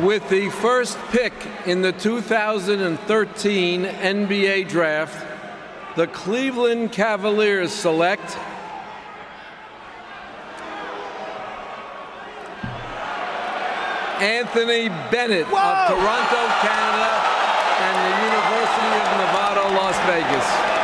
With the first pick in the 2013 NBA Draft, the Cleveland Cavaliers select Anthony Bennett Whoa! of Toronto, Canada, and the University of Nevada, Las Vegas.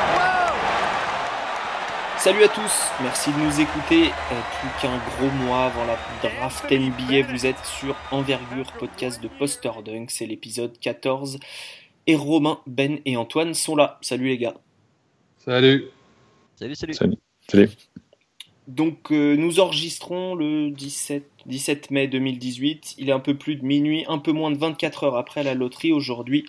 Salut à tous, merci de nous écouter. Euh, plus qu'un gros mois avant la draft NBA, vous êtes sur Envergure, podcast de Poster Dunk, c'est l'épisode 14. Et Romain, Ben et Antoine sont là. Salut les gars. Salut. Salut, salut. Salut. Salut. Donc euh, nous enregistrons le 17, 17 mai 2018. Il est un peu plus de minuit, un peu moins de 24 heures après la loterie. Aujourd'hui,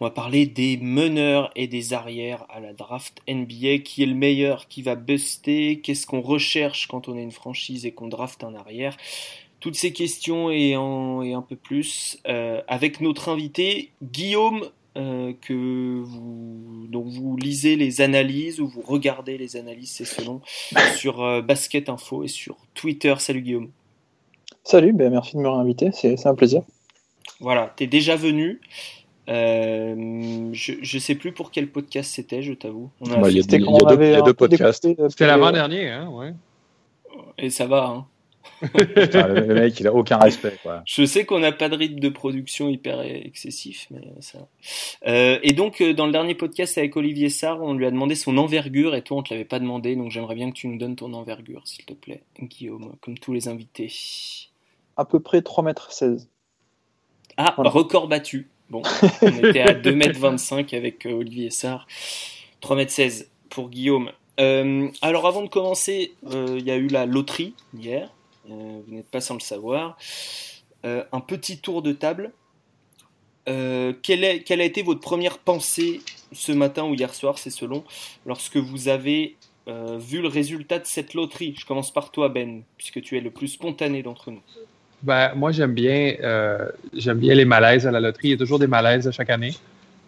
on va parler des meneurs et des arrières à la draft NBA. Qui est le meilleur? Qui va buster? Qu'est-ce qu'on recherche quand on est une franchise et qu'on draft un arrière? Toutes ces questions et, en, et un peu plus euh, avec notre invité Guillaume. euh, que vous donc vous lisez les analyses ou vous regardez les analyses, c'est selon, sur euh, Basket Info et sur Twitter. Salut Guillaume. Salut, ben merci de me réinviter, c'est c'est un plaisir. Voilà, t'es déjà venu. Euh, je, je sais plus pour quel podcast c'était, je t'avoue. Bah, il y a, y a deux, il y a deux podcasts. C'était l'avant-dernier, hein, ouais. Et ça va, hein. Putain, le, mec, il a aucun respect. Quoi. Je sais qu'on n'a pas de rythme de production hyper excessif, mais ça. Euh, et donc, euh, dans le dernier podcast avec Olivier Sarr, on lui a demandé son envergure, et toi, on te l'avait pas demandé, donc j'aimerais bien que tu nous donnes ton envergure, s'il te plaît, Guillaume, comme tous les invités. À peu près 3 mètres 16. Ah, Voilà. record battu. Bon, on était à 2m25 avec euh, Olivier Sarr. 3m16 pour Guillaume. Euh, alors avant de commencer, euh, il y a eu la loterie hier. Vous n'êtes pas sans le savoir. Un petit tour de table. Quelle, a été votre première pensée ce matin ou hier soir, c'est selon, lorsque vous avez vu le résultat de cette loterie? Je commence par toi, Ben, puisque tu es le plus spontané d'entre nous. Ben, moi, j'aime bien, euh, j'aime bien les malaises à la loterie. Il y a toujours des malaises à chaque année.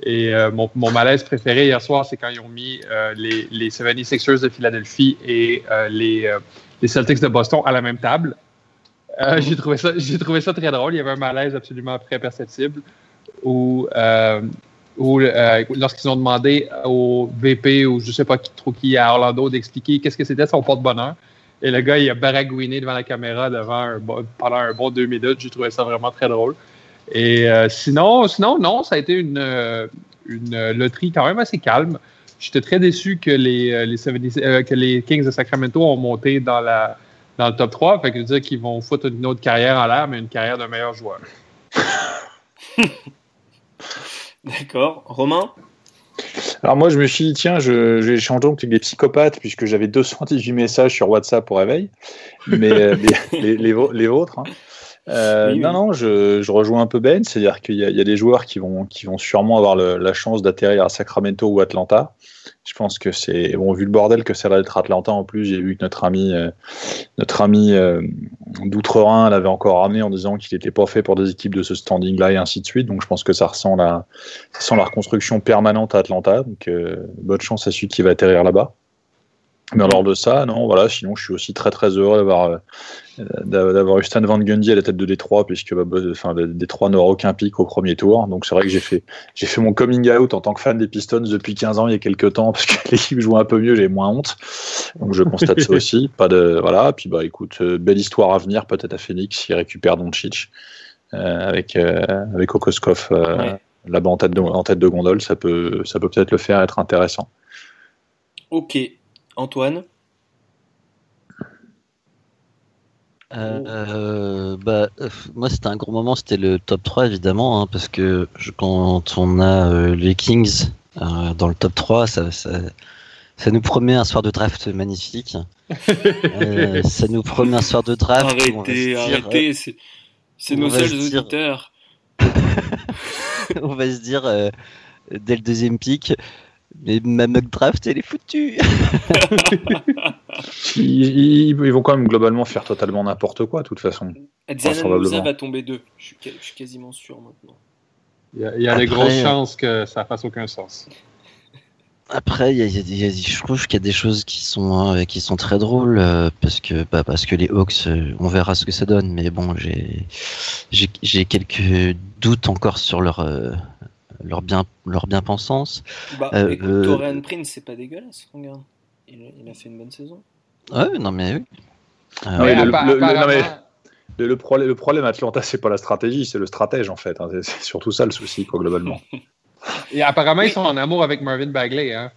Et euh, mon, mon malaise préféré hier soir, c'est quand ils ont mis euh, les, les 76ers de Philadelphie et les, les Celtics de Boston à la même table. Euh, j'ai trouvé ça, j'ai trouvé ça très drôle. Il y avait un malaise absolument très perceptible où, où lorsqu'ils ont demandé au VP ou je sais pas qui, trop qui à Orlando d'expliquer qu'est-ce que c'était son porte-bonheur. Et le gars, il a baragouiné devant la caméra devant un bon- pendant un bon deux minutes. J'ai trouvé ça vraiment très drôle. Et euh, sinon, sinon, non, ça a été une, euh, une loterie quand même assez calme. J'étais très déçu que les, euh, les, 70 que les Kings de Sacramento ont monté dans, la, dans le top 3. Fait que dire qu'ils vont foutre une autre carrière en l'air, mais une carrière d'un meilleur joueur. D'accord. Romain? Alors moi, je me suis dit, tiens, échanger donc avec des psychopathes, puisque j'avais 218 messages sur WhatsApp au réveil, mais euh, les, les, les vôtres. hein. Euh, Oui, oui. Non, non, je, je rejoins un peu Ben, c'est-à-dire qu'il y, y a des joueurs qui vont, qui vont sûrement avoir le- la chance d'atterrir à Sacramento ou Atlanta. Je pense que c'est bon vu le bordel que ça va être Atlanta. En plus, j'ai vu que notre ami, euh, notre ami euh, d'outre-Rhin l'avait encore ramené en disant qu'il n'était pas fait pour des équipes de ce standing-là et ainsi de suite. Donc, je pense que ça ressent la, ça sent la reconstruction permanente à Atlanta. Donc, euh, bonne chance à celui qui va atterrir là-bas. Mais en dehors de ça, non, voilà. Sinon, je suis aussi très très heureux d'avoir euh, d'a- d'avoir eu Stan Van Gundy à la tête de Détroit, puisque bah, bah, enfin, Détroit n'aura aucun pic au premier tour. Donc, c'est vrai que j'ai fait j'ai fait mon coming out en tant que fan des Pistons depuis 15 ans il y a quelques temps, parce que l'équipe jouait un peu mieux, j'avais moins honte. Donc, je constate ça aussi. Pas de voilà. Puis bah écoute, euh, belle histoire à venir peut-être à Phoenix s'il récupère Doncic euh, avec euh, avec Okoskov euh, Ouais. là-bas en tête de en tête de gondole, ça peut ça peut peut-être le faire être intéressant. Ok. Antoine Euh, euh, bah, euh, moi, c'était un gros moment, c'était le top 3, évidemment, hein, parce que je- quand on a euh, les Kings euh, dans le top 3, ça, ça, ça nous promet un soir de draft magnifique. Ça nous promet un soir de draft. Arrêtez, arrêtez, c'est, nos seuls dire- auditeurs. on va se dire, dès le deuxième pick, mais ma mock draft, elle est foutue. Ils, ils- ils vont quand même globalement faire totalement n'importe quoi, de toute façon. Probablement. Moussa va tomber deux. Je suis, je suis quasiment sûr maintenant. Il y a, il y a Après, grosses euh, chances que ça fasse aucun sens. Après, il y a, il y a- je trouve qu'il y a des choses qui sont euh, qui sont très drôles euh, parce que bah, parce que les Hawks, euh, on verra ce que ça donne. Mais bon, j'ai j'ai j'ai quelques doutes encore sur leur euh, leur bien leur bien pensance. Bah, Euh, écoute, euh, Torian Prince, c'est pas dégueulasse, regarde. Il, a- il a fait une bonne saison. Ouais, non mais oui. Le- le- le- non, apparemment- mais- Le, le problème, le problème à Atlanta, c'est pas la stratégie, c'est le stratège en fait. hein. C'est- surtout ça le souci, quoi, globalement. Et apparemment, ils sont en amour avec Marvin Bagley. Hein.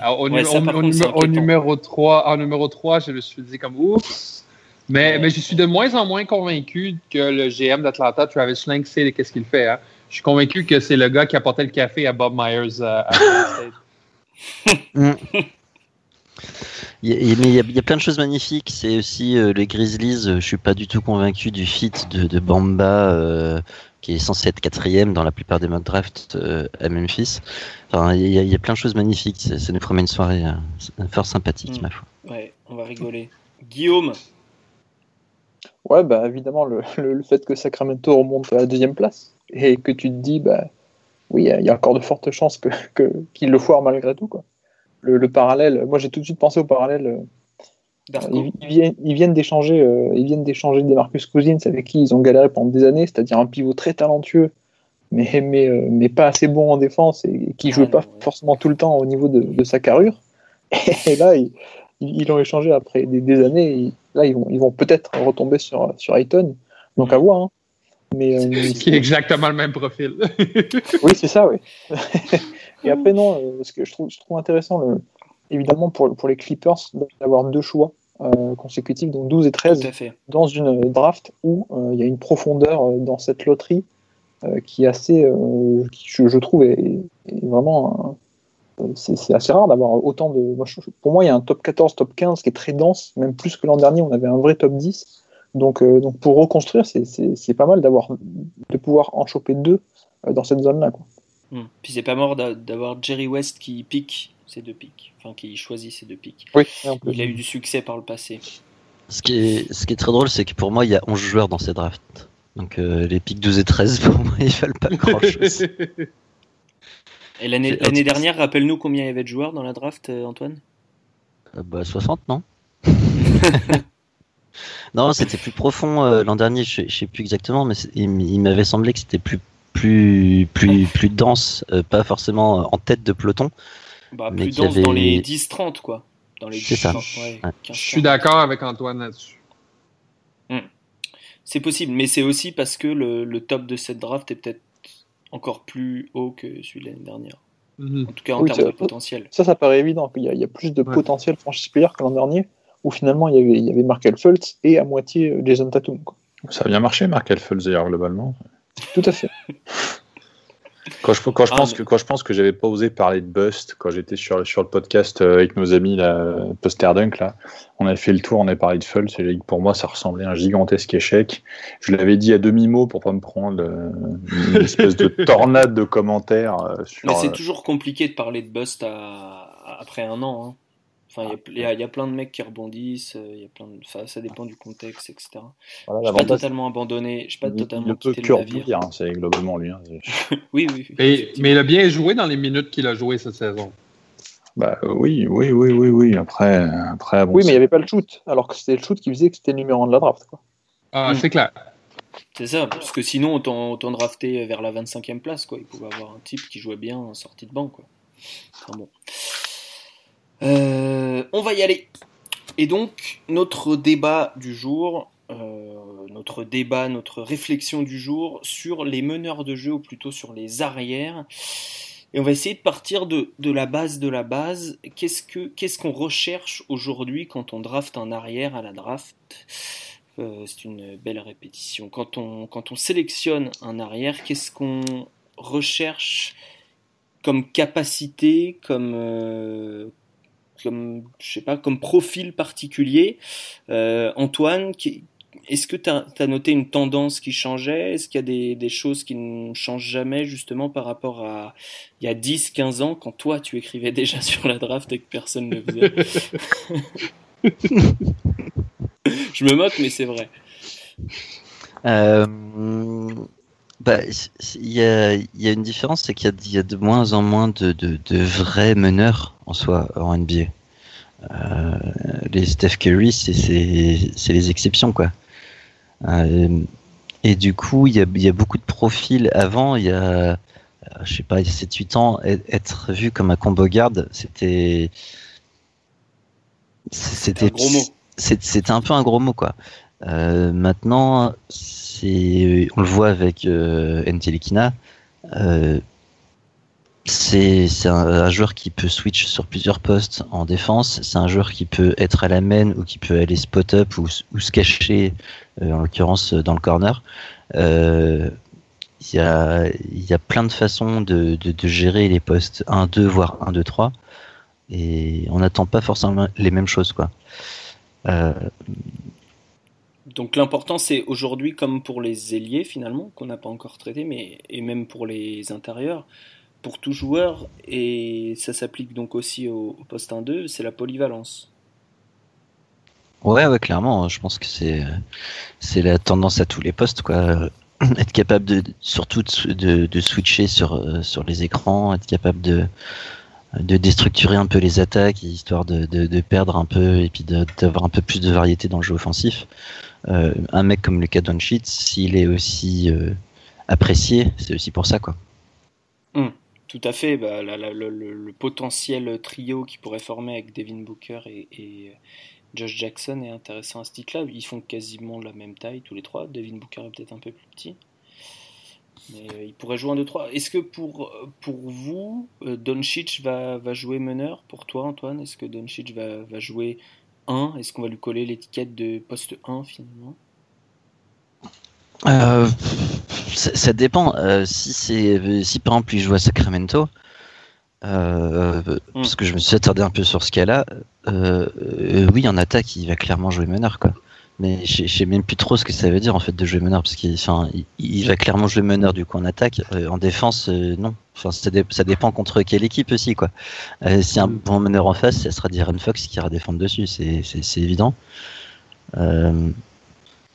Alors, au, Ouais, nu- ça, au- contre, numé- numéro 3, en numéro 3, je me suis dit comme oups. Mais, Ouais. mais je suis de moins en moins convaincu que le GM d'Atlanta, Travis Schlenk, sait qu'est-ce qu'il fait. hein. Je suis convaincu que c'est le gars qui apportait le café à Bob Myers euh, à. Il y a, il il y plein de choses magnifiques. C'est aussi euh, les Grizzlies. euh, je suis pas du tout convaincu du fit de, de Bamba, euh, qui est censé être quatrième dans la plupart des mock drafts euh, à Memphis. Enfin, il y, a, il y a plein de choses magnifiques. Ça, ça nous promet une soirée fort sympathique, Mm. ma foi. Ouais, on va rigoler. Guillaume, Ouais, bah évidemment, le, le, le fait que Sacramento remonte à la deuxième place et que tu te dis, bah oui, il y a- encore de fortes chances que, que, qu'ils le foirent malgré tout. Quoi. Le, le parallèle, moi j'ai tout de suite pensé au parallèle. euh. Ils, ils viennent, ils viennent d'échanger, euh, ils viennent d'échanger des Marcus Cousins avec qui ils ont galéré pendant des années, c'est-à-dire un pivot très talentueux, mais, mais, euh, mais pas assez bon en défense et qui Ah, joue pas ouais. forcément tout le temps au niveau de, de sa carrure. Et là, ils, ils l'ont échangé après des, des années. et là, ils vont, ils vont peut-être retomber sur, sur Ayton. Donc à voir. hein. Mais, euh, qui est exactement le même profil. oui, c'est ça, oui. et après, non, euh, ce que je trouve, je trouve intéressant, le, évidemment, pour, pour les Clippers, d'avoir deux choix euh, consécutifs, donc 12 et 13, Tout à fait. dans une draft où euh, il y a une profondeur euh, dans cette loterie euh, qui est assez, euh, qui, je, je trouve, est, est vraiment. Euh, c'est assez rare d'avoir autant de. moi, je- pour moi, il y a un top 14, top 15 qui est très dense, même plus que l'an dernier, on avait un vrai top 10. Donc, euh, donc pour reconstruire, c'est- pas mal d'avoir de pouvoir en choper deux euh, dans cette zone-là. quoi. Hmm. Puis c'est pas mort d'a- d'avoir Jerry West qui pique ces deux pics. Enfin, qui choisit ces deux pics. Oui. Il a eu du succès par le passé. Ce qui est, ce qui est très drôle, c'est que pour moi, il y a 11 joueurs dans ces drafts. Donc euh, les pics 12 et 13, pour moi, ils valent pas grand-chose. Et l'année dernière, rappelle-nous combien il y avait de joueurs dans la draft, euh, Antoine? Euh, bah, 60, non? Non, c'était plus profond euh, l'an dernier, je, je sais plus exactement, mais il, m'avait semblé que c'était plus plus plus plus dense, euh, pas forcément en tête de peloton. bah, Mais Plus dense dans avait- les 10-30, quoi. Dans les C'est ça. 10, ouais, Ouais. 15, Je suis d'accord avec Antoine là-dessus. C'est possible, mais c'est aussi parce que le, le top de cette draft est peut-être encore plus haut que celui de l'année dernière. Mhm. En tout cas, en Oui, termes de potentiel. Ça, ça paraît évident qu'il y, a- il y a plus de Ouais. potentiel franchise player que l'an dernier, où finalement il y avait, il y avait Markel Fultz et à moitié euh, Jason Tatum. quoi. Ça a bien marché, Mark Elfels, d'ailleurs, globalement. Tout à fait. Quand je, quand je, Ah, pense, mais- que, quand je pense que j'avais pas osé parler de Bust, quand j'étais sur, sur le podcast euh, avec nos amis, là, Poster Dunk, là, on a fait le tour, on a parlé de dit que pour moi, ça ressemblait à un gigantesque échec. Je l'avais dit à demi-mot pour pas me prendre euh, une espèce de tornade de commentaires euh, sur. Mais c'est toujours compliqué de parler de Bust à- à- après un an. hein. Enfin, il y a- il y, a- il y a plein de mecs qui rebondissent, euh, il y a plein de... enfin, ça dépend du contexte, etc. voilà, Je pas l'avantage, totalement abandonné, je pas il- il totalement ne peut quitté que le navire. rebondir, hein, c'est globalement lui. hein. Oui, oui. oui, Mais, il a bien joué dans les minutes qu'il a joué cette saison. Bah oui, oui, oui, oui, oui. Après, après bon, oui, mais il n'y avait pas le shoot, alors que c'était le shoot qui faisait que c'était le numéro 1 de la draft. Quoi. Ah, Mm. c'est clair. C'est ça, parce que sinon, on t'en on t'en draftait vers la 25e place. Quoi. Il pouvait avoir un type qui jouait bien en sortie de banc. Quoi. Enfin, bon. Euh, on va y aller. Et donc, notre débat du jour, euh, notre débat, notre réflexion du jour sur les meneurs de jeu, ou plutôt sur les arrières. Et on va essayer de partir de, de la base de la base. Qu'est-ce que qu'est-ce qu'on recherche aujourd'hui quand on draft un arrière à la draft? Euh, C'est une belle répétition. Quand on, quand on sélectionne un arrière, qu'est-ce qu'on recherche comme capacité, comme, comme, je sais pas, comme profil particulier. Euh, Antoine, qui- est-ce que tu as, noté une tendance qui changeait? Est-ce qu'il y a des, des choses qui ne changent jamais justement par rapport à il y a 10, 15 ans quand toi tu écrivais déjà sur la draft et que personne ne faisait? Je me moque mais c'est vrai. Euh, bah, il y a, y a, une différence, c'est qu'il y, y, a de moins en moins de, de, de, vrais meneurs en soi en NBA. Euh, les Steph Curry, c'est les exceptions, quoi. Euh, et du coup, il y a, y a, beaucoup de profils. Avant, il y a, je sais pas, 7-8 ans, être vu comme un combo garde, c'était. C'était un gros mot. C'était un peu un gros mot, quoi. Euh, maintenant, on le voit avec euh, Ntelikina. Euh, c'est un, joueur qui peut switch sur plusieurs postes en défense. C'est un joueur qui peut être à la main ou qui peut aller spot up ou, se cacher, euh, en l'occurrence dans le corner. Il y, a, plein de façons de, gérer les postes 1, 2, voire 1, 2, 3. Et on n'attend pas forcément les mêmes choses. Quoi. Donc l'important c'est aujourd'hui comme pour les ailiers finalement qu'on n'a pas encore traité mais et même pour les intérieurs pour tout joueur et ça s'applique donc aussi au, poste 1-2 c'est la polyvalence. Ouais ouais clairement je pense que c'est c'est la tendance à tous les postes quoi être capable de surtout de, de switcher sur sur les écrans être capable de de déstructurer un peu les attaques histoire de, de perdre un peu et puis d'avoir un peu plus de variété dans le jeu offensif. Euh, un mec comme Lucas Doncic, s'il est aussi euh, apprécié, c'est aussi pour ça quoi. Mmh, tout à fait. Bah, le, potentiel trio qui pourrait former avec Devin Booker et, et Josh Jackson est intéressant à ce titre-là. Ils font quasiment la même taille tous les trois. Devin Booker est peut-être un peu plus petit. Mais euh, il pourrait jouer un 2-3. Est-ce que pour, pour vous, euh, va, va jouer meneur? Pour toi, Antoine Est-ce que Doncic va, va jouer 1 Est-ce qu'on va lui coller l'étiquette de poste 1 finalement? Euh, ça, ça, dépend. Euh, si, c'est, si par exemple il joue à Sacramento, euh, mm. parce que je me suis attardé un peu sur ce cas-là, oui, en attaque, il va clairement jouer meneur. Quoi. Mais je sais même plus trop ce que ça veut dire en fait de jouer meneur parce qu'il enfin, il, il va clairement jouer meneur du coup en attaque, euh, en défense euh, non. Enfin ça, dé ça, dépend contre quelle équipe aussi quoi. Euh, si un bon meneur en face, ça sera Darren Fox qui ira défendre dessus, c'est évident. Euh...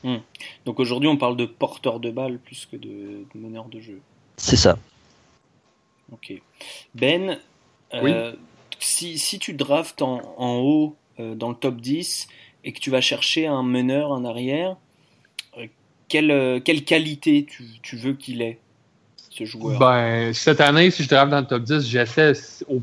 Mmh. Donc aujourd'hui on parle de porteur de balle plus que de, de meneur de jeu. C'est ça. Ok. Ben, oui. si, si tu draftes en, en haut dans le top 10 et que tu vas chercher un meneur en arrière, euh, quelle, euh, quelle qualité tu, tu veux qu'il ait, ce joueur? Ben, Cette année, si je draft dans le top 10, j'essaie au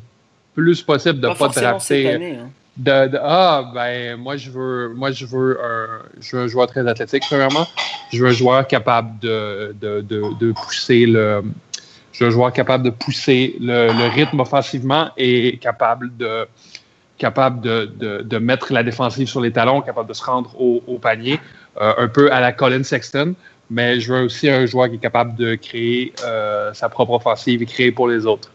plus possible de ne pas, pas drafter. Hein. De, de, ah, ben, moi, je veux, moi, je veux, un, je veux un joueur très athlétique, premièrement. Je veux un joueur capable de, de, de, de pousser le. Je veux un joueur capable de pousser le, le rythme offensivement et capable de, capable de, de, de, mettre la défensive sur les talons, capable de se rendre au, au panier, euh, un peu à la Colin Sexton. Mais je veux aussi un joueur qui est capable de créer euh, sa propre offensive et créer pour les autres.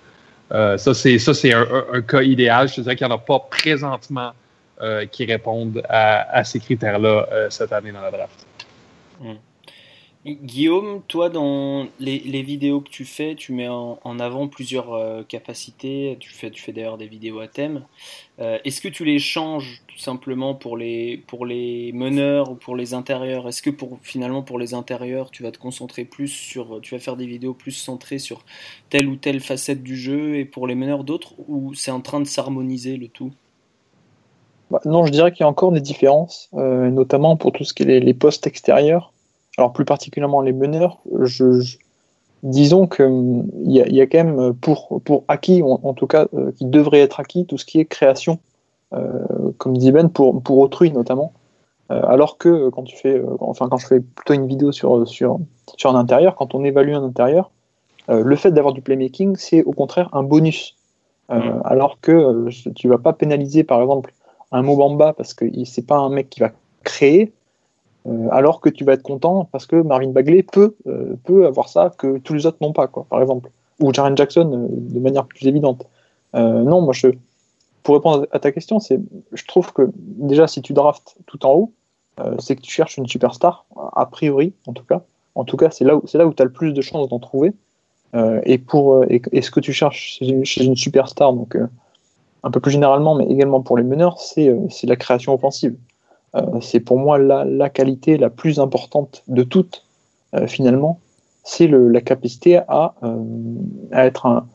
Euh, ça, c'est un, un, cas idéal. Je te dirais qu'il n'y en a pas présentement qui répondent à, à ces critères-là cette année dans la draft. Mmh. Guillaume, toi, dans les, vidéos que tu fais, tu mets en, avant plusieurs euh, capacités. Tu fais, d'ailleurs des vidéos à thème. Euh, Est-ce que tu les changes tout simplement pour les, pour les meneurs ou pour les intérieurs? Est-ce que pour, finalement, pour les intérieurs, tu vas te concentrer plus sur. Tu vas faire des vidéos plus centrées sur telle ou telle facette du jeu et pour les meneurs d'autres? Ou c'est en train de s'harmoniser le tout? Bah, Non, je dirais qu'il y a encore des différences, euh, notamment pour tout ce qui est les postes extérieurs alors plus particulièrement les meneurs, je, je disons qu'il hum, y, a, y a quand même pour, pour acquis, en, en tout cas euh, qui devrait être acquis, tout ce qui est création, euh, comme dit Ben, pour, pour autrui notamment. Euh, alors que quand tu fais, euh, enfin quand je fais plutôt une vidéo sur, sur, sur un intérieur, quand on évalue un intérieur, euh, le fait d'avoir du playmaking, c'est au contraire un bonus. Mmh. Alors que tu vas pas pénaliser par exemple un Mobamba parce que c'est pas un mec qui va créer, euh, alors que tu vas être content parce que Marvin Bagley peut, euh, peut avoir ça que tous les autres n'ont pas, quoi, par exemple. Ou Jaren Jackson euh, de manière plus évidente. Non, moi, je, pour répondre à ta question, c'est, je trouve que déjà, si tu draftes tout en haut, c'est que tu cherches une superstar, a priori, en tout cas. En tout cas, c'est là où, tu as le plus de chances d'en trouver. et, pour, et, ce que tu cherches chez une superstar, donc un peu plus généralement, mais également pour les meneurs, c'est, c'est la création offensive. Euh, c'est pour moi la, la, qualité la plus importante de toutes, euh, finalement. c'est la capacité à, à être un,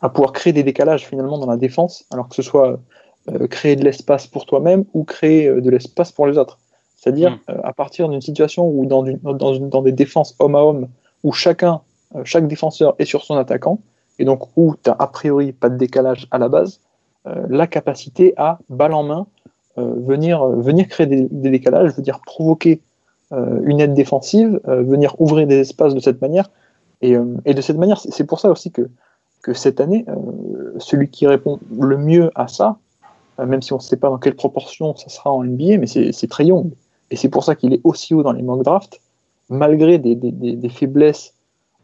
à pouvoir créer des décalages finalement dans la défense, alors que ce soit créer de l'espace pour toi-même ou créer de l'espace pour les autres. C'est-à-dire mm. à partir d'une situation où dans, dans, dans, des défenses homme à homme, où chacun, chaque défenseur est sur son attaquant, et donc où tu n'as a priori pas de décalage à la base, la capacité à, balle en main, venir, venir créer des, des décalages, veut dire provoquer euh, une aide défensive, euh, venir ouvrir des espaces de cette manière. Et, euh, de cette manière, c'est pour ça aussi que, que cette année, celui qui répond le mieux à ça, même si on ne sait pas dans quelle proportion ça sera en NBA, mais c'est très Young. Et c'est pour ça qu'il est aussi haut dans les mock drafts, malgré des, des, des, faiblesses,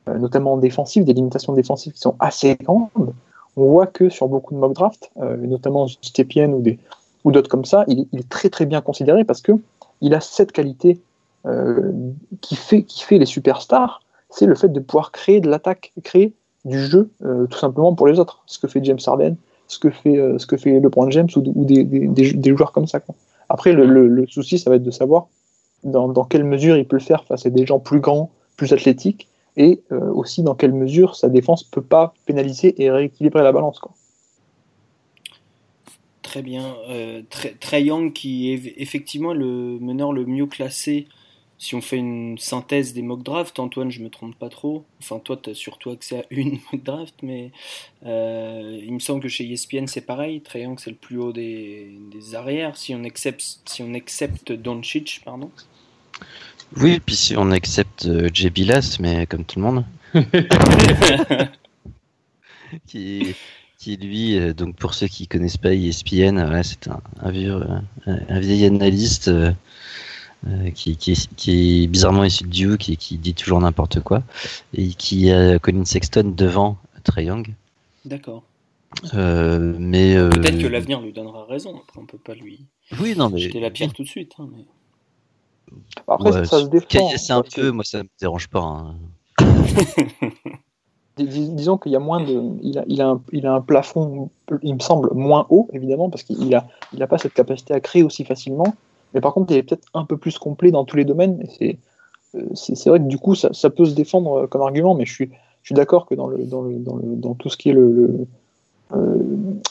notamment défensives, des limitations défensives qui sont assez grandes. On voit que sur beaucoup de mock drafts, notamment Stepien ou des ou d'autres comme ça, il, est très très bien considéré parce que il a cette qualité euh, qui, fait, qui fait les superstars, c'est le fait de pouvoir créer de l'attaque, créer du jeu euh, tout simplement pour les autres. Ce que fait James Harden, ce que fait, euh, ce que LeBron James ou, des, joueurs comme ça. Après, le, souci, ça va être de savoir dans, quelle mesure il peut le faire face à des gens plus grands, plus athlétiques, et aussi dans quelle mesure sa défense peut pas pénaliser et rééquilibrer la balance. Très bien. Euh, Trey Young, qui est effectivement le meneur le mieux classé si on fait une synthèse des mock drafts, Antoine, je me trompe pas trop. Enfin, toi, tu as surtout accès à une mock draft, mais euh, il me semble que chez ESPN, c'est pareil. Triangle, c'est le plus haut des, des, arrières, si on accepte, si on accepte Doncic, pardon. Oui, puis si on accepte euh, J. mais comme tout le monde. qui, qui lui, euh, donc pour ceux qui connaissent pas ESPN, c'est un, un, vieux, un, vieil analyste euh, qui, qui, est, bizarrement issu de Duke et qui dit toujours n'importe quoi, et qui a Colin Sexton devant Trey Young. D'accord. Euh, mais euh, peut-être que l'avenir lui donnera raison. Après, on peut pas lui. Oui, non, mais jeter la pierre tout de suite. Hein, mais... Après, ça, se défend. C'est un peu, moi, ça me dérange pas. Hein. disons qu'il y a moins de, il a, il a, un, il a un plafond, il me semble moins haut évidemment parce qu'il a, il a pas cette capacité à créer aussi facilement. Mais par contre, il est peut-être un peu plus complet dans tous les domaines. Et c'est euh, vrai que du coup, ça, ça, peut se défendre euh, comme argument, mais je suis, je suis d'accord que dans, le, dans, le, dans, le, dans tout ce qui est le, euh,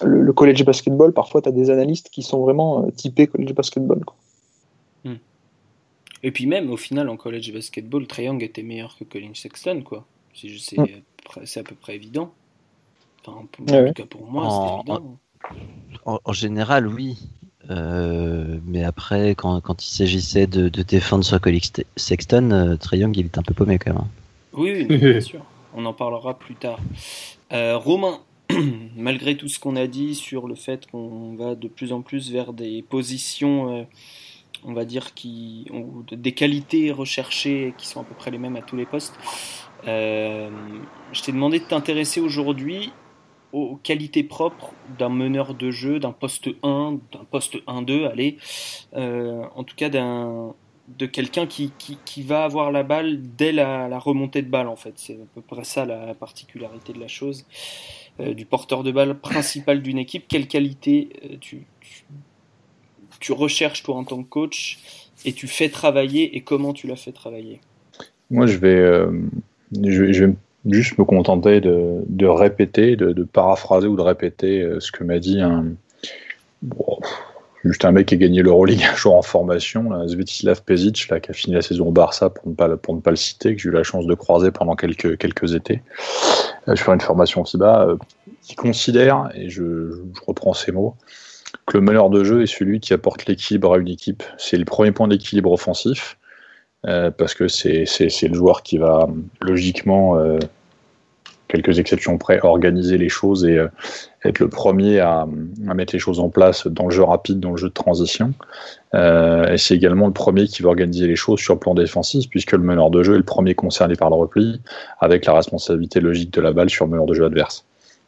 le, college basketball, parfois, tu as des analystes qui sont vraiment typés college basketball. Quoi. Hmm. Et puis même, au final, en college basketball, Triangle était meilleur que Colin Sexton, quoi. C'est hmm. à peu près évident. Enfin, en tout cas, pour moi, c'est évident. En, en, général, oui. Euh, mais après, quand, quand il s'agissait de, de, défendre sur Sexton, euh, Young, il est un peu paumé quand même. Hein. Oui, bien sûr. On en parlera plus tard. Euh, Romain, malgré tout ce qu'on a dit sur le fait qu'on va de plus en plus vers des positions, euh, on va dire, qui ont des qualités recherchées qui sont à peu près les mêmes à tous les postes, je t'ai demandé de t'intéresser aujourd'hui aux qualités propres d'un meneur de jeu, d'un poste 1, d'un poste 1-2, allez, euh, en tout cas d'un de quelqu'un qui, qui, va avoir la balle dès la, la remontée de balle en fait. C'est à peu près ça la particularité de la chose. Euh, du porteur de balle principal d'une équipe, quelle qualité euh, tu, tu, tu, recherches toi en tant que coach et tu fais travailler et comment tu l'as fait travailler? Moi je vais, je vais, juste me contenter de, répéter, de, paraphraser ou de répéter euh, ce que m'a dit un. Juste un mec qui a gagné l'Euroleague un jour en formation, là, Svetislav Pezic, là, qui a fini la saison au Barça pour ne pas, le citer, que j'ai eu la chance de croiser pendant quelques, étés. Euh, fais une formation FIBA, euh, qui considère, et je, reprends ces mots, que le meneur de jeu est celui qui apporte l'équilibre à une équipe. C'est le premier point d'équilibre offensif. Euh, parce que c'est le joueur qui va logiquement euh, quelques exceptions près, organiser les choses et euh, être le premier à, mettre les choses en place dans le jeu rapide, dans le jeu de transition. Euh, et c'est également le premier qui va organiser les choses sur le plan défensif, puisque le meneur de jeu est le premier concerné par le repli, avec la responsabilité logique de la balle sur le meneur de jeu adverse.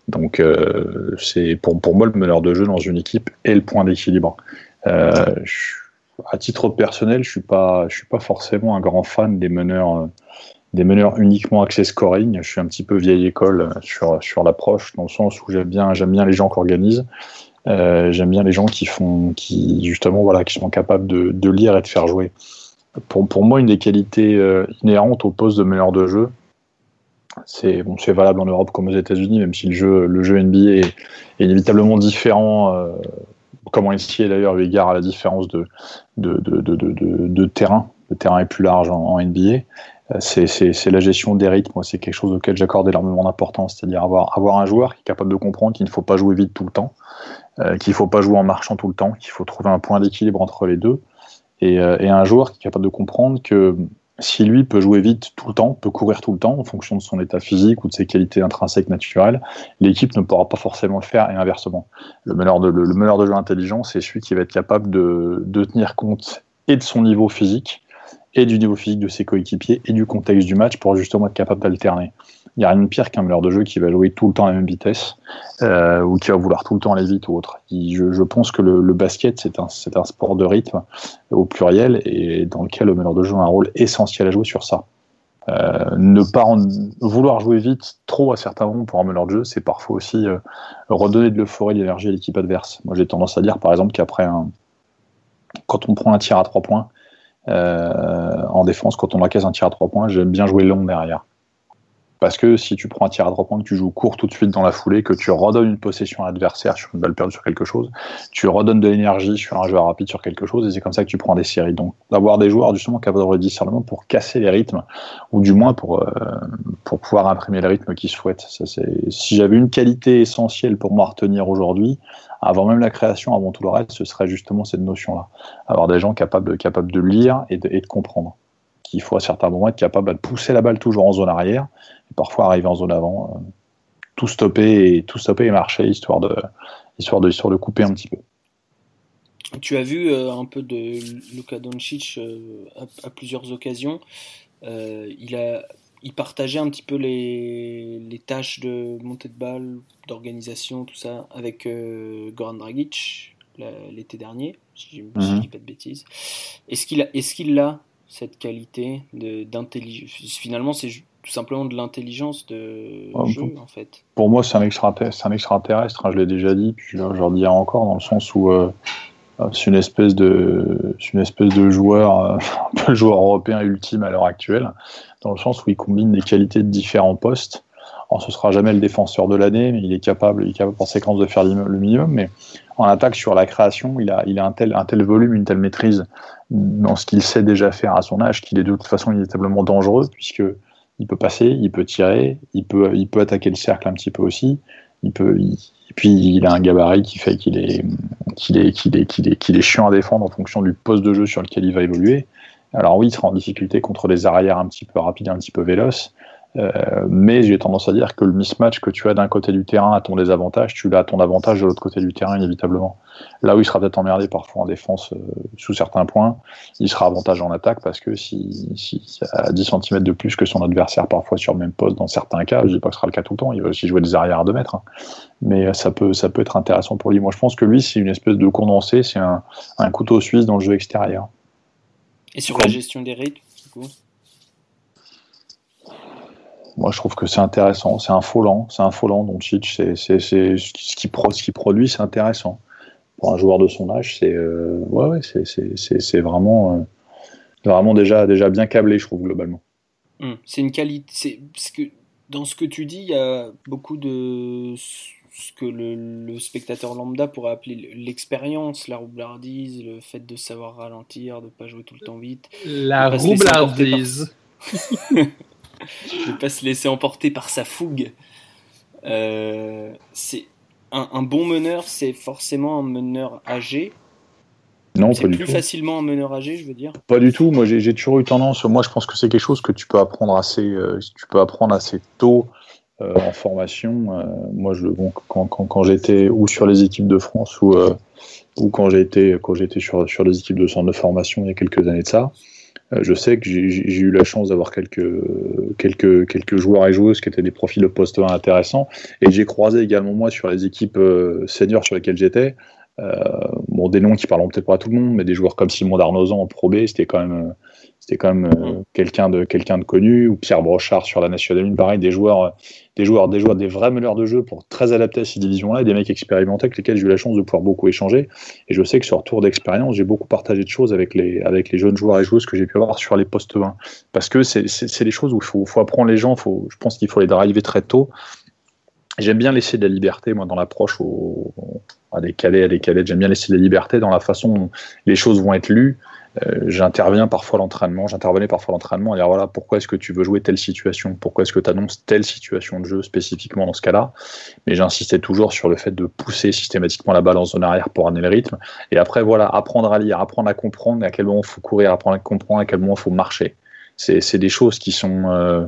Donc euh, c'est pour, moi le meneur de jeu dans une équipe est le point d'équilibre. Euh, à titre personnel, je suis pas, je suis pas forcément un grand fan des meneurs des meneurs uniquement axés scoring. Je suis un petit peu vieille école sur, sur l'approche, dans le sens où j'aime bien, j'aime bien les gens qui organisent. Euh, j'aime bien les gens qui font, qui justement, voilà, qui sont capables de, lire et de faire jouer. Pour, pour moi, une des qualités euh, inhérentes au poste de meneur de jeu, c'est bon, valable en Europe comme aux États-Unis, même si le jeu, le jeu NBA est, inévitablement différent, euh, comme en NCAA d'ailleurs, eu égard à la différence de, terrain. Le terrain est plus large en, NBA. Euh, c'est la gestion des rythmes, c'est quelque chose auquel j'accorde énormément d'importance, c'est-à-dire avoir, avoir un joueur qui est capable de comprendre qu'il ne faut pas jouer vite tout le temps, euh, qu'il ne faut pas jouer en marchant tout le temps, qu'il faut trouver un point d'équilibre entre les deux, et, et, un joueur qui est capable de comprendre que si lui peut jouer vite tout le temps, peut courir tout le temps en fonction de son état physique ou de ses qualités intrinsèques naturelles, l'équipe ne pourra pas forcément le faire et inversement. Le meneur de, jeu intelligent, c'est celui qui va être capable de, de tenir compte et de son niveau physique et du niveau physique de ses coéquipiers et du contexte du match pour justement être capable d'alterner. Il n'y a rien de pire qu'un meneur de jeu qui va jouer tout le temps à la même vitesse euh, ou qui va vouloir tout le temps aller vite ou autre. Je, pense que le, basket, c'est un, sport de rythme au pluriel et dans lequel le meneur de jeu a un rôle essentiel à jouer sur ça. Euh, ne pas vouloir jouer vite trop à certains moments pour un meneur de jeu, c'est parfois aussi euh, redonner de l'euphorie, de l'énergie à l'équipe adverse. Moi, j'ai tendance à dire, par exemple, qu'après un, quand on prend un tir à trois points, euh, en défense, quand on encaisse un tir à trois points, j'aime bien jouer long derrière. Parce que si tu prends un tir à trois points, que tu joues court tout de suite dans la foulée, que tu redonnes une possession à l'adversaire sur une balle perdue sur quelque chose, tu redonnes de l'énergie sur un joueur rapide sur quelque chose, et c'est comme ça que tu prends des séries. Donc d'avoir des joueurs justement capables de discernement pour casser les rythmes, ou du moins pour, euh, pour pouvoir imprimer le rythme qu'ils souhaitent. Ça, si j'avais une qualité essentielle pour moi retenir aujourd'hui, avant même la création, avant tout le reste, ce serait justement cette notion-là. Avoir des gens capables, capables de lire et de, et de comprendre. Qu'il faut à certains moments être capable de pousser la balle toujours en zone arrière, et parfois arriver en zone avant, euh, tout stopper et tout stopper et marcher, histoire de, histoire de, histoire de couper un petit peu. Tu as vu euh, un peu de Luka Doncic euh, à, plusieurs occasions. il a il partageait un petit peu les, les tâches de montée de balle, d'organisation, tout ça, avec Goran Dragic l'été dernier, si je ne mhm. dis pas de bêtises. Est-ce qu'il a, est qu'il a cette qualité d'intelligence Finalement, c'est tout simplement de l'intelligence de ah, jeu, en fait. Pour moi, c'est un extraterrestre, un extraterrestre hein, je l'ai déjà dit, puis je, le dirai encore, dans le sens où euh, c'est une espèce de, une espèce de joueur, euh, un peu joueur européen ultime à l'heure actuelle dans le sens où il combine des qualités de différents postes. Alors, ce sera jamais le défenseur de l'année, mais il est capable, il est capable en séquence de faire le minimum. Mais en attaque sur la création, il a, il a un tel, un tel volume, une telle maîtrise dans ce qu'il sait déjà faire à son âge qu'il est de toute façon inévitablement dangereux puisque il peut passer, il peut tirer, il peut, attaquer le cercle un petit peu aussi. Il peut, et puis il a un gabarit qui fait qu'il est, qu'il est, qu'il est, qu'il est, chiant à défendre en fonction du poste de jeu sur lequel il va évoluer. Alors oui, il sera en difficulté contre des arrières un petit peu rapides, un petit peu véloces. Euh, mais j'ai tendance à dire que le mismatch que tu as d'un côté du terrain à ton désavantage, tu l'as à ton avantage de l'autre côté du terrain inévitablement. Là où il sera peut-être emmerdé parfois en défense euh, sous certains points, il sera avantage en attaque parce que si, si a 10 cm de plus que son adversaire parfois sur le même poste dans certains cas, je dis pas que ce sera le cas tout le temps, il va aussi jouer des arrières à 2 mètres, hein. mais euh, ça peut, ça peut être intéressant pour lui. Moi je pense que lui c'est une espèce de condensé, c'est un, un couteau suisse dans le jeu extérieur. Et sur la gestion des rythmes, du coup? Moi, je trouve que c'est intéressant. C'est un faux lent. C'est un faux lent. Donc, c'est, c'est, ce qui, ce produit, c'est intéressant. Pour un joueur de son âge, c'est euh, ouais, ouais, c'est, c'est, vraiment, euh, vraiment déjà, déjà bien câblé, je trouve, globalement. Hum, c'est une qualité. C'est, que, dans ce que tu dis, il y a beaucoup de ce que le, spectateur lambda pourrait appeler l'expérience, la roublardise, le fait de savoir ralentir, de ne pas jouer tout le temps vite. La roublardise. ne pas se laisser emporter par sa fougue. Euh, c'est un, bon meneur, c'est forcément un meneur âgé. Non, c'est plus facilement un meneur âgé, je veux dire. Pas du tout. Moi, j'ai toujours eu tendance. Moi, je pense que c'est quelque chose que tu peux apprendre assez, euh, tu peux apprendre assez tôt euh, en formation. Moi, je, bon, quand, quand, quand j'étais ou sur les équipes de France ou, ou quand j'étais quand j'étais sur, sur les équipes de centre de formation il y a quelques années de ça, je sais que j'ai eu la chance d'avoir quelques, quelques, quelques joueurs et joueuses qui étaient des profils de poste 1 intéressants. Et j'ai croisé également, moi, sur les équipes seniors sur lesquelles j'étais, bon, des noms qui parlent peut-être pas à tout le monde, mais des joueurs comme Simon Darnozan en Pro B, c'était quand même c'était quand même euh, quelqu'un de quelqu'un de connu ou Pierre Brochard sur la Nationale 1 pareil des joueurs des joueurs des joueurs des vrais meneurs de jeu pour très adaptés à ces divisions là des mecs expérimentés avec lesquels j'ai eu la chance de pouvoir beaucoup échanger et je sais que sur retour d'expérience j'ai beaucoup partagé de choses avec les avec les jeunes joueurs et joueuses que j'ai pu avoir sur les postes 1 parce que c'est des choses où il faut, faut apprendre les gens faut je pense qu'il faut les driver très tôt J'aime bien laisser de la liberté, moi, dans l'approche à des cadets, à des cadettes. J'aime bien laisser de la liberté dans la façon dont les choses vont être lues. Euh, j'interviens parfois l'entraînement, j'intervenais parfois l'entraînement et dire voilà, pourquoi est-ce que tu veux jouer telle situation? Pourquoi est-ce que tu annonces telle situation de jeu spécifiquement dans ce cas-là? Mais j'insistais toujours sur le fait de pousser systématiquement la balle en arrière pour amener le rythme. Et après, voilà, apprendre à lire, apprendre à comprendre à quel moment il faut courir, apprendre à comprendre à quel moment il faut marcher. C'est des choses qui sont. Euh,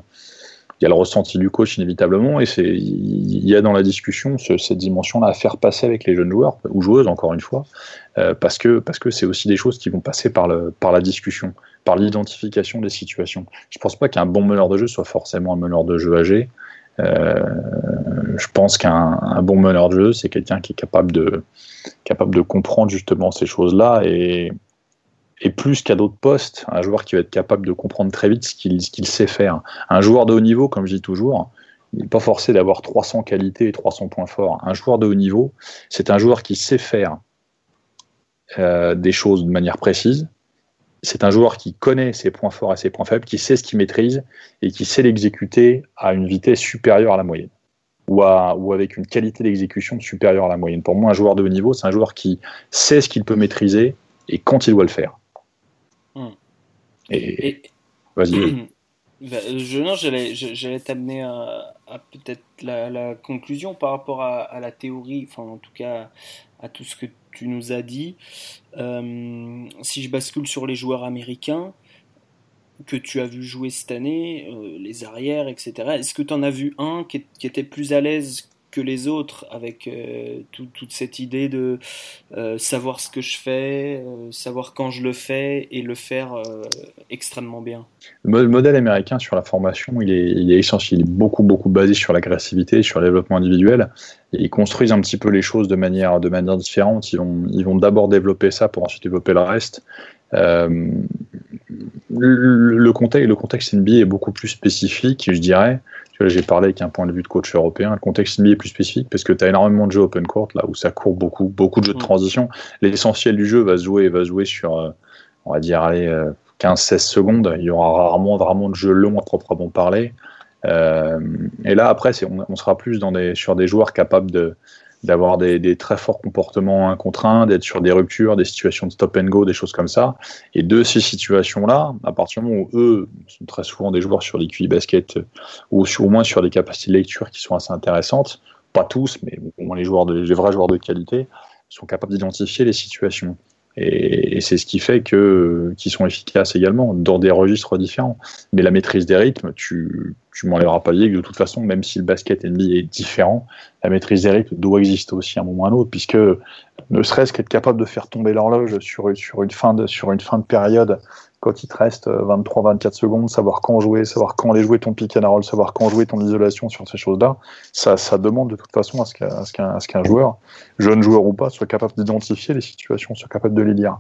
il y a le ressenti du coach inévitablement et c'est il y a dans la discussion cette dimension-là à faire passer avec les jeunes joueurs ou joueuses encore une fois euh, parce que parce que c'est aussi des choses qui vont passer par le par la discussion par l'identification des situations. Je pense pas qu'un bon meneur de jeu soit forcément un meneur de jeu âgé. Euh, je pense qu'un bon meneur de jeu c'est quelqu'un qui est capable de capable de comprendre justement ces choses là et et plus qu'à d'autres postes, un joueur qui va être capable de comprendre très vite ce qu'il sait faire. Un joueur de haut niveau, comme je dis toujours, il n'est pas forcé d'avoir 300 qualités et 300 points forts. Un joueur de haut niveau, c'est un joueur qui sait faire euh, des choses de manière précise. C'est un joueur qui connaît ses points forts et ses points faibles, qui sait ce qu'il maîtrise et qui sait l'exécuter à une vitesse supérieure à la moyenne ou, ou avec une qualité d'exécution supérieure à la moyenne. Pour moi, un joueur de haut niveau, c'est un joueur qui sait ce qu'il peut maîtriser et quand il doit le faire. Et, vas-y. Bah, je, j'allais, j'allais t'amener à, peut-être la, conclusion par rapport à, la théorie, enfin en tout cas à tout ce que tu nous as dit. Euh, si je bascule sur les joueurs américains que tu as vu jouer cette année, euh, les arrières, etc., est-ce que tu en as vu un qui, qui était plus à l'aise que les autres avec euh, toute cette idée de euh, savoir ce que je fais, euh, savoir quand je le fais et le faire extrêmement bien. Le modèle américain sur la formation, il est, il essentiel, il est beaucoup beaucoup basé sur l'agressivité, sur le développement individuel. Ils construisent un petit peu les choses de manière, de manière différente. Ils vont, ils vont d'abord développer ça pour ensuite développer le reste. Le, le, contexte, le contexte NBA est beaucoup plus spécifique, je dirais j'ai parlé avec un point de vue de coach européen. Le contexte NBA est plus spécifique parce que tu as énormément de jeux open court, là où ça court beaucoup, beaucoup de jeux de mm. transition. L'essentiel du jeu va se jouer, va jouer sur, euh, on va dire, 15-16 euh, secondes. Il y aura rarement vraiment de jeux longs à proprement parler. Euh, et là, après, on, on, sera plus dans des, sur des joueurs capables de, d'avoir des, très forts comportements un contre un, d'être sur des ruptures, des situations de stop and go, des choses comme ça. Et de ces situations-là, à partir du moment où eux sont très souvent des joueurs sur QI basket ou au moins sur des capacités de lecture qui sont assez intéressantes, pas tous, mais au moins les joueurs les vrais joueurs de qualité sont capables d'identifier les situations. Et, c'est ce qui fait que qu'ils sont efficaces également dans des registres différents. Mais la maîtrise des rythmes, tu tu m'enlèveras pas que de toute façon, même si le basket NBA est différent, la maîtrise des rythmes doit exister aussi à un moment ou à un autre, puisque ne serait-ce qu'être capable de faire tomber l'horloge sur une fin de période quand il te reste 23-24 euh, secondes, savoir quand jouer, savoir quand aller jouer ton pick and roll, savoir quand jouer ton isolation sur ces choses-là, ça, ça demande de toute façon à ce qu'un joueur, jeune joueur ou pas, soit capable d'identifier les situations, soit capable de les lire.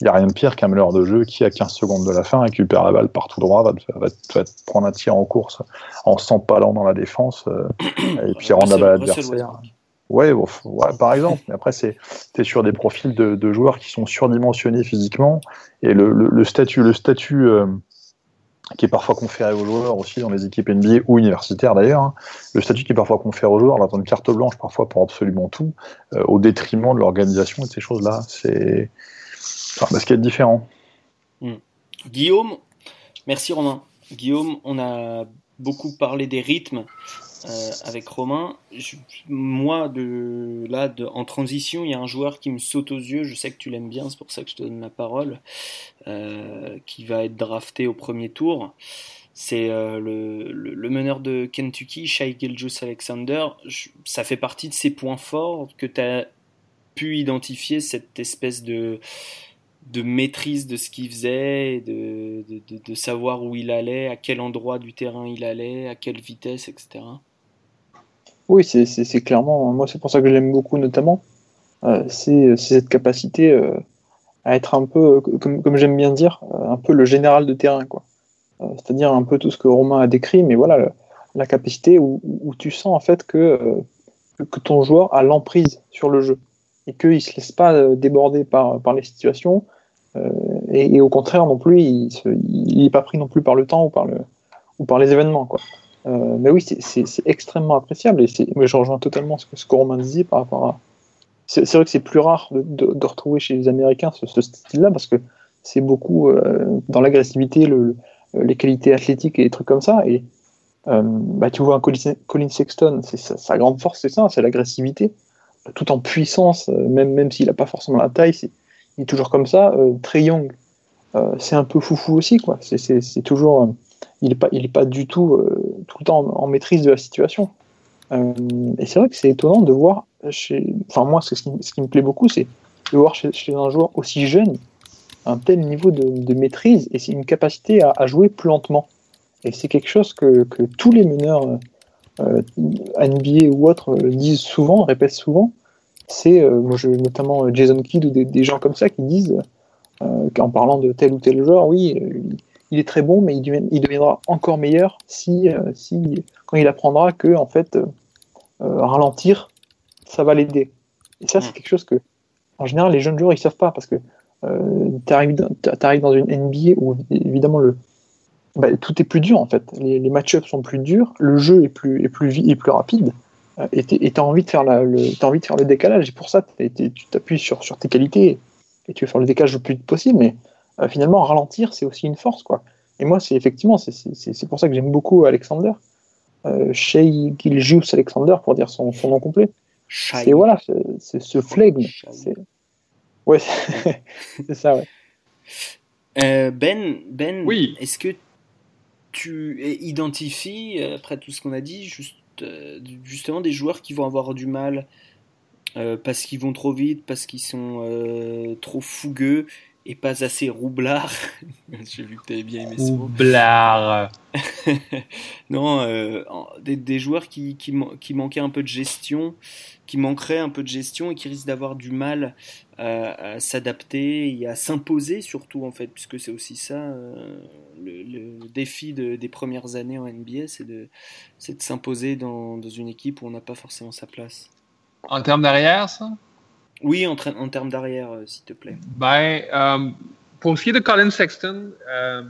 Il n'y a rien de pire qu'un meneur de jeu qui, à 15 secondes de la fin, récupère la balle par tout droit, va, va, va prendre un tir en course en s'empalant dans la défense euh, et puis rendre la balle à l'adversaire. Ouais, par exemple. Mais après, c'est es sur des profils de, joueurs qui sont surdimensionnés physiquement et le, statut, le statut euh, qui est parfois conféré aux joueurs aussi dans les équipes NBA ou universitaires d'ailleurs, hein, le statut qui est parfois conféré aux joueurs, là, une carte blanche parfois pour absolument tout, euh, au détriment de l'organisation et de ces choses-là. C'est un basket différent. Hmm. Guillaume, merci Romain. Guillaume, on a beaucoup parlé des rythmes euh, avec Romain. moi, là, en transition, il y a un joueur qui me saute aux yeux. Je sais que tu l'aimes bien, c'est pour ça que je te donne la parole. Euh, qui va être drafté au premier tour. C'est euh, le, meneur de Kentucky, Shai Gilgeous Alexander. ça fait partie de ses points forts que tu as pu identifier cette espèce de maîtrise de ce qu'il faisait, de, savoir où il allait, à quel endroit du terrain il allait, à quelle vitesse, etc. Oui, c'est clairement, moi c'est pour ça que j'aime beaucoup notamment, euh, c'est cette capacité euh, à être un peu, comme, comme j'aime bien dire, un peu le général de terrain, quoi. C'est-à-dire un peu tout ce que Romain a décrit, mais voilà, la capacité où, tu sens en fait que, ton joueur a l'emprise sur le jeu et qu'il ne se laisse pas déborder par, les situations. Et, et, au contraire, non plus, il n'est pas pris non plus par le temps ou par, le, ou par les événements. Quoi. Euh, mais oui, c'est extrêmement appréciable et je rejoins totalement ce que, ce que Romain disait par rapport à. C'est vrai que c'est plus rare de, retrouver chez les Américains ce, style-là parce que c'est beaucoup euh, dans l'agressivité, le, les qualités athlétiques et des trucs comme ça. Et euh, bah, tu vois un Colin, Colin Sexton, sa, grande force, c'est ça, c'est l'agressivité, tout en puissance, même, même s'il n'a pas forcément la taille, il est toujours comme ça. Trey Young, c'est un peu foufou aussi, quoi. C'est toujours il n'est pas, pas du tout euh, tout le temps en, maîtrise de la situation. Euh, et c'est vrai que c'est étonnant de voir enfin moi, ce qui, me plaît beaucoup, c'est de voir chez, un joueur aussi jeune un tel niveau de, maîtrise et c'est une capacité à, jouer plus lentement. Et c'est quelque chose que, tous les meneurs euh, NBA ou autres disent souvent, répètent souvent. C'est notamment Jason Kidd ou des, des, gens comme ça qui disent, euh, en parlant de tel ou tel joueur, oui, il est très bon, mais il, deviendra encore meilleur si, euh, si, quand il apprendra que en fait, euh, euh, ralentir, ça va l'aider. Et ça, c'est mm. quelque chose que, en général, les jeunes joueurs, ils savent pas parce que tu arrives, dans une NBA où évidemment le, bah, tout est plus dur en fait. Les, les match-ups sont plus durs, le jeu est plus, est plus, est plus rapide. Et tu as envie de faire le, envie de faire le décalage. Et pour ça, tu t'appuies sur, sur tes qualités et tu veux faire le décalage le plus vite possible. Mais euh, finalement, ralentir, c'est aussi une force. quoi. Et moi, c'est effectivement, c'est pour ça que j'aime beaucoup Alexander. Euh, Shea Gilgius Alexander, pour dire son, son nom complet. C'est voilà, c'est ce flegme. Ouais, c'est ça, ouais. Euh, ben, ben oui. est-ce que tu identifies, après tout ce qu'on a dit, juste, justement des joueurs qui vont avoir du mal parce qu'ils vont trop vite, parce qu'ils sont trop fougueux et pas assez roublard. J'ai vu que tu avais bien aimé ce mot. Roublard. non, euh, des, des, joueurs qui, qui, qui, manquaient un peu de gestion, qui manqueraient un peu de gestion et qui risquent d'avoir du mal à, s'adapter et à s'imposer surtout en fait, puisque c'est aussi ça euh, le, le, défi de, des premières années en NBA, c'est de, de s'imposer dans, dans une équipe où on n'a pas forcément sa place. En termes d'arrière, ça? Oui, en, termes d'arrière, euh, s'il te plaît. Ben, euh, pour ce qui est de Colin Sexton, euh,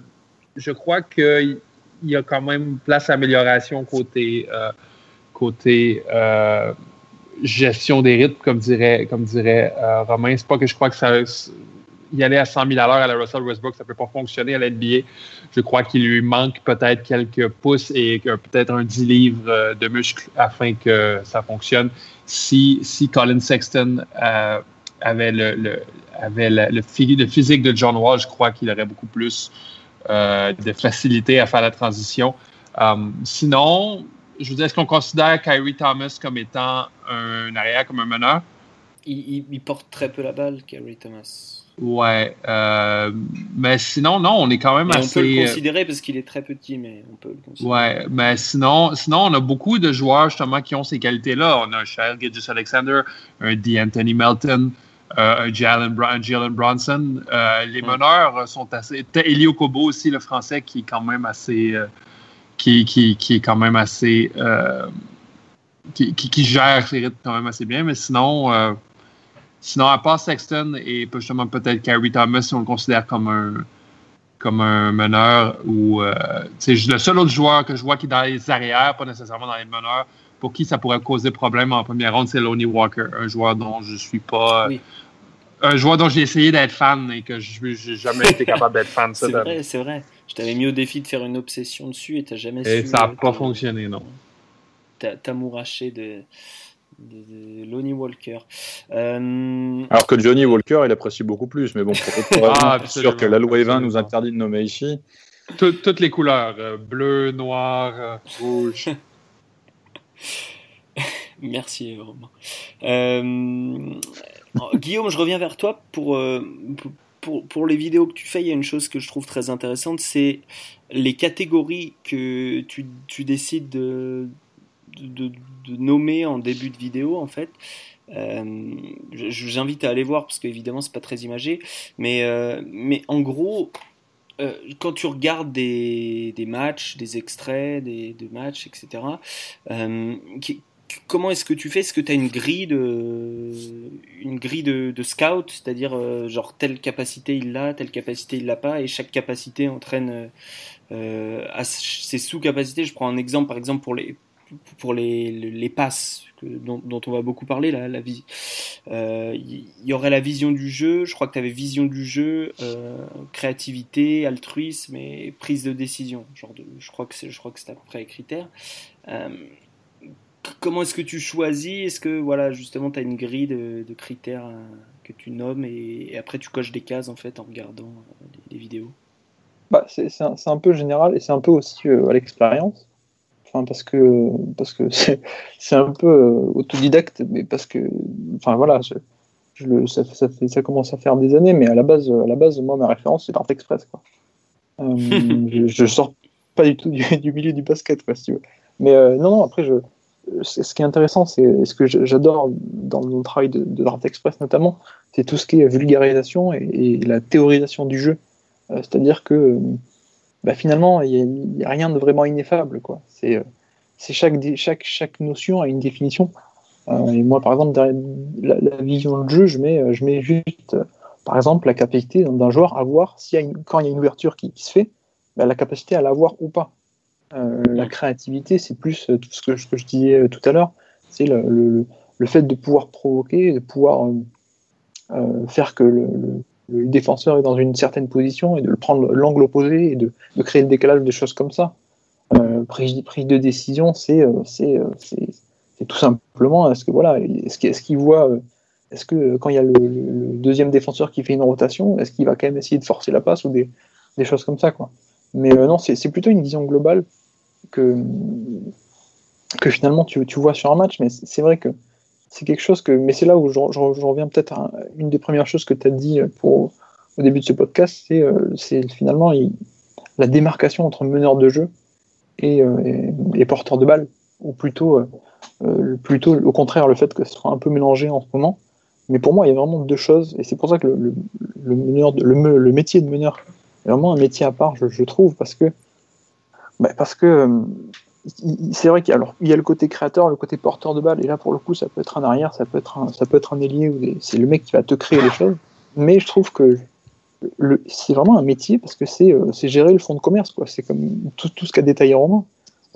je crois qu'il y a quand même place à amélioration côté, côté gestion des rythmes, comme dirait, comme dirait Romain. C'est pas que je crois que ça y aller à 100 000 à l'heure à la Russell Westbrook, ça peut pas fonctionner à l'NBA. Je crois qu'il lui manque peut-être quelques pouces et peut-être un 10 livres de muscles afin que ça fonctionne si, si Colin Sexton euh, avait, le, avait le, physique de John Wall, je crois qu'il aurait beaucoup plus euh, de facilité à faire la transition. Sinon, je vous dis, est-ce qu'on considère Kyrie Thomas comme étant un arrière, comme un meneur? Il, il porte très peu la balle, Kyrie Thomas. Ouais, euh, mais sinon, non, on est quand même assez. On peut le euh, considérer parce qu'il est très petit, mais on peut le considérer. Ouais, mais sinon, sinon, on a beaucoup de joueurs justement qui ont ces qualités-là. On a un Gilgis Alexander, un D'Anthony Melton, euh, un Jalen, Bronson. Euh, les meneurs sont assez. Elio Kobo aussi, le français, qui est quand même assez. Qui, qui, qui, est quand même assez. Qui, qui, gère ses rythmes quand même assez bien, mais sinon Sinon, à part Sexton et justement peut-être Carrie Thomas, si on le considère comme un, comme un meneur, ou euh, le seul autre joueur que je vois qui est dans les arrières, pas nécessairement dans les meneurs, pour qui ça pourrait causer problème en première ronde, c'est Lonnie Walker, un joueur dont je suis pas. Un joueur dont j'ai essayé d'être fan et que je n'ai jamais été capable d'être fan. C'est vrai, c'est vrai. Je t'avais mis au défi de faire une obsession dessus et tu n'as jamais et su. Et ça n'a pas fonctionné, non. T'amouraché de de, Lonnie Walker. Euh, Alors que Johnny Walker, il apprécie beaucoup plus, mais bon, pour ah, sûr que la loi 20 nous interdit de nommer ici. toutes les couleurs, euh, bleu, noir, euh, rouge. Merci, Romain. Guillaume, je reviens vers toi pour, pour, pour, les vidéos que tu fais. Il y a une chose que je trouve très intéressante, c'est les catégories que tu, tu décides de, de, nommer en début de vidéo en fait. Euh, J'invite à aller voir parce qu'évidemment c'est pas très imagé, mais, euh, mais en gros, euh, quand tu regardes des, des, matchs, des extraits des, de matchs, etc., comment est-ce que tu fais? Est-ce que tu as une grille de, une grille de, scout, c'est-à-dire genre telle capacité il l'a, telle capacité il l'a pas, et chaque capacité entraîne à ses sous-capacités. Je prends un exemple, par exemple pour les pour les, les passes que, dont, dont, on va beaucoup parler, la, la vie. Il euh, y, aurait la vision du jeu, je crois que tu avais vision du jeu, euh, créativité, altruisme et prise de décision. Genre de, je crois que c'est à peu près les critères. Euh, comment est-ce que tu choisis? Est-ce que voilà justement tu as une grille de, critères que tu nommes et, après tu coches des cases en fait en regardant les, vidéos? Bah, c'est un, un, peu général et c'est un peu aussi à l'expérience. Enfin, parce que parce que c'est un peu euh, autodidacte, mais parce que enfin voilà, je, je le, ça, ça, fait, ça commence à faire des années, mais à la base, à la base moi ma référence c'est l'Art Express quoi. Euh, je, je, sors pas du tout du, du, milieu du basket quoi si tu veux. Mais euh, non non après je ce qui est intéressant, c'est ce que j'adore dans mon travail de, de l'Art Express notamment, c'est tout ce qui est vulgarisation et, et la théorisation du jeu. C'est-à-dire que bah, finalement, il n'y a, rien de vraiment ineffable. Quoi. C'est, chaque, chaque, chaque notion a une définition. Euh, et moi, par exemple, derrière la, vision de jeu, je mets, je mets juste, par exemple, la capacité d'un joueur à voir si y a une, quand il y a une ouverture qui, se fait, bah, la capacité à la voir ou pas. Euh, la créativité, c'est plus tout ce que, je disais tout à l'heure, c'est le, le, le, fait de pouvoir provoquer, de pouvoir euh, faire que le, le, défenseur est dans une certaine position et de le prendre l'angle opposé et de, créer le décalage, des choses comme ça. Euh, prise, de décision, c'est c'est tout simplement est-ce que voilà, est-ce qu'il est qu voit est-ce que quand il y a le, deuxième défenseur qui fait une rotation, est-ce qu'il va quand même essayer de forcer la passe ou des, choses comme ça quoi. Mais euh, non, c'est plutôt une vision globale que, finalement tu vois sur un match, mais c'est vrai que c'est quelque chose que. Mais c'est là où je, je, je reviens peut-être à une des premières choses que tu as dit pour, au début de ce podcast, c'est euh, finalement la démarcation entre meneur de jeu et, euh, porteur de balle, ou plutôt, euh, plutôt au contraire le fait que ce soit un peu mélangé en ce moment. Mais pour moi, il y a vraiment deux choses, et c'est pour ça que le, meneur de, le, le métier de meneur est vraiment un métier à part, je, je trouve, parce que bah parce que c'est vrai qu'il y, a, y le côté créateur, le côté porteur de balle, et là pour le coup ça peut être un arrière, ça peut être un, ça peut être un ailier, c'est le mec qui va te créer les choses. Mais je trouve que c'est vraiment un métier parce que c'est euh, gérer le fonds de commerce, quoi. C'est comme tout, tout ce qu'a détaillé Romain.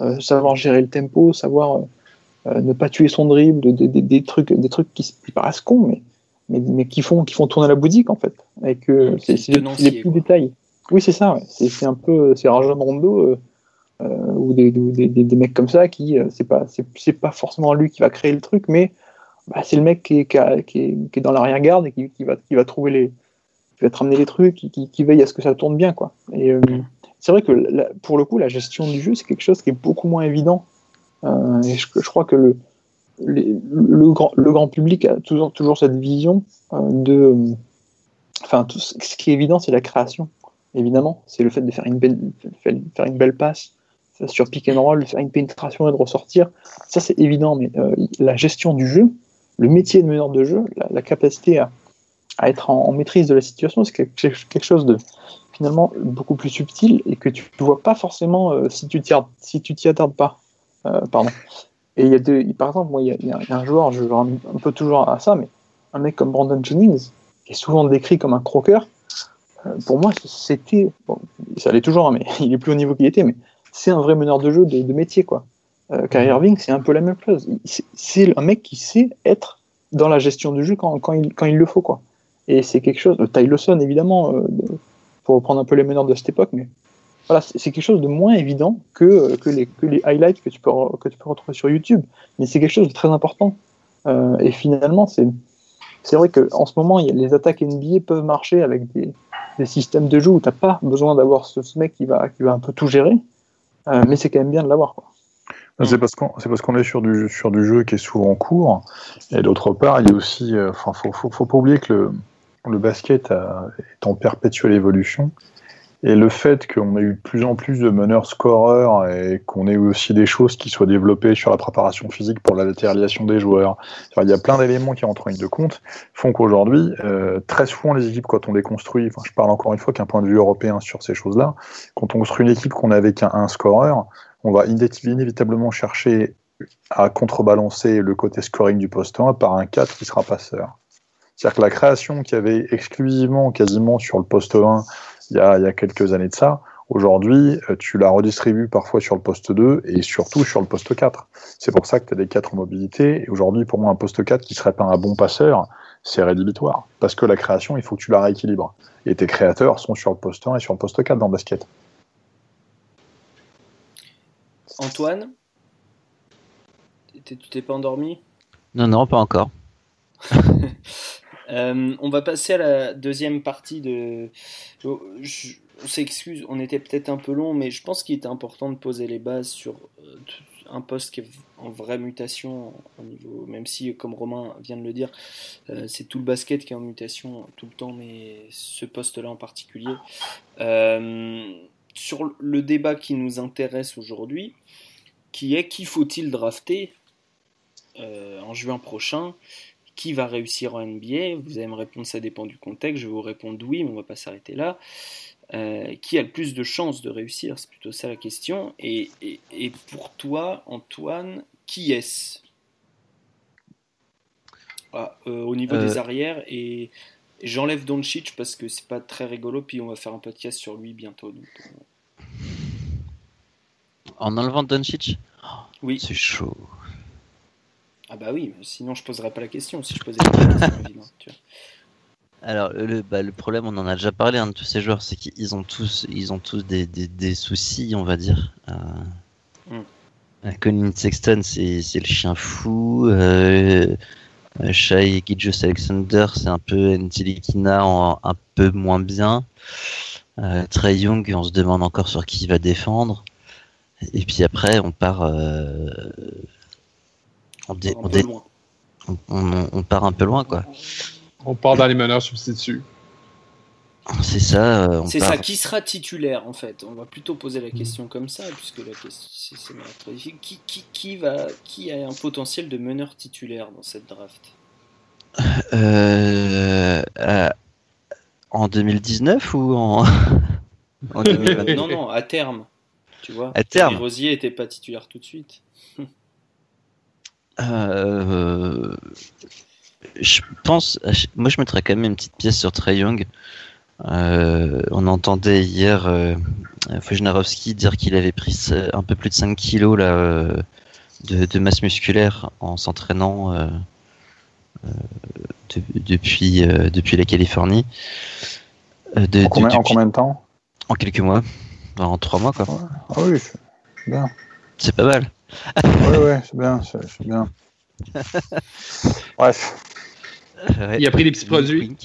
Euh, savoir gérer le tempo, savoir euh, ne pas tuer son dribble, des, des, des, trucs, des trucs qui, qui paraissent cons, mais, mais, mais, qui, font, qui font tourner la boutique en fait. Et que c'est les, les petits détails. Oui, c'est ça, ouais. c'est un peu, c'est Rajon Rondo ou des, des, des, mecs comme ça qui, c'est pas, c'est pas forcément lui qui va créer le truc, mais bah, c'est le mec qui est, qui, est, qui est, dans l'arrière-garde et qui, va, qui va trouver les, qui va te les trucs, qui, veille à ce que ça tourne bien, quoi. Et euh, c'est vrai que pour le coup, la gestion du jeu, c'est quelque chose qui est beaucoup moins évident. Euh, et je, crois que le, les, le, grand, le grand public a toujours, toujours cette vision euh, de, enfin, tout ce qui est évident, c'est la création évidemment, c'est le fait de faire une belle, faire une belle passe sur pick and roll, faire une pénétration et de ressortir. Ça, c'est évident, mais euh, la gestion du jeu, le métier de meneur de jeu, la, capacité à, à être en, maîtrise de la situation, c'est quelque, chose de finalement beaucoup plus subtil et que tu ne vois pas forcément euh, si tu t'y si attardes pas. Euh, pardon. Et y a deux, par exemple, moi, il y, a, un joueur, je un, un peu toujours à ça, mais un mec comme Brandon Jennings, qui est souvent décrit comme un croqueur, pour moi, c'était. Bon, ça allait toujours, hein, mais il est plus au niveau qu'il était, mais c'est un vrai meneur de jeu de, de métier, quoi. Euh, Kyrie Irving, c'est un peu la même chose. C'est un mec qui sait être dans la gestion du jeu quand, quand, il, quand il le faut, quoi. Et c'est quelque chose. Ty Lawson, évidemment, euh, pour reprendre un peu les meneurs de cette époque, mais voilà, c'est quelque chose de moins évident que, que, les, que les highlights que tu, peux, que tu peux retrouver sur YouTube. Mais c'est quelque chose de très important. Euh, et finalement, c'est c'est vrai qu'en ce moment, les attaques NBA peuvent marcher avec des, des systèmes de jeu où tu n'as pas besoin d'avoir ce, ce, mec qui va, qui va un peu tout gérer, euh, mais c'est quand même bien de l'avoir. C'est parce qu'on est sur du sur du jeu qui est souvent court et d'autre part il y a aussi enfin euh, faut, faut, faut pas oublier que le, le basket a, est en perpétuelle évolution Et le fait qu'on ait eu de plus en plus de meneurs scoreurs et qu'on ait eu aussi des choses qui soient développées sur la préparation physique pour la latéralisation des joueurs, il y a plein d'éléments qui rentrent en ligne de compte, font qu'aujourd'hui, euh, très souvent les équipes, quand on les construit, enfin, je parle encore une fois qu'un point de vue européen sur ces choses-là, quand on construit une équipe qu'on avait qu'un un scoreur, on va inévitablement chercher à contrebalancer le côté scoring du poste 1 par un 4 qui sera passeur. C'est-à-dire que la création qu'il y avait exclusivement, quasiment sur le poste 1 il y a, il y a quelques années de ça, aujourd'hui, euh, tu la redistribues parfois sur le poste 2 et surtout sur le poste 4. C'est pour ça que tu as des 4 en mobilité. Et aujourd'hui, pour moi, un poste 4 qui serait pas un bon passeur, c'est rédhibitoire. Parce que la création, il faut que tu la rééquilibres. Et tes créateurs sont sur le poste 1 et sur le poste 4 dans le basket. Antoine? Tu t'es pas endormi? Non, non, pas encore. Euh, on va passer à la deuxième partie de. on s'excuse, on était peut-être un peu long, mais je pense qu'il était important de poser les bases sur euh, un poste qui est en vraie mutation au niveau, même si, comme Romain vient de le dire, euh, c'est tout le basket qui est en mutation tout le temps, mais ce poste-là en particulier. sur le débat qui nous intéresse aujourd'hui, qui est qui faut-il drafter en juin prochain qui va réussir en NBA Vous allez me répondre ça dépend du contexte. Je vais vous répondre oui, mais on va pas s'arrêter là. Euh, qui a le plus de chances de réussir C'est plutôt ça la question. Et, pour toi, Antoine, qui est-ce? Ah, euh, Au niveau des euh. arrières et, j'enlève Doncic parce que c'est pas très rigolo. Puis on va faire un podcast sur lui bientôt. En enlevant Doncic? Oui. C'est chaud. Ah bah oui, sinon je poserais pas la question si je posais la question. Alors le, bah, le, problème, on en a déjà parlé hein, de tous ces joueurs, c'est qu'ils ont tous, ils ont tous des, des, soucis, on va dire. Euh, mm. Colin Sexton, c'est le chien fou. Euh, euh Shai Gijos Alexander, c'est un peu Ntilikina en un peu moins bien. Euh, Trey Young, on se demande encore sur qui il va défendre. Et puis après, on part euh, on, part un peu loin, quoi. On part dans les meneurs substituts. C'est ça. Euh, c'est ça. Qui sera titulaire en fait? On va plutôt poser la question comme ça, puisque la question c'est très difficile. Qui, qui, qui, va, qui a un potentiel de meneur titulaire dans cette draft? Euh, euh, En 2019 ou en, Non, non, à terme. Tu vois. À terme. Rosier était pas titulaire tout de suite. Euh, je pense, moi je mettrais quand même une petite pièce sur Trey Young. Euh, on entendait hier euh, dire qu'il avait pris un peu plus de 5 kilos là, euh, de, masse musculaire en s'entraînant depuis, depuis la Californie. De, en, combien, en, combien, de temps? En quelques mois. En 3 mois quoi. Ah oui, c'est bien. C'est pas mal ouais, ouais, c'est bien, c'est bien. Bref. Il a pris des petits produits.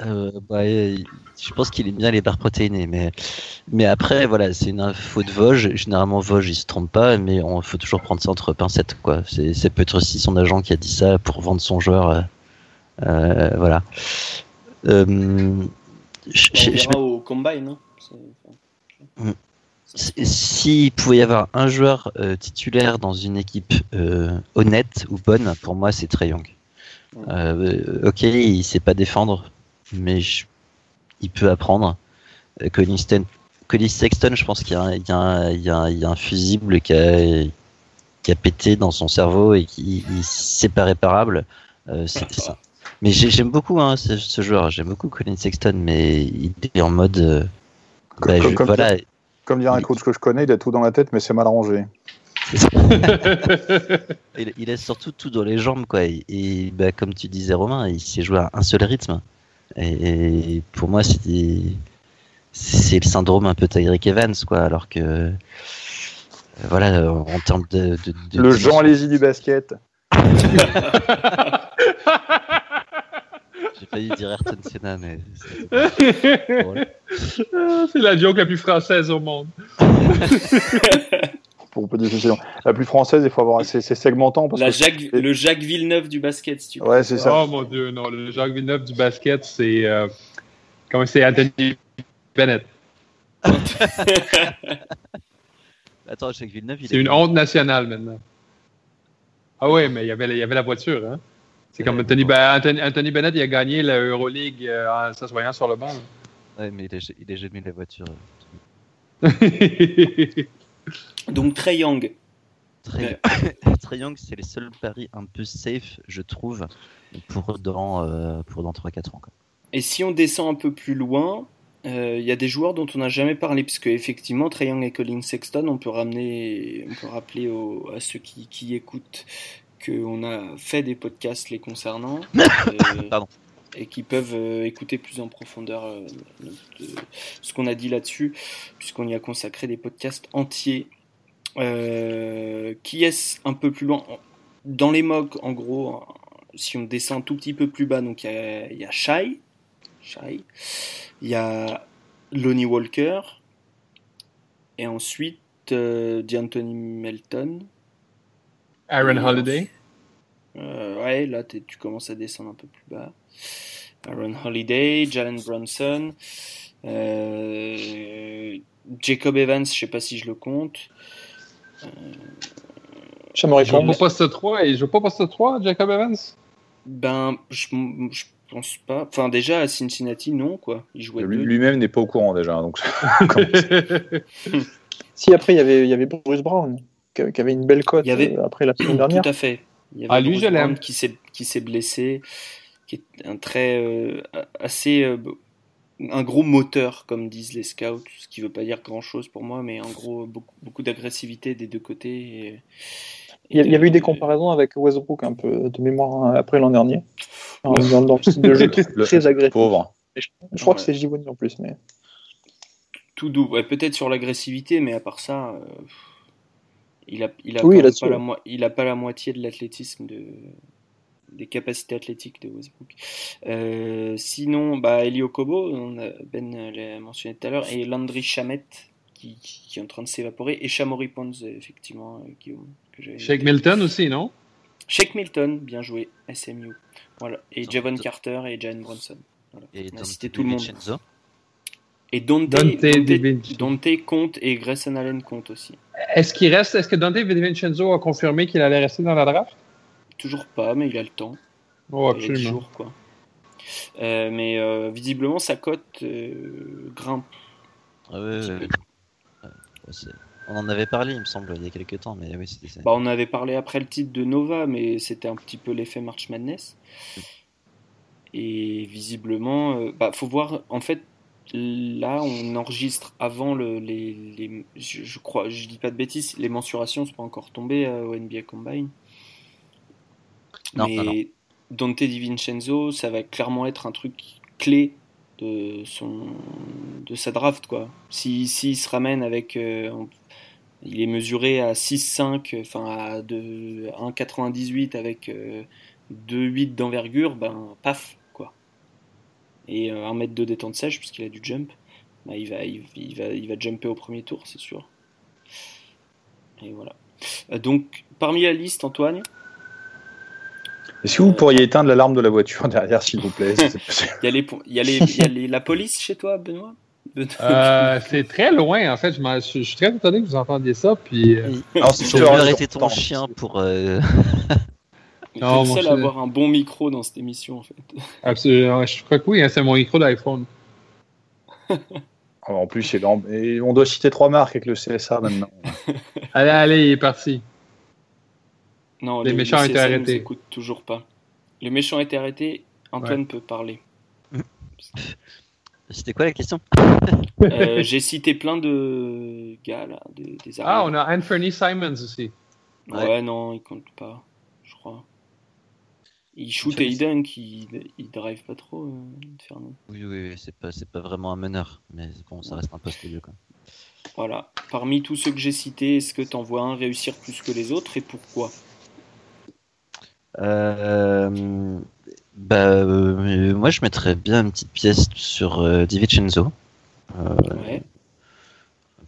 Euh, bah, je pense qu'il aime bien les barres protéinées, mais, mais après, voilà, c'est une info de Vosges. Généralement, Vosges, il se trompe pas, mais on faut toujours prendre ça entre pincettes, quoi. C'est peut-être aussi son agent qui a dit ça pour vendre son joueur. Euh, euh, voilà. Euh, on verra au combine, hein s'il pouvait y avoir un joueur euh, titulaire dans une équipe euh, honnête ou bonne, pour moi, c'est Trey Young. Euh, ok, il sait pas défendre, mais il peut apprendre. Colin, Sexton, je pense qu'il y, y, a un fusible qui a, qui a pété dans son cerveau et qui c'est pas réparable. C'était ça. Mais j'aime beaucoup hein, ce, joueur, j'aime beaucoup Colin Sexton, mais il est en mode. Bah, voilà. Comme dirait un coach que je connais, il a tout dans la tête, mais c'est mal rangé. il, il, a surtout tout dans les jambes, quoi. Et, bah, comme tu disais, Romain, il s'est joué à un seul rythme. Et, pour moi, c'est le syndrome un peu Tyreek Evans, quoi. Alors que, voilà, en termes de. le Jean Lézy du basket. Failli dire Ayrton Senna, mais. C'est la joke la plus française au monde. Pour La plus française, il faut avoir. C'est segmentant. Parce la Jacques, le Jacques Villeneuve du basket, si tu veux. Ouais, c'est ça. Oh mon dieu, non. Le Jacques Villeneuve du basket, c'est. Euh, comment c'est Anthony Bennett. Attends, Jacques Villeneuve, il C'est est- une honte nationale maintenant. Ah oui, mais il y avait, il y avait la voiture. Hein? C'est comme Ouais, Anthony, bon. Ben- Anthony, Anthony Bennett, il a gagné la Euroleague euh, en s'assoyant sur le banc. Ouais, mais il est, il est jamais de la voiture. Donc Trey Young. Trae Young, c'est les seuls paris un peu safe, je trouve, pour dans, euh, pour dans 3-4 ans. quoi. Et si on descend un peu plus loin, euh, il y a des joueurs dont on n'a jamais parlé, puisque effectivement, Trae Young et Colin Sexton, on peut ramener, on peut rappeler à ceux qui, qui écoutent qu'on a fait des podcasts les concernant. euh, Pardon. Et qui peuvent euh, écouter plus en profondeur euh, ce qu'on a dit là-dessus, puisqu'on y a consacré des podcasts entiers. Qui est-ce un peu plus loin? Dans les mocks, en gros, si on descend un tout petit peu plus bas, donc il y a, il y a Shai, Shai. Il y a Lonnie Walker. Et ensuite, euh, D'Anthony Melton. Aaron Et Holiday? Euh, ouais, là, tu commences à descendre un peu plus bas. Aaron Holiday, Jalen Brunson. euh, Jacob Evans, je sais pas si je le compte. Chamoris Je pas poste 3 et je pas poste 3, Jacob Evans? Ben, je, je pense pas. Enfin, déjà, à Cincinnati, non, quoi. Il jouait. Lui-même n'est pas au courant déjà. Donc, Si après il y avait, il y avait Bruce Brown qui avait une belle cote avait- euh, après la semaine dernière. Tout à fait. Il y avait Ah, lui, je l'aime. Qui s'est qui s'est blessé, qui est un très euh, assez euh, un gros moteur comme disent les scouts, ce qui veut pas dire grand chose pour moi, mais en gros beaucoup, beaucoup d'agressivité des deux côtés. et- Il y, a- il y avait eu des comparaisons avec Westbrook un peu de mémoire hein, après l'an dernier. Dans, dans- dans le de jeu très, agressif. pauvre. Je, je crois que c'est Givoni en plus. Mais... tout doux. Ouais, peut-être sur l'agressivité, mais à part ça, euh, il a, il a Oui, pas la, ouais. mo- il a pas la moitié de l'athlétisme de des capacités athlétiques de Westbrook. Euh, sinon, bah Elio Kobo, on a- Ben l'a mentionné tout à l'heure, et Landry Shamet qui, qui est en train de s'évaporer, et Shamori Pons, effectivement, euh, Guillaume. Que Shake. Milton aussi, non? Shake Milton, bien joué, SMU. Voilà. Et Javon Carter et Jalen Brunson. Voilà. Et On a cité tout le monde. Et Dante, Dante Dante, compte et Grayson Allen compte aussi. Est-ce qu'il reste, est-ce que Dante DiVincenzo a confirmé qu'il allait rester dans la draft? Toujours pas, mais il a le temps. Oh, Il y a 10 absolument. jours, quoi. Euh, mais euh, visiblement, sa cote euh, grimpe. Ah ouais, ouais, On en avait parlé, il me semble, il y a quelques temps, mais oui, c'était ça. Bah, on avait parlé après le titre de Nova, mais c'était un petit peu l'effet March Madness. Et visiblement, euh, bah, faut voir. En fait, là, on enregistre avant le, les, les- je, je crois, je dis pas de bêtises, les mensurations sont pas encore tombées euh, au NBA Combine. Non, mais non, non. Dante DiVincenzo, ça va clairement être un truc clé de son de sa draft quoi. Si s'il se ramène avec euh, il est mesuré à 6,5 enfin à de 1,98 avec euh, 2,8 d'envergure, ben paf. Et euh, 1 mètre de détente sèche puisqu'il a du jump, ben, il va il, il va il va jumper au premier tour, c'est sûr. Et voilà. Euh, Donc parmi la liste Antoine, Est-ce que vous pourriez éteindre l'alarme de la voiture derrière, s'il vous plaît? Il y a les il y a les il y a les- la police chez toi Benoît? Benoît Euh, c'est très loin, en fait. Je, m'en- je- je suis très étonné que vous entendiez ça. Puis, euh, Alors, si voulu te arrêter ton chien pour. euh, Non, le seul à avoir un bon micro dans cette émission en fait. absolument, je crois que oui, hein, c'est mon micro d'iPhone. En plus, c'est grand. Et on doit citer trois marques avec le CSA maintenant. Allez, allez, il est parti. Non, Les le- méchants ont été arrêtés. écoute toujours pas. Les méchants ont été arrêtés. Antoine peut parler. C'était quoi la question? Euh, J'ai cité plein de gars là, des, des Ah, on a Anthony Simons aussi. Ouais, non, il compte pas. Il shoot et il dunk, il, il drive pas trop, euh. Oui, oui, oui, c'est pas, c'est pas vraiment un meneur, mais bon, ça reste un poste de quoi. Voilà. Parmi tous ceux que j'ai cités, est-ce que t'en vois un réussir plus que les autres et pourquoi? Euh, bah, euh, moi, je mettrais bien une petite pièce sur euh, Di Vincenzo, euh, Ouais.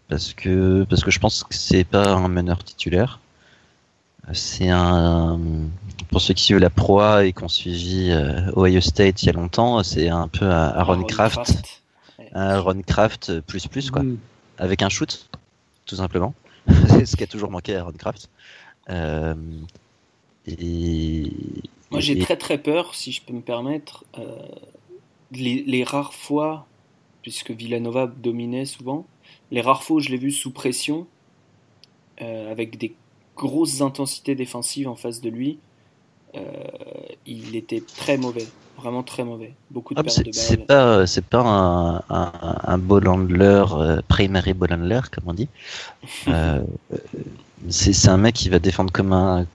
parce que parce que je pense que c'est pas un meneur titulaire. C'est un pour ceux qui suivent la proie et qui ont suivi euh, Ohio State il y a longtemps, c'est un peu un Aaron un Ron Craft plus plus quoi, Mm. avec un shoot, tout simplement. C'est ce qui a toujours manqué à Ron Craft. Euh, et Moi, j'ai et- très très peur, si je peux me permettre, euh, les, les rares fois, puisque Villanova dominait souvent, les rares fois où je l'ai vu sous pression, euh, avec des grosses intensités défensives en face de lui, euh, il était très mauvais, vraiment très mauvais. Beaucoup de Ah, pertes de c'est pas c'est pas un, un, un ball handler euh, primary ball handler comme on dit. Euh, euh, c'est un mec qui va défendre comme un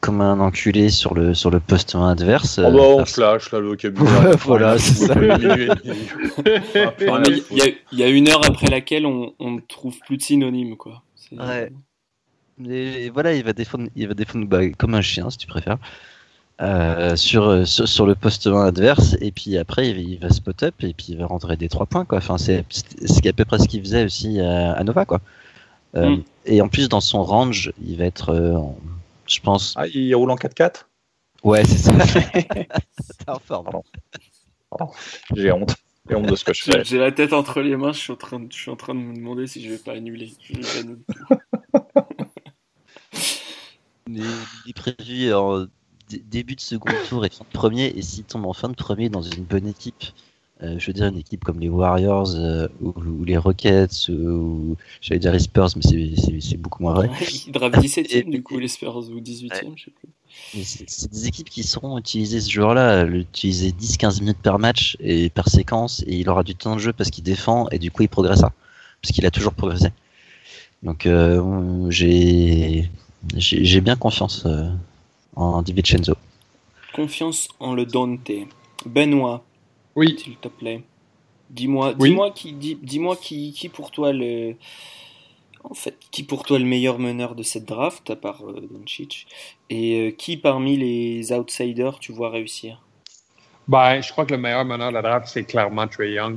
comme un enculé sur le sur le poste adverse. Oh euh, bah, on parce- flash là le vocabulaire. Voilà, c'est ça. Il y, a- il y a une heure après laquelle on on ne trouve plus de synonymes, quoi. Ouais. Et voilà, il va défendre, il va défendre bah, comme un chien, si tu préfères, euh, sur, euh, sur, sur le poste 1 adverse. Et puis après, il va, il va spot up et puis il va rentrer des trois points. Quoi. Enfin, c'est c'est à peu près ce qu'il faisait aussi à, à Nova. Quoi. Euh, Mm. Et en plus, dans son range, il va être, euh, en- je pense. Ah, il roule en 4x4 Ouais, c'est ça. T'es en forme. J'ai honte. J'ai honte de ce que je fais. j'ai la tête entre les mains, je suis en train de, je suis en train de me demander si je vais pas annuler. Je vais annuler. Il il est prévu en dé- début de second tour et fin de premier. Et s'il tombe en fin de premier dans une bonne équipe, euh, je veux dire une équipe comme les Warriors euh, ou, ou les Rockets ou, j'allais dire les Spurs, mais c'est- beaucoup moins vrai. Il draft 17ème du coup, les Spurs, ou 18ème, je sais plus. Mais c'est des équipes qui sauront utiliser ce joueur-là, l'utiliser 10-15 minutes par match et par séquence, et il aura du temps de jeu parce qu'il défend et du coup il progressera, parce qu'il a toujours progressé. Donc euh, j'ai j'ai bien confiance euh, en Di Vincenzo. Confiance en le Dante. Benoît, Oui, s'il te plaît. Dis-moi, Oui. dis-moi qui, dis, dis-moi qui, qui pour toi le, en fait, qui pour toi le meilleur meneur de cette draft à part euh, Doncic? Et euh, qui parmi les outsiders tu vois réussir? Ben, je crois que le meilleur meneur de la draft, c'est clairement Trey Young.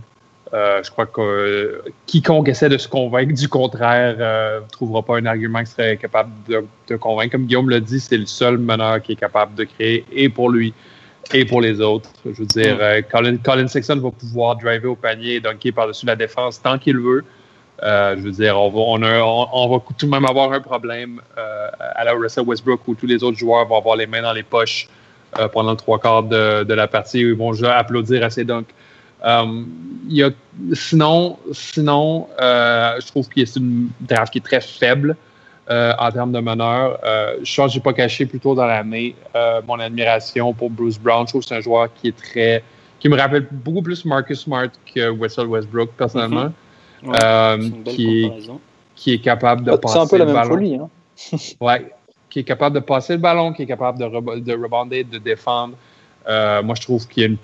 Euh, je crois que euh, quiconque essaie de se convaincre du contraire ne trouvera pas un argument qui serait capable de, de convaincre. Comme Guillaume l'a dit, c'est le seul meneur qui est capable de créer et pour lui et pour les autres. Je veux dire, euh, Colin, Colin Sexton va pouvoir driver au panier et dunker par-dessus la défense tant qu'il veut. Euh, je veux dire, on va, on, a- on- on va tout de même avoir un problème euh, à la Russell Westbrook où tous les autres joueurs vont avoir les mains dans les poches euh, pendant le trois quarts de, de la partie où ils vont juste applaudir à ses dunks. Euh, il y a, sinon, sinon euh, je trouve que c'est une draft qui est très faible euh, en termes de meneur. Euh, je pense que j'ai pas caché plus tôt dans l'année euh, mon admiration pour Bruce Brown. Je trouve que c'est un joueur qui est très, qui me rappelle beaucoup plus Marcus Smart que Russell Westbrook personnellement, Euh, belle qui, est capable de passer C'est un peu la le même ballon. folie. Hein. Ouais, qui est capable de passer le ballon, qui est capable de, rebo- de rebonder, de défendre. Euh, moi, je trouve qu'il y a une.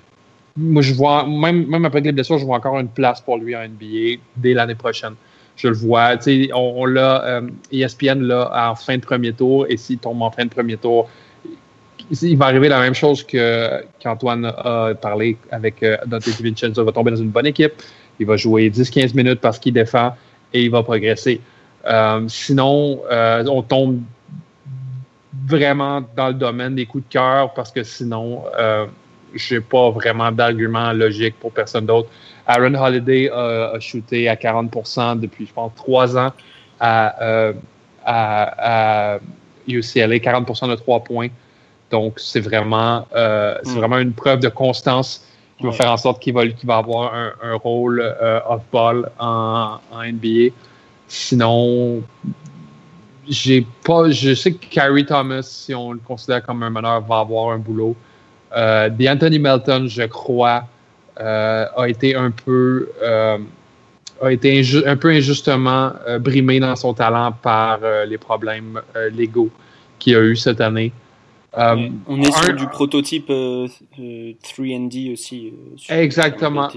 Moi, je vois, même, même après les blessures, je vois encore une place pour lui en NBA dès l'année prochaine. Je le vois. On, on l'a, euh, ESPN l'a en fin de premier tour, et s'il tombe en fin de premier tour, il va arriver la même chose que qu'Antoine a parlé avec euh, Dante DiVincenzo. Il va tomber dans une bonne équipe, il va jouer 10-15 minutes parce qu'il défend et il va progresser. Euh, sinon, on tombe vraiment dans le domaine des coups de cœur parce que sinon, j'ai pas vraiment d'argument logique pour personne d'autre. Aaron Holiday a, a shooté à 40% depuis, je pense, trois ans à, euh, à, à UCLA, 40% de trois points. Donc, c'est vraiment, euh, c'est Mm. vraiment une preuve de constance qui va faire en sorte qu'il va, va avoir un, un rôle euh, off-ball en, en NBA. Sinon, j'ai pas. Je sais que Kyrie Thomas, si on le considère comme un meneur, va avoir un boulot. Euh, D'Anthony Melton, je crois, euh, a été un peu euh, a été inju- un peu injustement euh, brimé dans son talent par les problèmes légaux qu'il a eu cette année. On est sur un- du prototype euh, euh, 3D aussi. euh, sur- Exactement.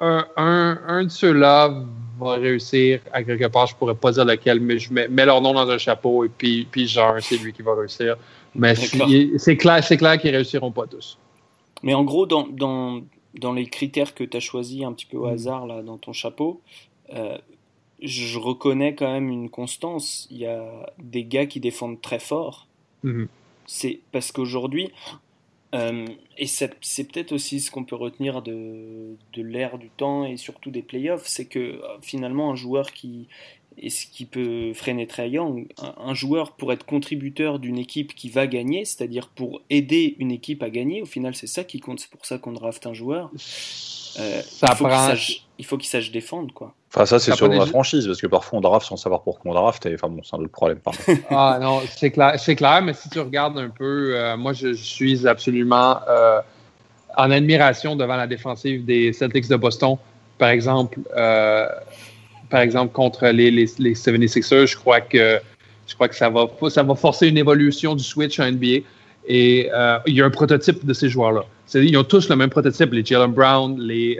un, un de ceux-là va réussir à quelque part, je pourrais pas dire lequel, mais je mets, mets leur nom dans un chapeau et puis, puis genre, c'est lui qui va réussir. Mais c'est clair, c'est clair qu'ils réussiront pas tous. Mais en gros, dans, dans, dans les critères que tu as choisis un petit peu au Mm. hasard là, dans ton chapeau, euh, je reconnais quand même une constance. Il y a des gars qui défendent très fort. Mhm. C'est parce qu'aujourd'hui, Euh, et c'est peut-être aussi ce qu'on peut retenir de, de l'ère du temps et surtout des playoffs, c'est que euh, finalement un joueur qui est ce qui peut freiner Trae Young, un, joueur pour être contributeur d'une équipe qui va gagner, c'est-à-dire pour aider une équipe à gagner, au final c'est ça qui compte, c'est pour ça qu'on draft un joueur. Euh, il, faut il, faut qu'il sache défendre quoi. Enfin, ça, c'est sur la franchise, parce que parfois on draft sans savoir pourquoi on draft, et enfin bon, c'est un autre problème. ah non, c'est clair, mais si tu regardes un peu, euh, moi je, suis absolument euh, en admiration devant la défensive des Celtics de Boston. Par exemple, euh, par exemple contre les, les, les 76ers, je crois que je crois que ça va, ça va forcer une évolution du switch en NBA. Et il y a un prototype de ces joueurs-là. Ils ont tous le même prototype, les Jalen Brown, les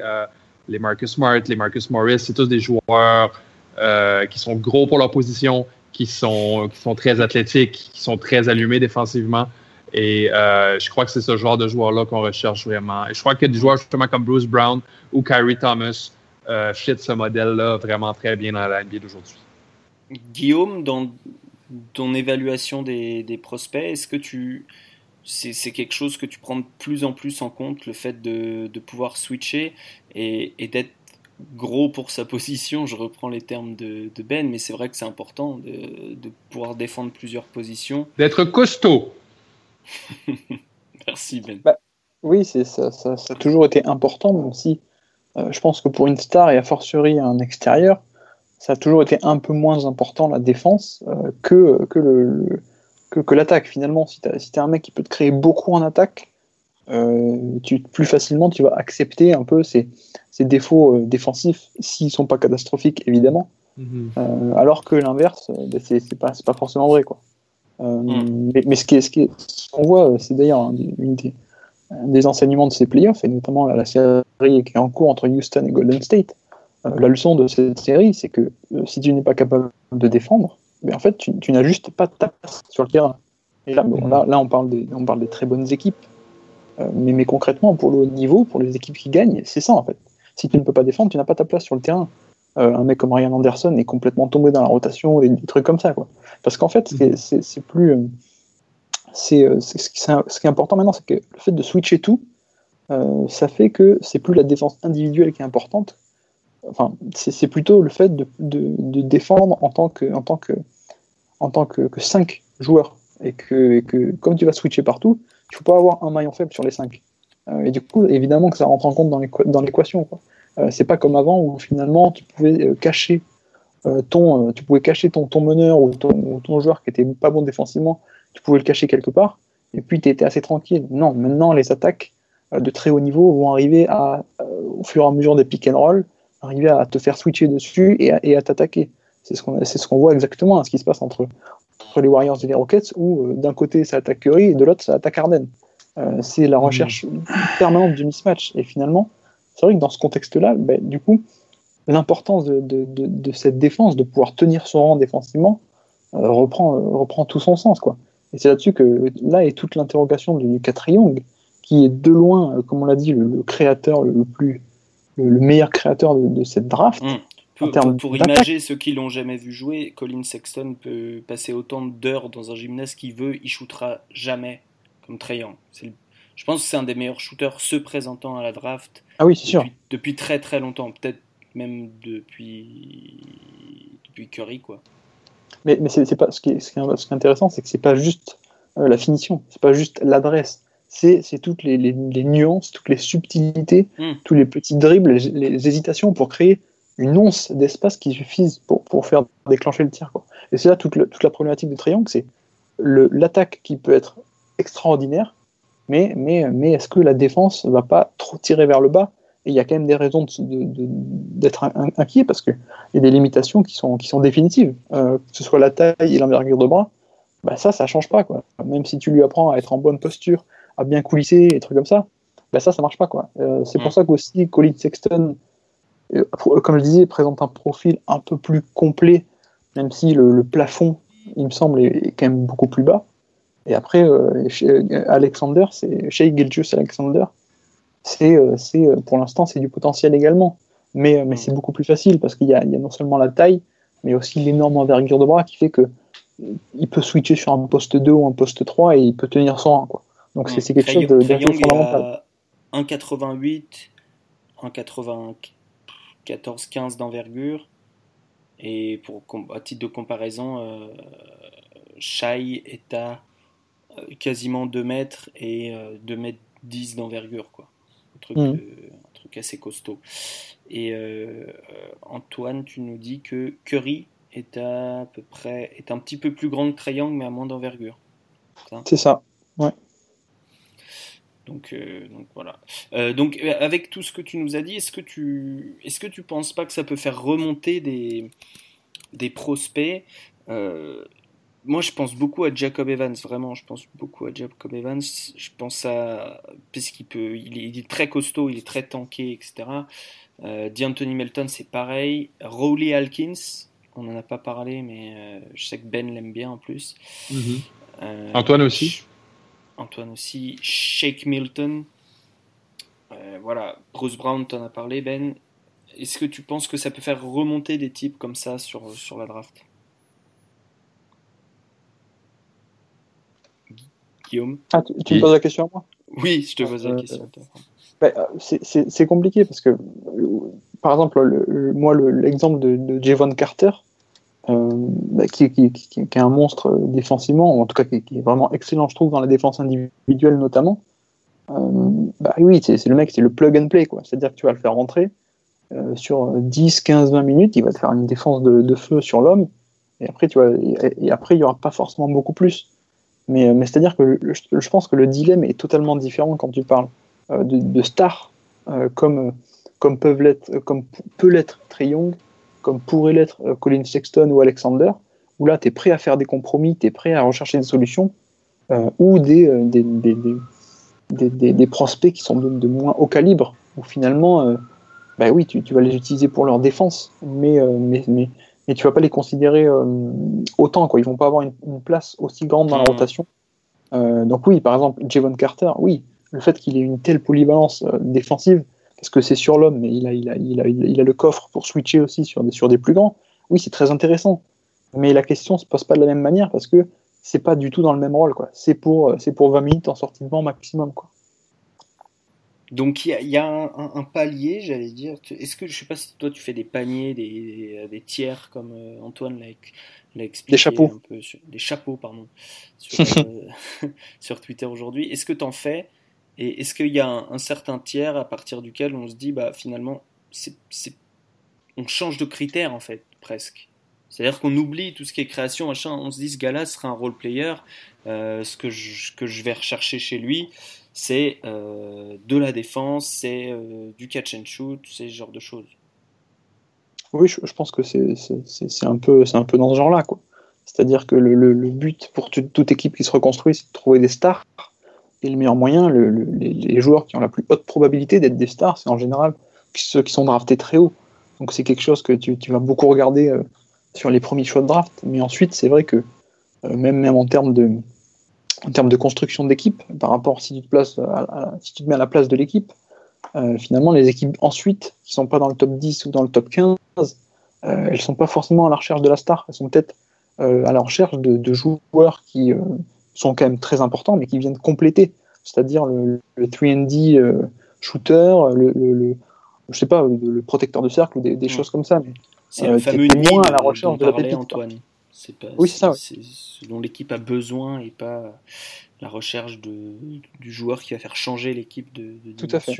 les Marcus Smart, les Marcus Morris, c'est tous des joueurs euh, qui sont gros pour leur position, qui sont, qui sont très athlétiques, qui sont très allumés défensivement. Et euh, je crois que c'est ce genre de joueurs-là qu'on recherche vraiment. Et je crois que des joueurs justement comme Bruce Brown ou Kyrie Thomas euh, fit ce modèle-là vraiment très bien dans la NBA d'aujourd'hui. Guillaume, dans ton évaluation des, des prospects, est-ce que tu c'est quelque chose que tu prends de plus en plus en compte, le fait de, pouvoir switcher et, d'être gros pour sa position? Je reprends les termes de, Ben, mais c'est vrai que c'est important de, pouvoir défendre plusieurs positions. D'être costaud. Merci Ben. Bah, oui, ça, ça, ça, a toujours été important, même si euh, je pense que pour une star et a fortiori un extérieur, ça a toujours été un peu moins important la défense euh, que, que le que, l'attaque finalement. Si tu es un mec qui peut te créer beaucoup en attaque, euh, tu, plus facilement tu vas accepter un peu ses, défauts euh, défensifs s'ils sont pas catastrophiques évidemment. Mhm. Euh, alors que l'inverse, ben, c'est pas, pas forcément vrai quoi. Mhm. mais, ce qui ce qu'on voit, c'est d'ailleurs une des, des, enseignements de ces playoffs et notamment la série qui est en cours entre Houston et Golden State. la leçon de cette série, c'est que si tu n'es pas capable de défendre, mais en fait, tu, n'as juste pas ta place sur le terrain. Et là, là, on, parle des, on parle des très bonnes équipes. Euh, mais, mais, concrètement, pour le haut niveau, pour les équipes qui gagnent, c'est ça en fait. Si tu ne peux pas défendre, tu n'as pas ta place sur le terrain. Euh, un mec comme Ryan Anderson est complètement tombé dans la rotation et des trucs comme ça. Quoi. Parce qu'en fait, c'est plus. Euh, c'est ce qui est important maintenant, c'est que le fait de switcher tout, ça fait que c'est plus la défense individuelle qui est importante, enfin, c'est plutôt le fait de, défendre en tant que, en tant que, en tant que, que cinq joueurs. Et que, comme tu vas switcher partout, il faut pas avoir un maillon faible sur les cinq. Euh, et du coup, évidemment que ça rentre en compte dans l'équation. Euh, c'est pas comme avant où finalement tu pouvais euh, cacher euh, ton, tu pouvais cacher ton, ton meneur ou ton, ton, joueur qui était pas bon défensivement, tu pouvais le cacher quelque part. Et puis tu étais assez tranquille. Non, maintenant les attaques de très haut niveau vont arriver à, au fur et à mesure des pick and roll arriver à te faire switcher dessus et à, t'attaquer. C'est ce qu'on ce qu'on voit exactement, hein, ce qui se passe entre, entre les Warriors et les Rockets, où euh, d'un côté ça attaque Curry et de l'autre ça attaque Harden. Euh, c'est la recherche permanente du mismatch. Et finalement, c'est vrai que dans ce contexte-là, ben, du coup, l'importance de, de, cette défense, de pouvoir tenir son rang défensivement, euh, reprend, reprend tout son sens. Quoi. Et c'est là-dessus que là est toute l'interrogation du Young, qui est de loin, comme on l'a dit, le, créateur le, plus le, meilleur créateur de, cette draft. Mmh. Pour, pour, imager ceux qui l'ont jamais vu jouer, Colin Sexton peut passer autant d'heures dans un gymnase qu'il veut, il shootera jamais comme Trae Je pense que c'est un des meilleurs shooters se présentant à la draft. Ah oui, c'est sûr. Depuis très très longtemps, peut-être même depuis depuis Curry quoi. Mais, mais c'est pas ce qui est, ce qui est, intéressant, c'est que c'est pas juste euh, la finition, c'est pas juste l'adresse, c'est toutes les, nuances, toutes les subtilités, hmm. tous les petits dribbles, les, hésitations pour créer une once d'espace qui suffise pour, faire déclencher le tir. Et c'est là toute, la problématique du triangle, c'est l'attaque qui peut être extraordinaire, mais, est-ce que la défense va pas trop tirer vers le bas Et il y a quand même des raisons d'être inquiet parce qu'il y a des limitations qui sont, définitives, euh, que ce soit la taille et l'envergure de bras. Bah ça, ça change pas. Même si tu lui apprends à être en bonne posture, à bien coulisser et trucs comme ça, ben ça, ça marche pas. quoi. Euh, c'est pour mm. ça qu'aussi Colin Sexton, euh, comme je disais, présente un profil un peu plus complet, même si le, plafond, il me semble, est, quand même beaucoup plus bas. Et après, Alexander, c'est chez Gilgius Alexander, c'est, c'est pour l'instant, c'est du potentiel également. Mais, mais c'est beaucoup plus facile parce qu'il y a, il y a non seulement la taille, mais aussi l'énorme envergure de bras qui fait que il peut switcher sur un poste 2 ou un poste 3 et il peut tenir son 1. Quoi. Donc c'est quelque chose d'assez fondamental. 1,88, 1,94, 15 d'envergure. Et pour, à titre de comparaison, euh, Shai est à euh, quasiment 2 mètres et 2 mètres 10 d'envergure. Quoi. Un, truc, mmh. un truc assez costaud. Et Antoine, tu nous dis que Curry est à, peu près est un petit peu plus grand que Triangle mais à moins d'envergure. C'est ça? Ouais. Donc, euh, donc voilà. Euh, donc euh, avec tout ce que tu nous as dit, est-ce que tu est-ce que tu penses pas que ça peut faire remonter des des prospects? Moi, je pense beaucoup à Jacob Evans. Vraiment, je pense beaucoup à Jacob Evans. Je pense à puisqu'il peut, il est, il est, très costaud, il est très tanké, etc. Euh, D'Anthony Melton, c'est pareil. Rowley Alkins, on n'en a pas parlé, mais euh, je sais que Ben l'aime bien en plus. Mhm. Euh, Antoine aussi. Antoine aussi. Shake Milton. Euh, voilà, Bruce Brown, t'en as parlé, Ben. Est-ce que tu penses que ça peut faire remonter des types comme ça sur, sur la draft? Guillaume ah, tu, me poses la question à moi? Oui, je te pose la question. Bah, c'est compliqué parce que, par exemple, moi, l'exemple de, de Javon Carter, euh, bah, qui, est un monstre défensivement, ou en tout cas qui, est vraiment excellent, je trouve, dans la défense individuelle notamment. Euh, bah oui, c'est le mec, c'est le plug and play, quoi. C'est-à-dire que tu vas le faire rentrer euh, sur 10, 15, 20 minutes, il va te faire une défense de, feu sur l'homme, et après, tu vois, et, après, il n'y aura pas forcément beaucoup plus. Mais, mais c'est-à-dire que je pense que le dilemme est totalement différent quand tu parles de, de stars comme, comme, peuvent l'être, comme peut l'être Trey Young comme pourrait l'être euh, Colin Sexton ou Alexander, où là, tu es prêt à faire des compromis, tu es prêt à rechercher des solutions, euh, ou des, euh, des, des, des, prospects qui sont de, moins haut calibre, où finalement, bah oui, tu, vas les utiliser pour leur défense, mais, mais, mais tu vas pas les considérer autant, quoi. ils vont pas avoir une, place aussi grande dans la mmh. rotation. donc oui, par exemple, Javon Carter, oui, le fait qu'il ait une telle polyvalence défensive, parce que c'est sur l'homme, mais il a, il, a, il, a, il a, le coffre pour switcher aussi sur des, sur des plus grands. Oui, c'est très intéressant. Mais la question ne se pose pas de la même manière parce que c'est pas du tout dans le même rôle. C'est pour, pour 20 minutes en sortie de banc maximum. Quoi. Donc il y a, un, palier, j'allais dire. Est-ce que je sais pas si toi tu fais des paniers, des, des tiers comme euh, Antoine l'a expliqué. Des chapeaux. Un peu des chapeaux, pardon, sur, euh, sur Twitter aujourd'hui. Est-ce que tu en fais? Et est-ce qu'il y a un, certain tiers à partir duquel on se dit, bah finalement, c'est, on change de critère en fait, presque. C'est-à-dire qu'on oublie tout ce qui est création, machin. On se dit, ce gars-là sera un role player. Euh, ce que je, que je vais rechercher chez lui, c'est euh, de la défense, c'est euh, du catch and shoot, c'est ce genre de choses. Oui, je, pense que c'est, un, peu, un peu dans ce genre-là. C'est-à-dire que le, but pour toute équipe qui se reconstruit, c'est de trouver des stars. Et le meilleur moyen, les, joueurs qui ont la plus haute probabilité d'être des stars, c'est en général ceux qui sont draftés très haut. Donc c'est quelque chose que tu, vas beaucoup regarder euh, sur les premiers choix de draft. Mais ensuite, c'est vrai que même, même en termes de, en termes de construction d'équipe, par rapport si tu te, places si tu te mets à la place de l'équipe, euh, finalement, les équipes ensuite, qui sont pas dans le top 10 ou dans le top 15, elles sont pas forcément à la recherche de la star. Elles sont peut-être à la recherche de, de joueurs qui sont quand même très importants, mais qui viennent compléter. C'est-à-dire le, 3D euh, shooter, le, le, je sais pas, le, protecteur de cercle ou des, choses comme ça. C'est euh, fameux moins à la recherche de la pépite. Antoine. C'est oui, c'est ça. C'est ce dont l'équipe a besoin et pas la recherche de, du joueur qui va faire changer l'équipe de, de Tout à fait.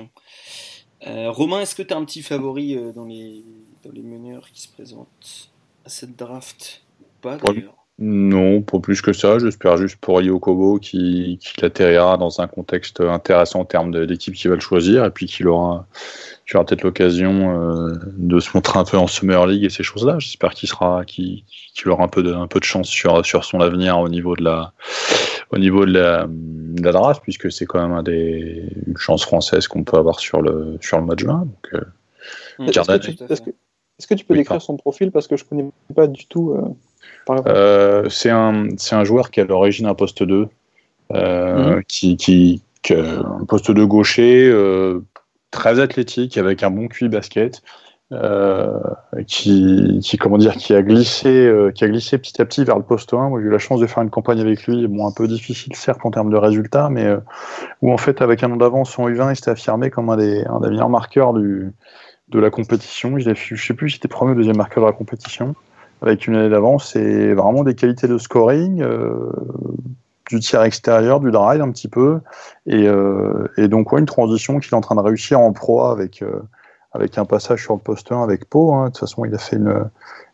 Euh, Romain, est-ce que tu as un petit favori euh, dans, les, dans les meneurs qui se présentent à cette draft? Pas d'ailleurs. Non, pour plus que ça. J'espère juste pour Yokobo qui, qui atterrira dans un contexte intéressant en termes d'équipe qui va le choisir et puis qu'il aura, aura peut-être l'occasion euh, de se montrer un peu en Summer League et ces choses-là. J'espère qu'il sera, qu'il aura un peu de, un peu de chance sur, sur son avenir au niveau de la, au niveau de la, de la draft puisque c'est quand même un des, une chance française qu'on peut avoir sur le, sur le mois de juin. Donc, euh. Est-ce que, tu peux décrire son profil parce que je connais pas du tout. Euh, euh, c'est un, un, joueur qui a l'origine un poste 2, euh, mhm. qui, qui, un poste 2 gaucher, euh, très athlétique, avec un bon QI basket, euh, qui, qui, comment dire, qui a glissé, euh, qui a glissé petit à petit vers le poste 1. Moi, j'ai eu la chance de faire une campagne avec lui, bon, un peu difficile certes en termes de résultats, mais euh, où en fait, avec un an d'avance en U20, il s'était affirmé comme un des, un des meilleurs marqueurs du, de la compétition. Je sais plus si c'était premier ou deuxième marqueur de la compétition, avec une année d'avance, et vraiment des qualités de scoring, du tir extérieur, du drive un petit peu, et, et donc ouais, une transition qu'il est en train de réussir en proie avec avec un passage sur le poste 1 avec Pau. Hein. De toute façon, il a fait une,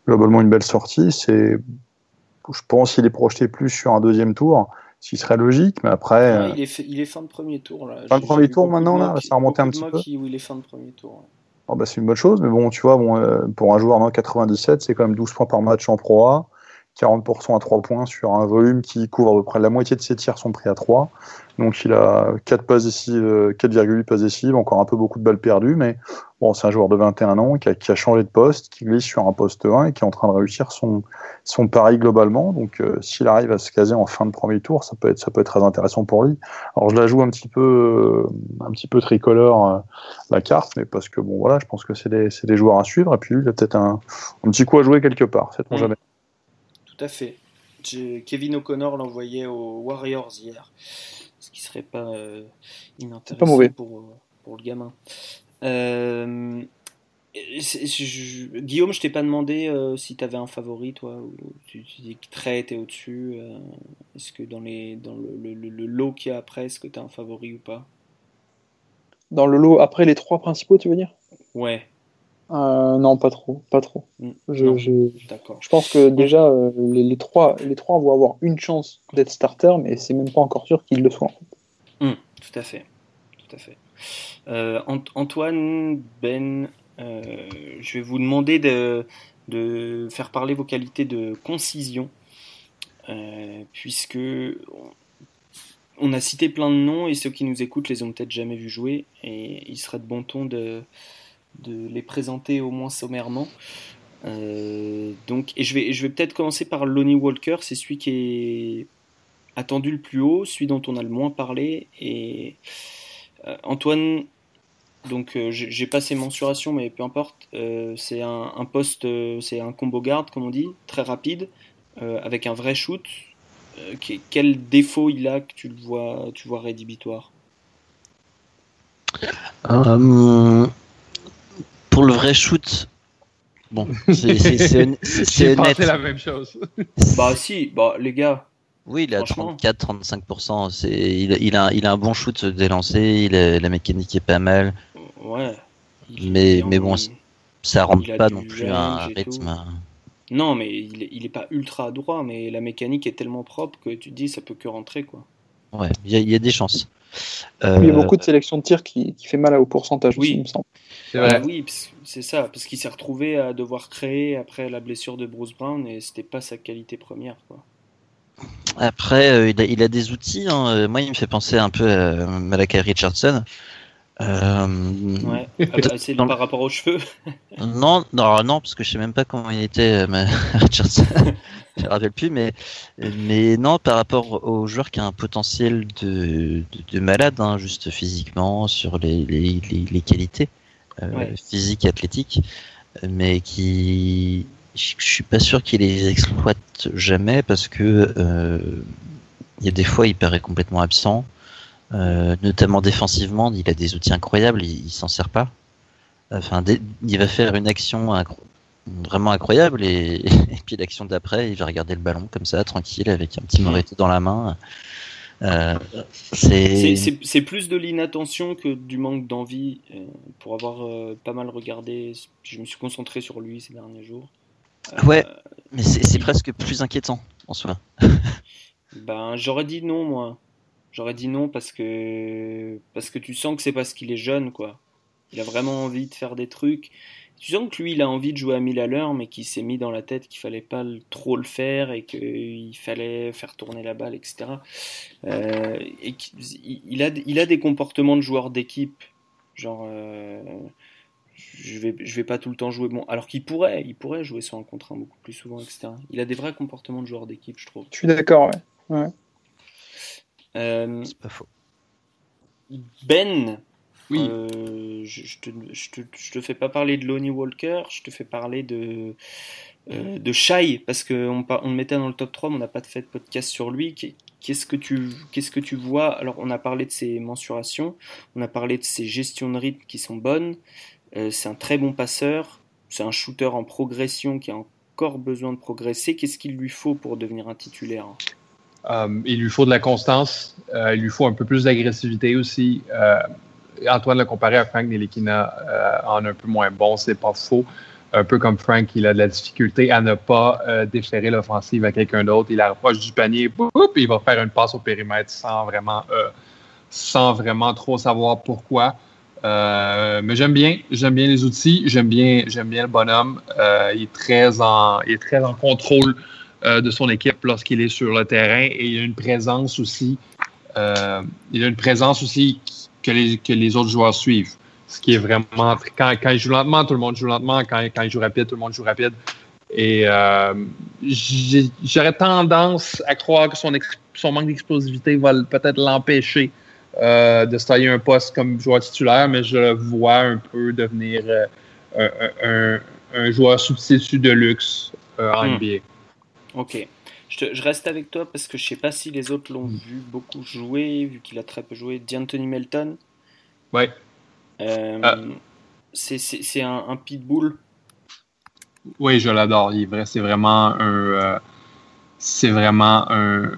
globalement une belle sortie. C'est, je pense qu'il est projeté plus sur un deuxième tour, ce qui serait logique, mais après. il, est il, est fin de premier tour. Là. Fin de premier tour maintenant, là, ça a remonté un petit peu. Qui, où il est fin de premier tour. Oh, bah, c'est une bonne chose, mais bon, tu vois, bon, euh, pour un joueur dans 97, c'est quand même 12 points par match en Pro A. 40% à 3 points sur un volume qui couvre à peu près la moitié de ses tirs sont pris à 3. Donc il a 4 passes décisives, 4,8 passes décisives, encore un peu beaucoup de balles perdues, mais bon, c'est un joueur de 21 ans qui a, qui a, changé de poste, qui glisse sur un poste 1 et qui est en train de réussir son, son pari globalement. Donc euh, s'il arrive à se caser en fin de premier tour, ça peut être, ça peut être très intéressant pour lui. Alors je la joue un petit peu, un petit peu tricolore euh, la carte, mais parce que bon voilà, je pense que c'est des, des, joueurs à suivre. Et puis lui, il a peut-être un, un, petit coup à jouer quelque part, sait mmh. jamais. Tout à fait. Kevin O'Connor l'envoyait aux Warriors hier ce qui serait pas euh, inintéressant Pour, euh, pour, le gamin. Euh, Guillaume, je t'ai pas demandé si tu avais un favori, toi. Ou tu, dis que Trey était au-dessus. est-ce que dans, les, dans le, le, lot qu'il y a après, est-ce que tu as un favori ou pas? Dans le lot après les trois principaux, tu veux dire? Ouais. Euh, non, pas trop, pas trop. Mm. Je, je, pense que déjà euh, les, trois, les trois vont avoir une chance d'être starter, mais c'est même pas encore sûr qu'ils le soient. Mm, tout à fait, tout à fait. Euh, Antoine, Ben, je vais vous demander de, de, faire parler vos qualités de concision, puisque on a cité plein de noms et ceux qui nous écoutent les ont peut-être jamais vus jouer, et il serait de bon ton de de les présenter au moins sommairement. Euh, donc, et je vais, je vais peut-être commencer par Lonnie Walker, c'est celui qui est attendu le plus haut, celui dont on a le moins parlé. Et euh, Antoine, donc euh, j'ai pas ses mensurations, mais peu importe, c'est un, poste, c'est un combo garde, comme on dit, très rapide, avec un vrai shoot. quel défaut il a que tu le vois, tu vois rédhibitoire? Pour le vrai shoot, bon, c'est honnête. la même chose. bah si, bah les gars. Oui, il a 34-35%. Il, il, a, il a un bon shoot dès lancé, il la mécanique est pas mal. Ouais. Mais, mais bon, ça rentre pas non plus un rythme. Non, mais il, il est pas ultra droit, mais la mécanique est tellement propre que tu te dis ça peut que rentrer quoi. Ouais, il y, y, a des chances. Il y a euh, beaucoup de sélection de tir qui, qui fait mal au pourcentage oui. il me semble. Ah oui, c'est ça, parce qu'il s'est retrouvé à devoir créer après la blessure de Bruce Brown et c'était pas sa qualité première. Quoi. Après, euh, il, a, il, a, des outils. Hein. Euh, moi, il me fait penser un peu à Malakai Richardson. Euh, ouais, ah c'est par rapport aux cheveux. non, non, non, parce que je sais même pas comment il était, Richardson. je me rappelle plus, mais, mais non, par rapport au joueur qui a un potentiel de, de, malade, hein, juste physiquement, sur les, les, les qualités. Euh, physique et athlétique, mais qui je suis pas sûr qu'il les exploite jamais parce que euh, il y a des fois il paraît complètement absent, euh, notamment défensivement, il a des outils incroyables, il, s'en sert pas. Enfin, il va faire une action vraiment incroyable et, et puis l'action d'après, il va regarder le ballon comme ça, tranquille, avec un petit moretti dans la main. Euh, c'est plus de l'inattention que du manque d'envie. Euh, pour avoir euh, pas mal regardé, je me suis concentré sur lui ces derniers jours. ouais, mais c'est presque plus inquiétant en soi. ben, j'aurais dit non, moi. J'aurais dit non parce que parce que tu sens que c'est parce qu'il est jeune, quoi. Il a vraiment envie de faire des trucs. Tu sens que lui, il a envie de jouer à 1000 à l'heure, mais qu'il s'est mis dans la tête qu'il fallait pas trop le faire et qu'il fallait faire tourner la balle, etc. Euh, il a, il a des comportements de joueur d'équipe, genre euh, je vais, je vais pas tout le temps jouer bon, alors qu'il pourrait, il pourrait jouer sur un contre beaucoup plus souvent, etc. Il a des vrais comportements de joueur d'équipe, je trouve. Je suis d'accord, ouais. Euh, C'est pas faux. Ben, Oui. je, te, je, te, je, te, fais pas parler de Lonnie Walker, je te fais parler de, de Shai, parce qu'on on le mettait dans le top 3, mais on n'a pas fait de podcast sur lui. Qu'est-ce que, tu, qu'est-ce que tu vois? Alors, on a parlé de ses mensurations, on a parlé de ses gestions de rythme qui sont bonnes. c'est un très bon passeur, c'est un shooter en progression qui a encore besoin de progresser. Qu'est-ce qu'il lui faut pour devenir un titulaire? Euh, Il lui faut de la constance. Euh, il lui faut un peu plus d'agressivité aussi. Euh, Antoine l'a comparé à Frank Nelikina en un peu moins bon, c'est pas faux. Un peu comme Frank, il a de la difficulté à ne pas déférer l'offensive à quelqu'un d'autre. Il approche du panier, boum, il va faire une passe au périmètre sans vraiment, sans vraiment trop savoir pourquoi. Mais j'aime bien, j'aime bien les outils, j'aime bien, j'aime bien le bonhomme. Il est très en, il est très en contrôle euh, de son équipe lorsqu'il est sur le terrain et il a une présence aussi, il a une présence aussi que les, que les autres joueurs suivent. Ce qui est vraiment quand, quand il joue lentement, tout le monde joue lentement. Quand, quand il joue rapide, tout le monde joue rapide. Et j'aurais tendance à croire que son, son manque d'explosivité va peut-être l'empêcher euh, de se tailler un poste comme joueur titulaire, mais je le vois un peu devenir euh, un, joueur substitut de luxe euh, en hmm. NBA. Ok. Je, reste avec toi parce que je sais pas si les autres l'ont hmm. vu beaucoup jouer, vu qu'il a très peu joué. D'Anthony Melton. Ouais. Ah. C'est un, un, pitbull. Oui, je l'adore. C'est vraiment un c'est vraiment un,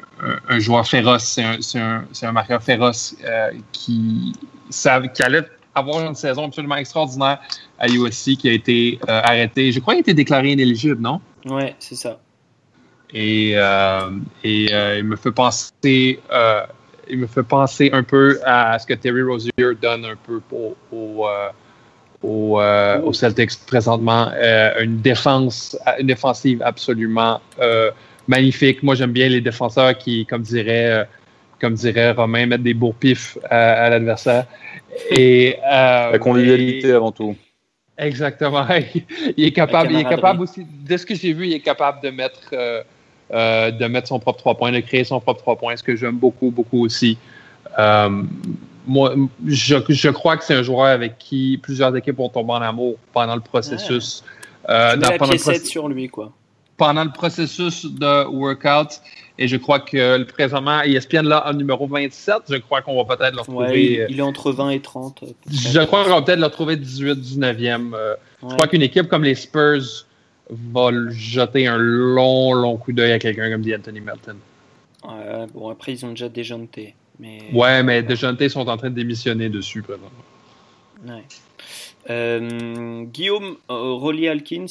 joueur féroce, c'est un, un, marqueur féroce euh, qui, qui allait avoir une saison absolument extraordinaire à USC qui a été euh, arrêté. Je crois qu'il a été déclaré inéligible, non? Ouais, c'est ça. Et, euh, et il me fait penser il me fait penser un peu à ce que Terry Rozier donne un peu pour, au, au, Celtics présentement. une défense, une défensive absolument magnifique. Moi, j'aime bien les défenseurs qui, comme dirait, euh, comme dirait Romain, mettent des beaux pifs à, l'adversaire. Et, euh, La convivialité avant tout. Exactement. il est capable, il est capable aussi, de ce que j'ai vu, il est capable de mettre, euh, de mettre son propre trois points, de créer son propre trois points, ce que j'aime beaucoup, beaucoup aussi. moi, je, je, crois que c'est un joueur avec qui plusieurs équipes ont tombé en amour pendant le processus. Ouais. dans, la piécette sur lui, quoi pendant le processus de workout. Et je crois que présentement, ESPN là, en numéro 27, je crois qu'on va peut-être le retrouver. il est entre 20 et 30. Je crois qu'on va peut-être le retrouver 18, 19e. Euh, je crois qu'une équipe comme les Spurs va jeter un long, long coup d'œil à quelqu'un comme dit Anthony Melton. bon, après, ils ont déjà déjanté. Mais... Ouais, mais déjanté sont en train de démissionner dessus présentement. Ouais. Euh, Guillaume, euh, Rolly Alkins,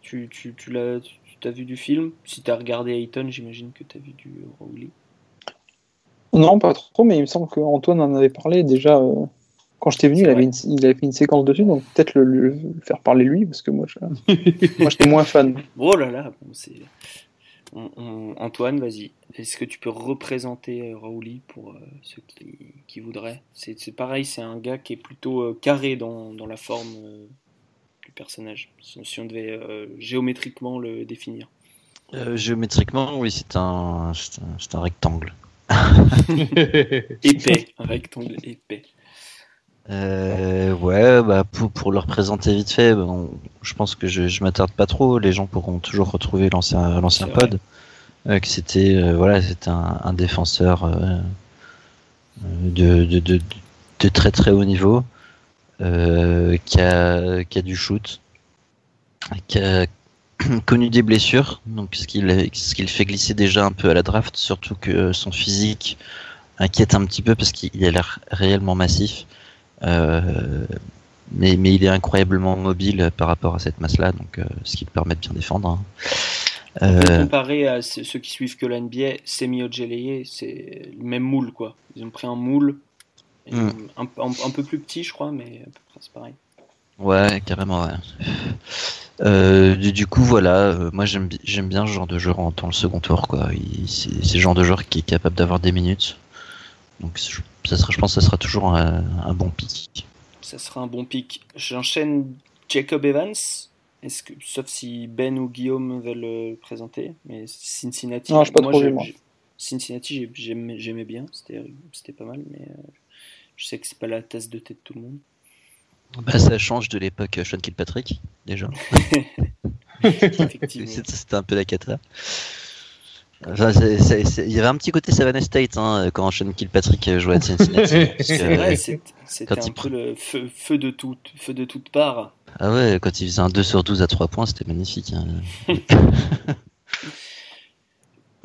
tu, tu, tu l'as tu as vu du film? Si tu as regardé Ayton, j'imagine que tu as vu du Rowley. Non, pas trop, mais il me semble qu'Antoine en avait parlé déjà. Euh, quand j'étais venu, il avait, une, il avait, fait une séquence dessus, donc peut-être le, faire parler lui, parce que moi, j'étais moins fan. Oh là là, Antoine, vas-y. Est-ce que tu peux représenter euh, Rowley pour euh, ceux qui, voudraient? C'est pareil, c'est un gars qui est plutôt carré dans, dans la forme personnage, si on devait euh, géométriquement le définir. Euh, géométriquement, oui, c'est un, c'est un, rectangle. épais, un rectangle épais. Euh, ouais, bah pour, pour, le représenter vite fait, je pense que je, je m'attarde pas trop. Les gens pourront toujours retrouver l'ancien l'ancien pod, que c'était voilà, c'était un, défenseur de, de, de, de, très très haut niveau. Euh, qui, a, qui a du shoot, qui a connu des blessures, donc ce qui, ce qui le fait glisser déjà un peu à la draft, surtout que son physique inquiète un petit peu parce qu'il a l'air réellement massif. Euh, mais, mais, il est incroyablement mobile par rapport à cette masse-là, donc euh, ce qui le permet de bien défendre. Hein. Euh, comparé à ceux qui suivent que l'NBA, Semi Ojeleye, c'est le même moule quoi. Ils ont pris un moule Hmm. Un, un, peu plus petit, je crois, mais à peu près c'est pareil. Ouais, carrément, ouais. Euh, du, coup, voilà, euh, moi j'aime bien ce genre de joueur en temps le second tour, quoi. C'est le genre de joueur qui est capable d'avoir des minutes. Donc, ça sera, je pense que ça sera toujours un, bon pic. Ça sera un bon pic. J'enchaîne Jacob Evans. Est-ce que, sauf si Ben ou Guillaume veulent le présenter, mais Cincinnati. Non, je pas trop Cincinnati, j'aimais bien, c'était pas mal, mais euh, Je sais que c'est pas la tasse de thé de tout le monde. Bah, ça change de l'époque Sean Kilpatrick, déjà. Effectivement. C'était un peu la cata. Enfin, c'est- c'est- c'est- il y avait un petit côté Savannah State hein, quand Sean Kilpatrick jouait à Cincinnati. C'est vrai, c'est- c'était quand un il peu le feu, feu de toute, feu de toute part. ah ouais, quand il faisait un 2 sur 12 à 3 points, c'était magnifique. hein.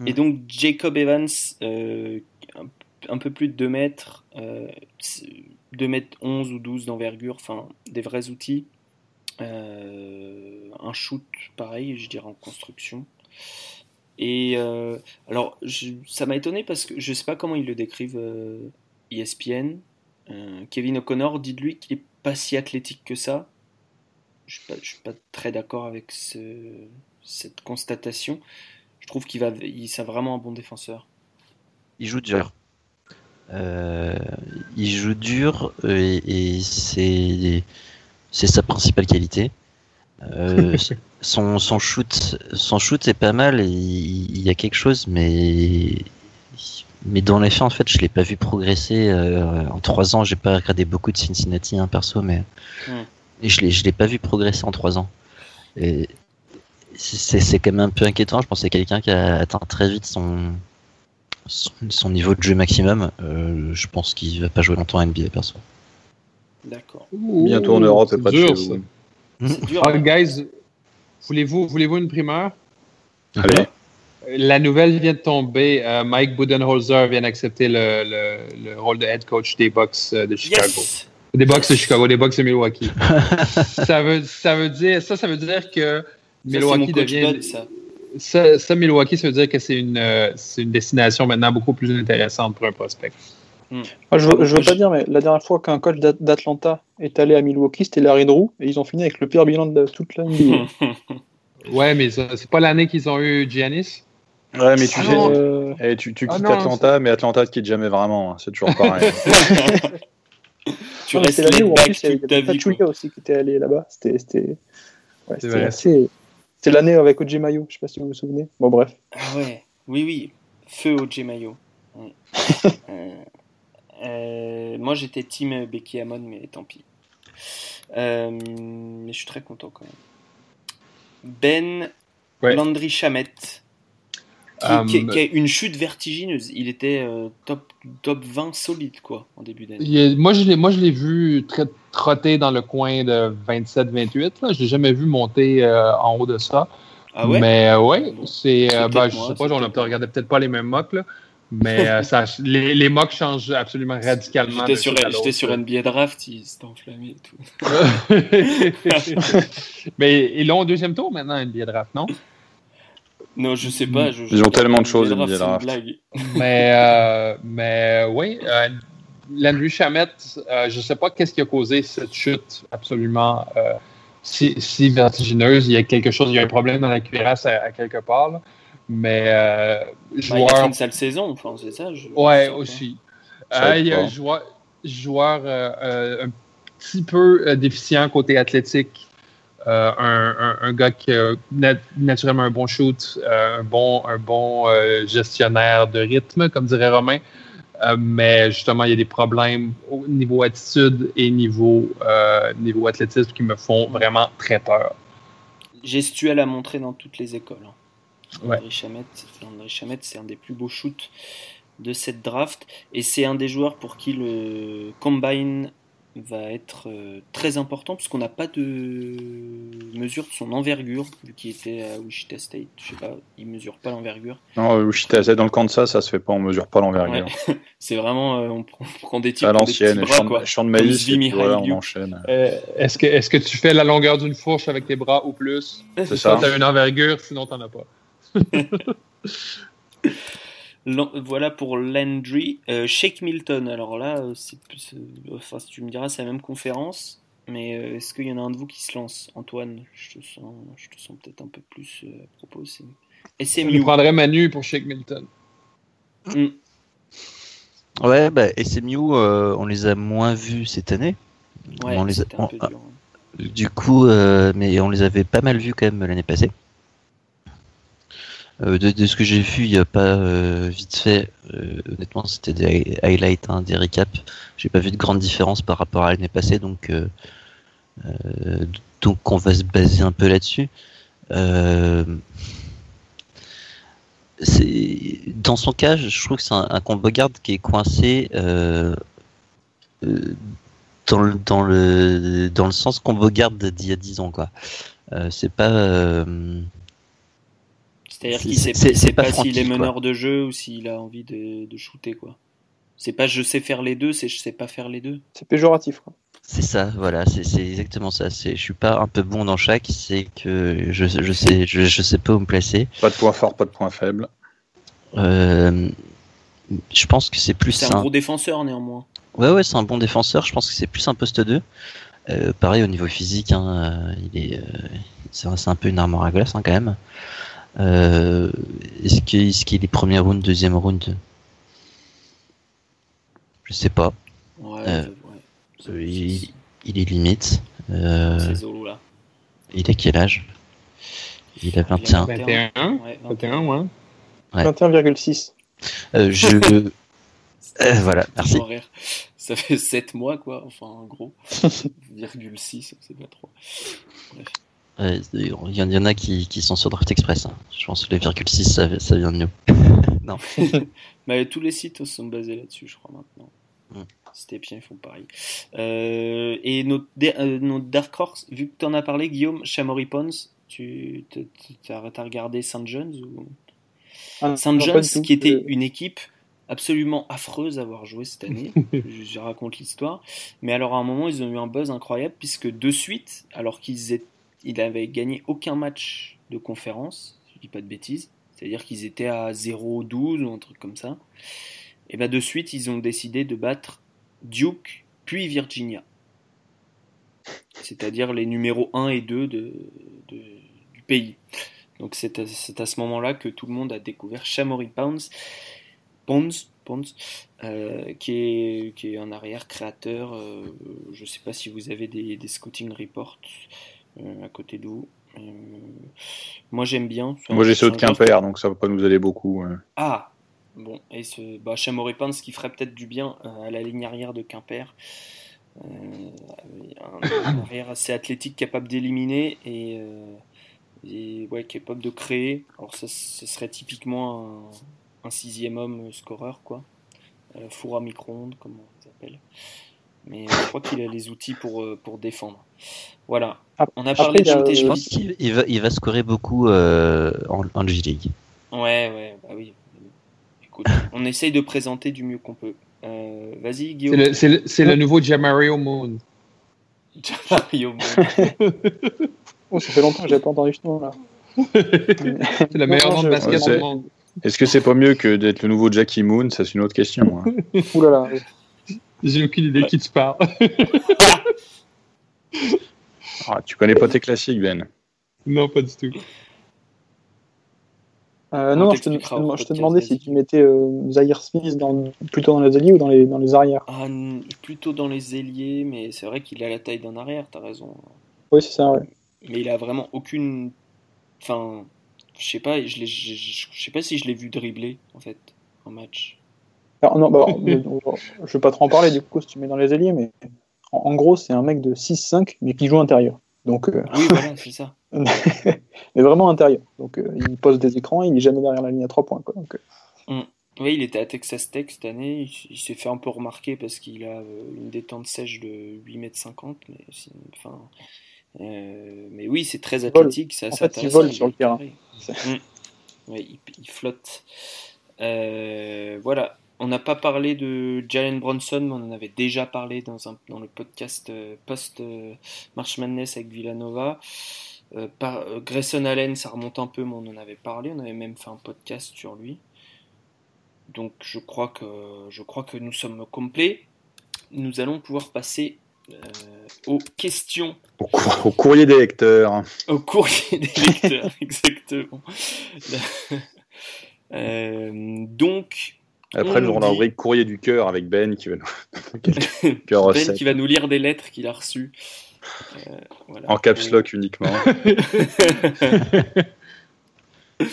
Et donc Jacob Evans, euh, un, un peu plus de 2 mètres, euh, 2 mètres 11 ou 12 d'envergure, enfin des vrais outils. Euh, un shoot pareil, je dirais en construction. Et euh, alors je- ça m'a étonné parce que je sais pas comment ils le décrivent euh, ESPN. Euh, Kevin O'Connor dit de lui qu'il est pas si athlétique que ça. Je suis pas, je suis pas très d'accord avec ce- cette constatation. Je trouve qu'il va, il, c'est vraiment un bon défenseur. Il joue dur. Euh, il joue dur et, et c'est c'est sa principale qualité. Son, son shoot son shoot est pas mal et il, il y a quelque chose mais mais dans les faits en fait je l'ai pas vu progresser euh, en trois ans j'ai pas regardé beaucoup de Cincinnati hein, perso mais Hmm. et je l'ai je l'ai pas vu progresser en trois ans et c'est c'est quand même un peu inquiétant je pensais quelqu'un qui a atteint très vite son son, son niveau de jeu maximum euh, je pense qu'il va pas jouer longtemps à NBA perso D'accord. Bientôt en Europe et c'est pas de chez vous. Dur. Ah, hein. guys, voulez-vous voulez-vous une primeur? Allez. La nouvelle vient de tomber. Euh, Mike Budenholzer vient d'accepter le, le, le rôle de head coach des Bucks euh, de Chicago. Yes. Des Bucks de Chicago, des Bucks de Milwaukee. ça veut ça veut dire ça ça veut dire que Ça, Milwaukee coach devient ça. ça, ça, Milwaukee ça veut dire que c'est une euh, c'est une destination maintenant beaucoup plus intéressante pour un prospect. Moi, je, veux- je veux pas dire, mais la dernière fois qu'un coach d'At- d'Atlanta est allé à Milwaukee, c'était Larry Drew, et ils ont fini avec le pire bilan de toute la NBA. Ouais, mais c'est pas l'année qu'ils ont eu Giannis? Ouais, mais tu Ah sais, euh, eh, tu, tu Ah quittes non, Atlanta, mais Atlanta te quitte jamais vraiment. hein, C'est toujours pareil. tu non, mais restes c'est l'année où en plus il y avait aussi qui était allé là-bas. C'était c'était- ouais, assez. C'était l'année avec OJ Mayo, je sais pas si vous vous souvenez. Bon, bref. Ah ouais, oui, oui. Feu au Mayo. Ouais. Euh, euh, moi, j'étais team Becky Hammon, mais tant pis. Euh, mais je suis très content quand même. Ben Ouais. Landry Chamette, qui, Um, qui- qui a une chute vertigineuse. Il était euh, top, top 20 solide, quoi, en début d'année. Moi, je l'ai, vu très, trotter dans le coin de 27-28. là. Je l'ai jamais vu monter euh, en haut de ça. Ah ouais? Mais euh, ouais, c'est. Euh, ben, je sais pas, on a peut-être peut-être regardé peut-être pas les mêmes mocks, là. Mais euh, ça, les, les mocks changent absolument radicalement. J'étais sur, j'étais sur là. NBA Draft, il s'était enflammé et tout. Mais ils l'ont au deuxième tour maintenant, NBA Draft, non? Non, je sais pas. je- Ils ont tellement de choses, Draft. blague. mais, euh, mais oui, euh, Landry Chamette, euh, je ne sais pas qu'est-ce qui a causé cette chute absolument euh, si, si vertigineuse. Il y a quelque chose, il y a un problème dans la cuirasse à, à quelque part. là. Mais euh, Bah, il a joueur. fait une sale saison, enfin, c'est ça. Je... ouais, aussi. Euh, aide il y a un joueur, joueur euh, euh, un petit peu euh, déficient côté athlétique. Euh, un, un- un gars qui a nat- naturellement un bon shoot, euh, un bon, un bon euh, gestionnaire de rythme, comme dirait Romain. Euh, mais justement, il y a des problèmes au niveau attitude et niveau, euh, niveau athlétisme qui me font vraiment très peur. Gestuelle à montrer dans toutes les écoles. hein. Ouais. Chamette, c'est un des plus beaux shoots de cette draft. Et c'est un des joueurs pour qui le combine va être euh, très important, puisqu'on n'a pas de mesure de son envergure, vu qu'il était à Wichita State. Je sais pas, il mesure pas l'envergure. non, Wichita, c'est dans le Kansas, ça se fait pas, on mesure pas l'envergure. Ouais. C'est vraiment, euh, on, prend, on prend des types À l'ancienne, champ, quoi. de- champ de Comme maïs, et puis voilà, on enchaîne. Euh, est-ce, que, est-ce que tu fais la longueur d'une fourche avec tes bras ou plus? C'est Ça, ça. tu as une envergure, sinon tu n'en as pas. Voilà pour Landry. Euh, Shake Milton, alors là, euh, c'est plus, euh, enfin, si tu me diras, c'est la même conférence, mais euh, est-ce qu'il y en a un de vous qui se lance? Antoine, je te sens, je te sens peut-être un peu plus euh, à propos. c'est- Je SMU. prendrais Manu pour Shake Milton. Hmm. Ouais, bah, SMU, euh, on les a moins vus cette année. Ouais, on les a- on- dur. Du coup, euh, mais on les avait pas mal vus quand même l'année passée. Euh, de, ce que j'ai vu, il n'y a pas euh, vite fait. euh, honnêtement, c'était des highlights, hein, des récaps. J'ai pas vu de grande différence par rapport à l'année passée, donc donc on va se baser un peu là-dessus. Dans son cas, je trouve que c'est un, combo garde qui est coincé euh, dans le dans le dans le sens combo garde d'il y a 10 ans quoi. Euh, c'est pas euh, C'est-à-dire C'est- qu'il sait, sait pas s'il est quoi. meneur de jeu ou s'il a envie de, de shooter, quoi. C'est pas je sais faire les deux, c'est je sais pas faire les deux. C'est péjoratif. Quoi. C'est ça, voilà, c'est c'est exactement ça. C'est, je suis pas un peu bon dans chaque, c'est que je, je sais, je, je sais pas où me placer. Pas de point fort, pas de point faible. Euh, je pense que c'est plus C'est un un. gros défenseur néanmoins. Ouais, ouais, c'est un bon défenseur. Je pense que c'est plus un poste 2. Euh, pareil au niveau physique, hein, euh, il est, euh, c'est, un- c'est un peu une armoire à glace hein, quand même. Euh, est-ce qu'il, est-ce qu'il est premier round, deuxième round? Je sais pas. Ouais, Euh, ouais. Euh, il, il est limite. Euh, C'est Zolo là. il a quel âge? Il a 21. 21. Ouais, 21, ouais. Ouais. 21,6. Euh, je. Euh, voilà, merci. Ça fait 7 mois quoi, enfin en gros. virgule 6, c'est pas trop. Bref. Euh, Il y, en- il y en a qui, qui sont sur Draft Express. hein. Je pense que les virgule 6, ça, ça vient de nous. non. Mais tous les sites sont basés là-dessus, je crois maintenant. Mm. Stepien, ils font pareil. Euh, et notre, euh, notre Dark Horse, vu que tu en as parlé, Guillaume, Chamory Pons, tu as, regardé St. John's ou... Ah, St. John's, qui était Euh, une équipe absolument affreuse à avoir joué cette année. je, je raconte l'histoire. Mais alors, à un moment, ils ont eu un buzz incroyable, puisque de suite, alors qu'ils étaient- ils avaient gagné aucun match de conférence, je dis pas de bêtises, c'est-à-dire qu'ils étaient à 0-12 ou un truc comme ça, et ben de suite, ils ont décidé de battre Duke, puis Virginia. C'est-à-dire les numéros 1 et 2 de, du pays. Donc c'est à, à ce moment-là que tout le monde a découvert Chamory Pounds, Pons, euh, qui, est, qui est un arrière créateur. euh, je ne sais pas si vous avez des, des scouting reports à côté de vous. Euh, moi j'aime bien. Moi j'ai ceux de Quimper, donc ça va pas nous aider beaucoup. euh. ah Bon, et ce bah, Pants qui ferait peut-être du bien euh, à la ligne arrière de Quimper. Euh, un, un arrière assez athlétique, capable d'éliminer et, euh, et ouais, capable de créer. Alors ça, ce serait typiquement un, un sixième homme scoreur, quoi. Euh, four à micro-ondes, comme on les appelle. Mais euh, je crois qu'il a les outils pour, euh, pour défendre. Voilà. On a parlé après, a, de euh, Je pense qu'il il va, il va scorer beaucoup euh, en, en G-League. Ouais, ouais, bah oui. Écoute, on essaye de présenter du mieux qu'on peut. Euh, Vas-y, C'est Guillaume. le, c'est le- c'est le nouveau Jamario Moon. Mario Moon. Oh, ça fait longtemps que j'ai pas entendu ce nom-là. C'est le meilleur Non, nom de je- basket Ouais, au monde. Est-ce que c'est pas mieux que d'être le nouveau Jackie Moon? Ça, c'est une autre question. hein. Ouh là là. J'ai aucune idée de qui tu parles. Ah, tu connais pas tes classiques, Ben. non, pas du tout. Euh, On non, je te, je demandais si tu mettais euh, Zaire Smith dans, plutôt dans les alliés ou dans les, dans les arrières. Ah, plutôt dans les ailiers, mais c'est vrai qu'il a la taille d'un arrière, t'as raison. Oui, c'est ça, ouais. Mais il a vraiment aucune. Enfin, je sais pas, je, l'ai- je, je- je sais pas si je l'ai vu dribbler, en fait, en match. Alors, non, bah, euh, je vais pas trop en parler du coup si tu mets dans les alliés, mais en, en gros, c'est un mec de 6-5, mais qui joue intérieur. Donc, euh, Oui, voilà, c'est ça. mais vraiment intérieur. Donc, euh, il pose des écrans, il est jamais derrière la ligne à 3 points. Quoi. Donc, euh, Oui, il était à Texas Tech cette année. Il, il s'est fait un peu remarquer parce qu'il a une détente sèche de 8 mètres 50. Mais, c'est- enfin, mais oui, c'est très athlétique. Ça, En c'est fait, il vole sur le terrain. Mm. Ouais, il, il flotte. Voilà. On n'a pas parlé de Jalen Bronson, mais on en avait déjà parlé dans, un, dans le podcast euh, post euh, March Madness avec Villanova. Euh, par, euh, Grayson Allen, ça remonte un peu, mais on en avait parlé. On avait même fait un podcast sur lui. Donc je crois que je crois que nous sommes complets. Nous allons pouvoir passer euh, aux questions, Au, cour- au courrier des lecteurs. au courrier des lecteurs, exactement. Donc Après, nous On rubrique courrier du cœur avec Ben qui va nous. Ben qui va nous lire des lettres qu'il a reçues. Euh, voilà. En caps lock uniquement.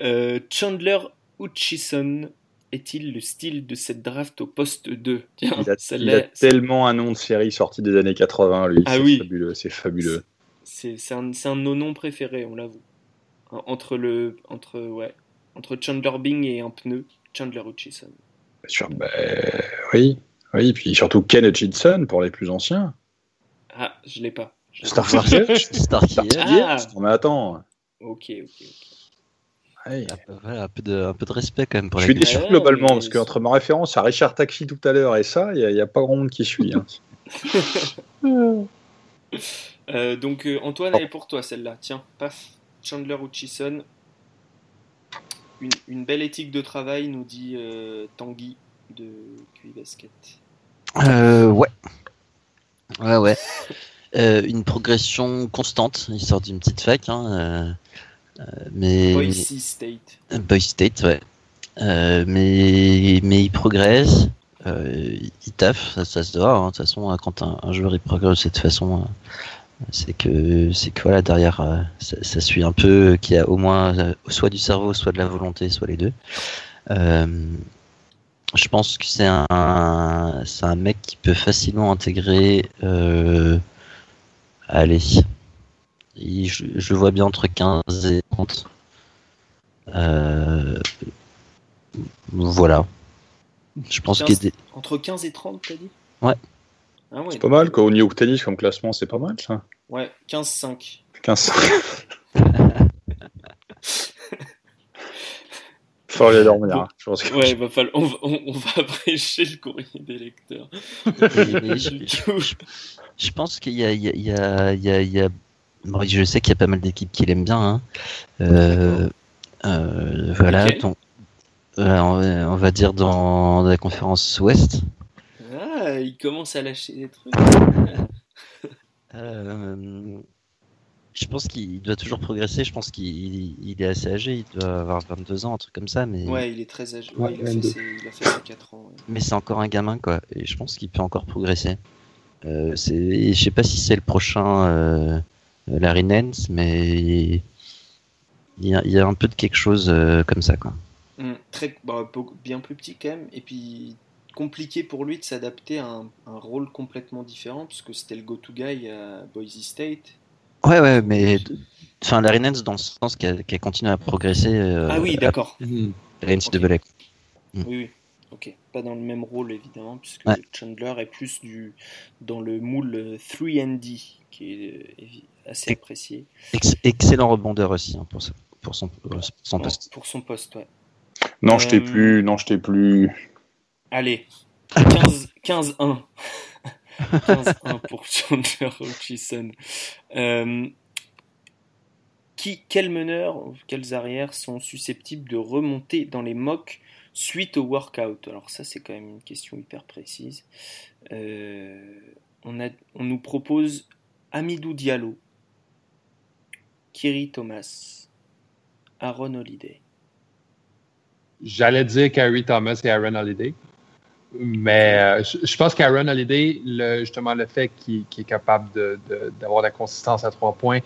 Euh, Chandler Hutchison est-il le style de cette draft au poste 2 Tiens, il, a, il a, tellement un nom de série sorti des années 80, lui. Ah oui. Fabuleux, c'est fabuleux. C'est un, un, de nos noms préférés, on l'avoue. Entre, le, entre, ouais, entre Chandler Bing et un pneu, Chandler Hutchison. Bien sûr, bah, oui. Oui, puis surtout Ken Hutchinson pour les plus anciens. Ah, je l'ai pas. Star Star Ah. Mais attends. Ok, ok, ok. Ouais. Voilà, un, peu de, un peu de respect quand même pour Je suis déçu globalement, parce qu'entre ma référence à Richard Taxi tout à l'heure et ça, il n'y a, a, pas grand monde qui suit. Hein. euh, donc euh, Antoine, elle est pour toi celle-là. Tiens, paf. Chandler Hutchison. Une, une, belle éthique de travail, nous dit euh, Tanguy de QI Basket. Euh, ouais. Ouais, ouais. Euh, une progression constante. Il sort d'une petite fac. Hein, mais... Boise State. Boise State, ouais. Mais, mais il progresse. il taffe, ça, ça se voit. Hein. De toute façon, quand un, un, joueur il progresse de cette façon, c'est que c'est que voilà derrière, ça, ça, suit un peu qu'il y a au moins soit du cerveau, soit de la volonté, soit les deux. je pense que c'est un, c'est un mec qui peut facilement intégrer. Euh, allez, je, je, vois bien entre 15 et 30. Euh, voilà. Je pense 15, que entre 15 et 30, t'as dit? Ouais. Ah ouais. C'est pas mal, quoi. Au New York Tennis, comme classement, c'est pas mal, ça. Ouais, 15-5. 15-5. Faut aller dormir. Bon, je pense que ouais, falloir, on, va, on, on, va prêcher le courrier des lecteurs. je, je, pense qu'il y a, il y a, il y a, il y a, il y a... Bon, je sais qu'il y a pas mal d'équipes qui l'aiment bien. Hein. Euh, euh, voilà, okay. donc, euh, on, va dire dans la conférence Ouest. Ah, il commence à lâcher des trucs. euh, je pense qu'il doit toujours progresser. Je pense qu'il il est assez âgé. Il doit avoir 22 ans, un truc comme ça. Mais... Ouais, il est très âgé. Ouais, il, a fait ses, il, a fait ses, 4 ans. Ouais. Mais c'est encore un gamin, quoi. Et je pense qu'il peut encore progresser. Euh, je sais pas si c'est le prochain euh, Larry Nance, mais il y, a, il y, a, un peu de quelque chose euh, comme ça, quoi. Mmh, très, bah, bien plus petit quand même. Et puis compliqué pour lui de s'adapter à un, un, rôle complètement différent, puisque c'était le go-to guy à Boise State. Ouais, ouais, mais enfin, Larry Nance, dans le sens qu'elle qu continue à progresser. Euh, ah oui, d'accord. La NCAA. Okay. Mm. Oui, oui. Ok. Pas dans le même rôle, évidemment, puisque ouais. Chandler est plus du, dans le moule 3D, qui est assez apprécié. Ex excellent rebondeur aussi, hein, pour, pour, son, son poste. Pour son poste, ouais. Non, euh... je t'ai plus. Non, je t'ai plus. Allez. 15-1. 15-1 pour Chandler Hutchison. Euh, qui, quels meneurs, quels arrières sont susceptibles de remonter dans les mocks suite au workout? Alors ça, c'est quand même une question hyper précise. Euh, on, a, on nous propose Amidou Diallo, Kiri Thomas, Aaron Holiday. J'allais dire Kyrie Thomas et Aaron Holiday. Mais euh, je, pense qu'Aaron Holiday, le, justement, le fait qu'il qu est capable d'avoir de, la consistance à trois points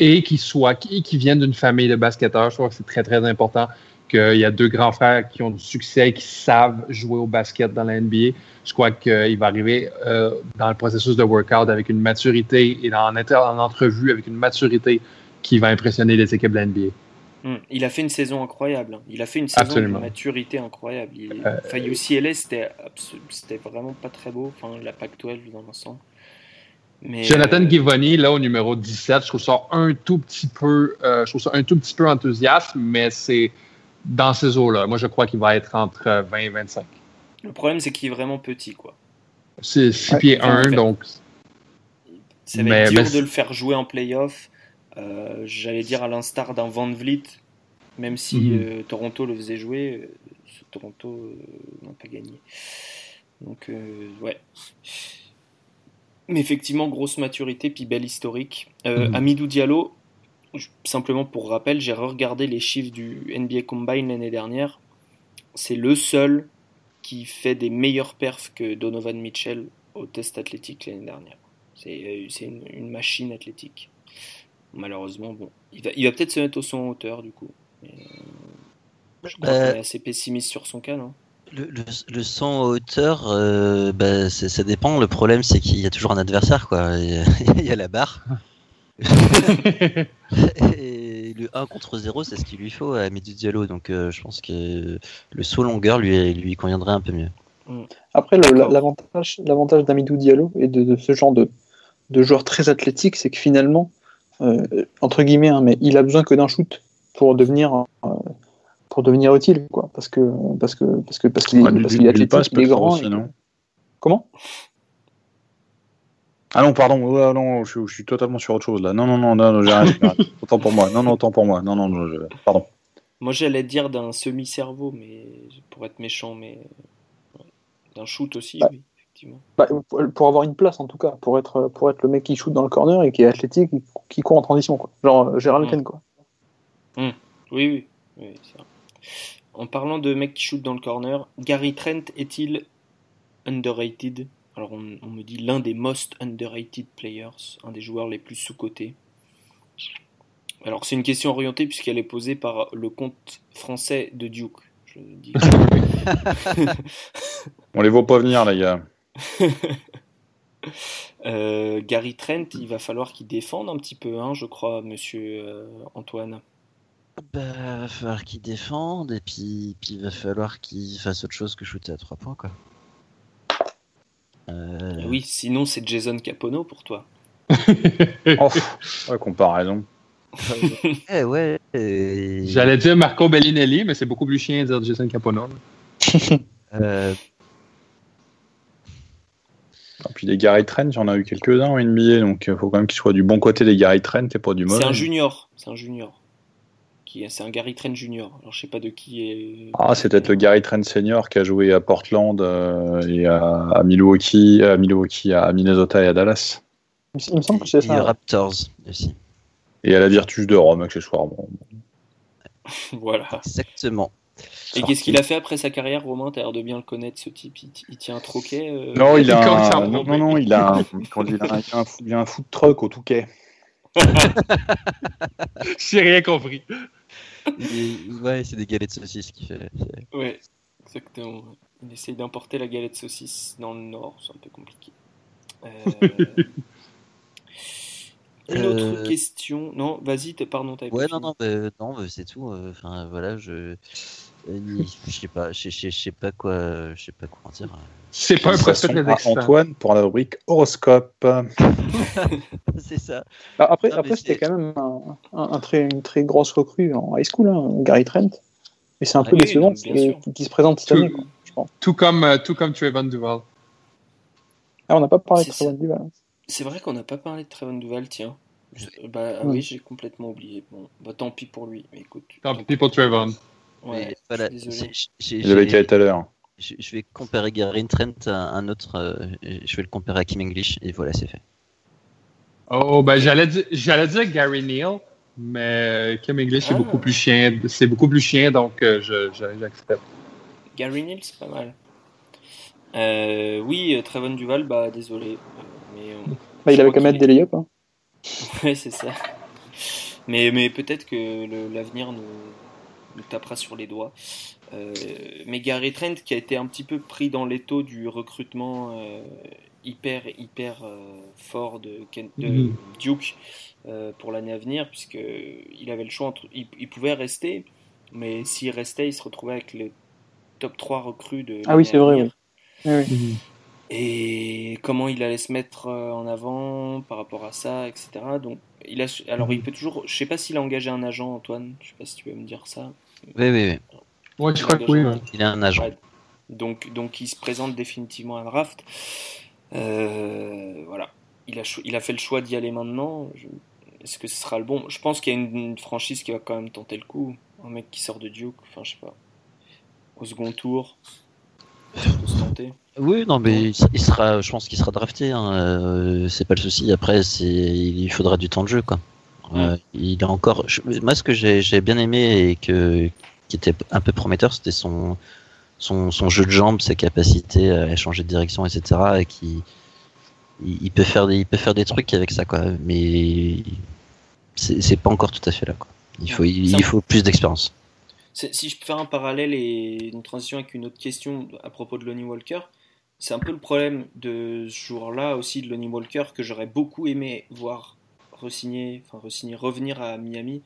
et qu'il soit, qu'il qu vienne d'une famille de basketteurs, je crois que c'est très, très important qu'il y a deux grands frères qui ont du succès, qui savent jouer au basket dans la NBA. Je crois qu'il va arriver euh, dans le processus de workout avec une maturité et en, en entrevue avec une maturité qui va impressionner les équipes de la NBA. Hum, il a fait une saison incroyable. Il a fait une saison Absolument. de maturité incroyable. Il, euh, enfin, UCLA, c'était vraiment pas très beau. Enfin, la Pac-12 dans l'ensemble. Mais Jonathan euh... Givoni, là, au numéro 17, je trouve ça un tout petit peu, euh, je trouve ça un tout petit peu enthousiaste, mais c'est dans ces eaux-là. Moi, je crois qu'il va être entre 20 et 25. Le problème, c'est qu'il est vraiment petit, quoi. C'est 6 ouais, pieds 1, donc. Ça va mais, être dur mais... de le faire jouer en playoff. Euh, J'allais dire à l'instar d'un Van Vliet, même si -hmm. euh, Toronto le faisait jouer, euh, Toronto n'a pas gagné. Donc, ouais. Mais effectivement, grosse maturité, puis belle historique. -hmm. Amidou Diallo, simplement pour rappel, j'ai regardé les chiffres du NBA Combine l'année dernière. C'est le seul qui fait des meilleurs perfs que Donovan Mitchell au test athlétique l'année dernière. C'est une, une, machine athlétique. Malheureusement, bon, il va, il va peut-être se mettre au son hauteur du coup. Mais, je crois Bah, qu'on est assez pessimiste sur son cas, non? Le, le, le saut en hauteur, euh, bah, c'est- ça dépend. Le problème, c'est qu'il y a toujours un adversaire, quoi. Il y a, il y a la barre. Et le 1 contre 0, c'est ce qu'il lui faut à Midi Diallo. Donc, euh, je pense que le saut longueur lui, lui conviendrait un peu mieux. Après, le- D'accord. l'avantage, l'avantage d'Amidou Diallo et de, de ce genre de, de joueur très athlétique, c'est que finalement, euh, entre guillemets, hein, mais il a besoin que d'un shoot pour devenir, euh, pour devenir utile, quoi. Parce que, parce que, parce que, parce qu'il, Ouais, parce est passe athlétique, il est grand. aussi, non Comment? Ah non, pardon, ouais, non, je, je suis totalement sur autre chose là. Non, non, non, non, non, j'ai rien. Autant pour moi. Non, non, autant pour moi. Non, non, non, je- pardon. Moi, j'allais dire d'un semi-cerveau, mais pour être méchant, mais ouais. d'un shoot aussi, Bah. oui, effectivement. Bah, pour avoir une place en tout cas, pour être, pour être le mec qui shoot dans le corner et qui est athlétique, qui, qui court en transition, quoi. Genre euh, Gérald Mm. Ken, quoi. Oui, oui, oui vrai. En parlant de mecs qui shootent dans le corner, Gary Trent est-il underrated? Alors, on, on me dit l'un des most underrated players, un des joueurs les plus sous-cotés. Alors, c'est une question orientée puisqu'elle est posée par le compte français de Duke. Je dis On les voit pas venir, les gars. Euh, Gary Trent, il va falloir qu'il défende un petit peu, hein, je crois, monsieur euh, Antoine. Bah, va falloir qu'il défende et puis, puis il va falloir qu'il fasse autre chose que shooter à 3 points, quoi. Euh, Oui, sinon c'est Jason Capono pour toi. Oh, ouais, comparaison. eh ouais. et- J'allais dire Marco Bellinelli, mais c'est beaucoup plus chien de dire Jason Capono. euh, Et puis les Gary Trent, j'en ai eu quelques-uns en NBA, donc il faut quand même qu'ils soient du bon côté des Gary Trent et pas du mauvais. C'est un junior, c'est un junior. C'est un Gary Trent junior. Alors je sais pas de qui est. Ah, c'est peut-être le Gary Trent senior qui a joué à Portland euh, et à, à Milwaukee, à Milwaukee, à Minnesota et à Dallas. Il, me- il me semble que c'est et ça. Raptors aussi. Et à la Virtus de Rome, accessoirement. voilà. Exactement. Et qu'est-ce qu'il a fait après sa carrière, Romain? T'as l'air de bien le connaître, ce type. Il, tient un troquet. euh, Non, il a un, non, non, non, il a un, quand il a un, il a un, fou- il a un food truck au Touquet. J'ai rien compris. Et- ouais, c'est des galets de saucisses qui fait. c'est- Ouais, exactement. Il essaye d'importer la galette saucisse dans le nord, c'est un peu compliqué. Euh, Une autre Euh, question. Non, vas-y, pardon, Ouais, non, non, bah, non, bah, c'est tout. euh, Enfin, voilà, je. Euh, Je sais pas, je sais- je sais pas quoi, je sais pas quoi en dire. C'est pas un prospect excitant. Antoine pour la rubrique horoscope. c'est ça. Ah, Après, Non, après c'était quand même un, un- un très, une très grosse recrue en high school, hein, Gary Trent. Et c'est un Ah peu oui, décevant qui, se présente cette Tout- année, quoi, je pense. Tout comme, euh, tout comme Trayvon Duval. Ah, on n'a pas parlé de C'est Trevor Duval. C'est vrai qu'on n'a pas parlé de Trevon Duval, tiens. Je- Bah ah oui, j'ai complètement oublié. Bon, bah tant pis pour lui. Mais écoute. Tant pis pour Trayvon. Ouais, voilà, c'est- j'ai- qu'à être à l'heure. je, je vais comparer Gary Trent à un autre. euh, je vais le comparer à Kim English et voilà, c'est fait. Oh, ben j'allais dire, Gary Neal, mais Kim English c'est Ah. beaucoup plus chien, c'est beaucoup plus chien, donc euh, je, je- j'accepte. Gary Neal, c'est pas mal. Euh, oui, euh, Trevon Duval, bah désolé. Euh, Mais, euh, Bah, il je avait mettre qu'il des layups. Hein. Ouais, c'est ça. Mais, mais peut-être que l'avenir nous, nous tapera sur les doigts. Euh, mais Gary Trent, qui a été un petit peu pris dans l'étau du recrutement euh, hyper, hyper euh, fort de, Ken- de Mhm. Duke euh, pour l'année à venir, puisque il avait le choix entre. Il, il pouvait rester, mais s'il restait, il se retrouvait avec le top 3 recrues de. Ah oui, c'est vrai, venir. oui. Oui, oui. et comment il allait se mettre en avant par rapport à ça, etc. Donc, il a, alors il peut toujours, je sais pas s'il a engagé un agent, Antoine, je sais pas si tu veux me dire ça. Oui, oui, oui. Ouais, je crois que oui. ouais. Il a un agent. Ouais. Donc, donc il se présente définitivement à la draft. Euh, voilà, il a, cho- il a fait le choix d'y aller maintenant. Je- Est-ce que ce sera le bon? Je pense qu'il y a une, une franchise qui va quand même tenter le coup. Un mec qui sort de Duke, enfin je sais pas, au second tour, tenter. Oui, non, mais il sera, je pense qu'il sera drafté. Hein, euh, c'est pas le souci. Après, c'est, il faudra du temps de jeu, quoi. Euh, il a encore. je- moi, ce que j'ai, bien aimé et que qui était un peu prometteur, c'était son, son, son jeu de jambes, sa capacité à changer de direction, etc. Et qui, il, il peut faire des, il peut faire des trucs avec ça, quoi. Mais c'est, pas encore tout à fait là, quoi. Il faut, il, faut plus d'expérience. Si je peux faire un parallèle et une transition avec une autre question à propos de Lonnie Walker, c'est un peu le problème de ce jour-là aussi de Lonnie Walker que j'aurais beaucoup aimé voir re-signer, enfin re revenir à Miami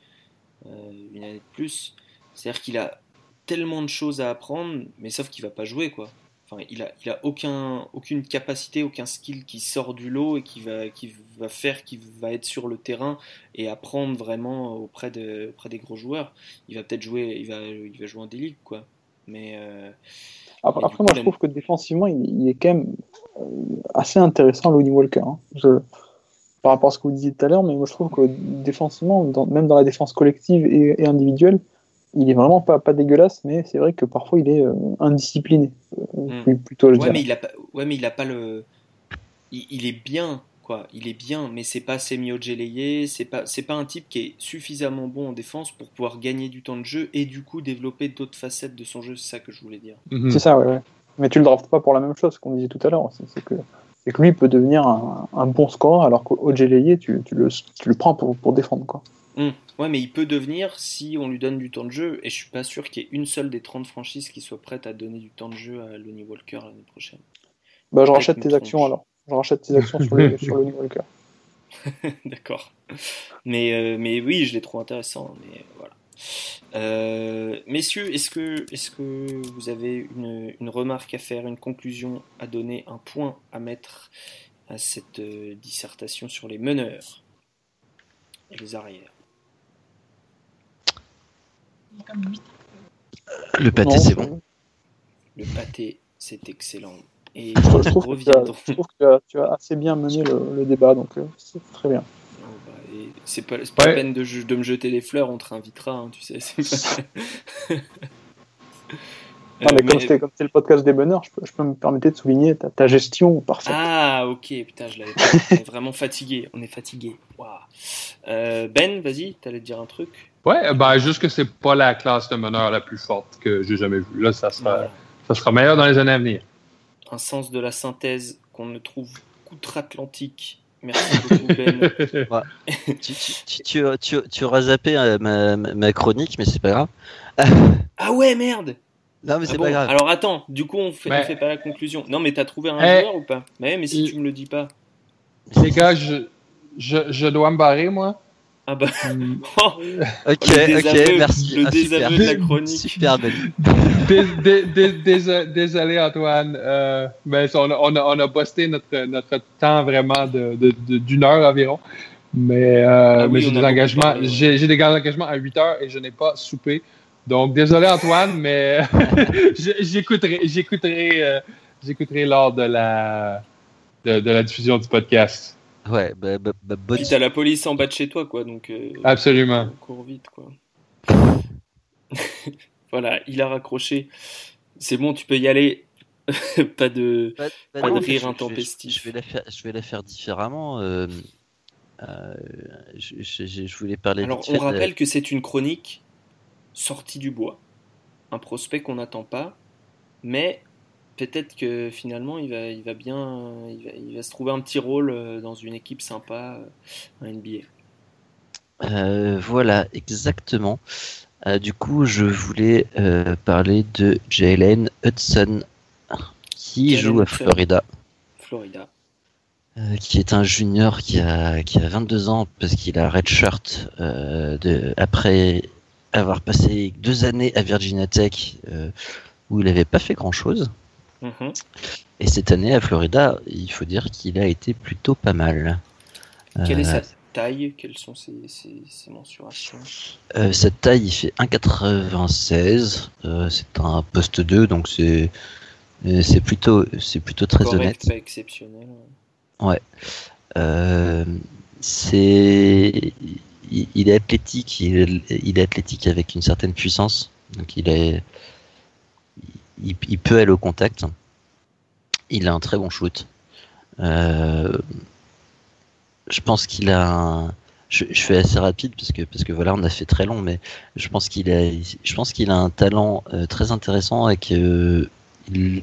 une année de plus. C'est-à-dire qu'il a tellement de choses à apprendre, mais sauf qu'il va pas jouer quoi. Enfin, il a, il a aucun, aucune capacité, aucun skill qui sort du lot et qui va, qui va faire qu'il va être sur le terrain et apprendre vraiment auprès, de, auprès des gros joueurs. Il va peut-être jouer, il va, il va jouer en D-League quoi. Mais euh, après, moi, je trouve que défensivement, il, est quand même euh, assez intéressant, Lonnie Walker. Hein. par rapport à ce que vous disiez tout à l'heure, mais moi, je trouve que défensivement, même dans la défense collective et, individuelle, il est vraiment pas, pas dégueulasse, mais c'est vrai que parfois, il est euh, indiscipliné. Euh, hmm. Plutôt, ouais, mais il a pas, ouais, mais il a pas le. il est bien quoi. Il est bien, mais c'est pas Semio Gelayé, c'est pas c'est pas un type qui est suffisamment bon en défense pour pouvoir gagner du temps de jeu et du coup développer d'autres facettes de son jeu. C'est ça que je voulais dire. Mhm. C'est ça, ouais, Mais tu le draftes pas pour la même chose qu'on disait tout à l'heure. C'est que que lui peut devenir un, bon scoreur alors qu'au tu, tu, le, tu le prends pour, pour défendre quoi. Hum. Ouais, mais il peut devenir si on lui donne du temps de jeu, et je suis pas sûr qu'il y ait une seule des 30 franchises qui soit prête à donner du temps de jeu à Lonnie Walker l'année prochaine. Bah, je rachète tes actions alors. Je rachète tes actions sur le, sur New Walker. D'accord. Mais, euh, mais oui, je l'ai trouvé intéressant. Mais voilà. Euh, messieurs, est-ce que, est que vous avez une, une, remarque à faire, une conclusion à donner, un point à mettre à cette euh, dissertation sur les meneurs et les arrières? Le pâté, c'est bon. Le pâté, c'est excellent. Et je, trouve que tu as, assez bien mené le, débat, donc euh, c'est très bien. C'est pas, pas la peine de, de, me jeter les fleurs, on te réinvitera, hein, tu sais. Non, mais, comme c'était le podcast des bonheurs, je peux, je peux, me permettre de souligner ta, ta gestion parfaite. Ah, ok, putain, je l'avais vraiment fatigué. On est fatigué. Euh, ben, vas-y, t'allais te dire un truc? Ouais, bah, juste que c'est pas la classe de meneur la plus forte que j'ai jamais vue. Là, ça sera, ça sera meilleur dans les années à venir un sens de la synthèse qu'on ne trouve qu'outre-Atlantique. Merci beaucoup, Ben. tu, tu, tu, tu, auras zappé euh, ma, ma, chronique, mais c'est pas grave. ah ouais, merde Non, mais c'est ah pas grave. Alors attends, du coup, on fait, fait pas la conclusion. Non, mais t'as trouvé un eh, joueur ou pas? Mais, mais si tu me le dis pas. Les gars, je, je, je dois me barrer, moi. Ah bah. Oh. ok, ok, merci. Le ah, désaveu de la chronique. Super belle. désolé Antoine, euh, mais on a, on, a, on a posté notre, notre temps vraiment d'une de, de, heure environ. Mais, euh, ah mais j'ai des engagements, j'ai des engagements à 8 heures et je n'ai pas soupé. Donc désolé Antoine, mais j'écouterai, j'écouterai, euh, j'écouterai lors de la, de, de la diffusion du podcast. Ouais, bah, bah, bah Puis t'as la police en bas de chez toi, quoi, donc. Euh, Absolument. On court vite, quoi. voilà, il a raccroché. C'est bon, tu peux y aller. pas de, pas, de rire intempestif. Je, vais la faire, je vais la faire différemment. Euh, euh, je, je, voulais parler. Alors, on rappelle que c'est une chronique sortie du bois, un prospect qu'on n'attend pas, mais peut-être que finalement il va, il va bien, il va, se trouver un petit rôle euh, dans une équipe sympa en euh, NBA. Euh, voilà, exactement. du coup, je voulais parler de Jalen Hudson, qui joue à Florida. Florida. qui est un junior qui a, qui a 22 ans parce qu'il a redshirt de, après avoir passé deux années à Virginia Tech où il n'avait pas fait grand chose. Mhm. Et cette année à Florida, il faut dire qu'il a été plutôt pas mal. Quelle est sa euh, taille? Quelles sont ses, mensurations? Euh, Sa taille, il fait 1,96. Euh, c'est un poste 2, donc c'est c'est plutôt c'est plutôt très honnête. Pas exceptionnel. Ouais. c'est il, est athlétique, il, il, est athlétique avec une certaine puissance. Donc il est il, peut aller au contact. Il a un très bon shoot. Euh, je pense qu'il a un, je, fais assez rapide parce que parce que voilà on a fait très long mais je pense qu'il a je pense qu'il a un talent euh, très intéressant et que je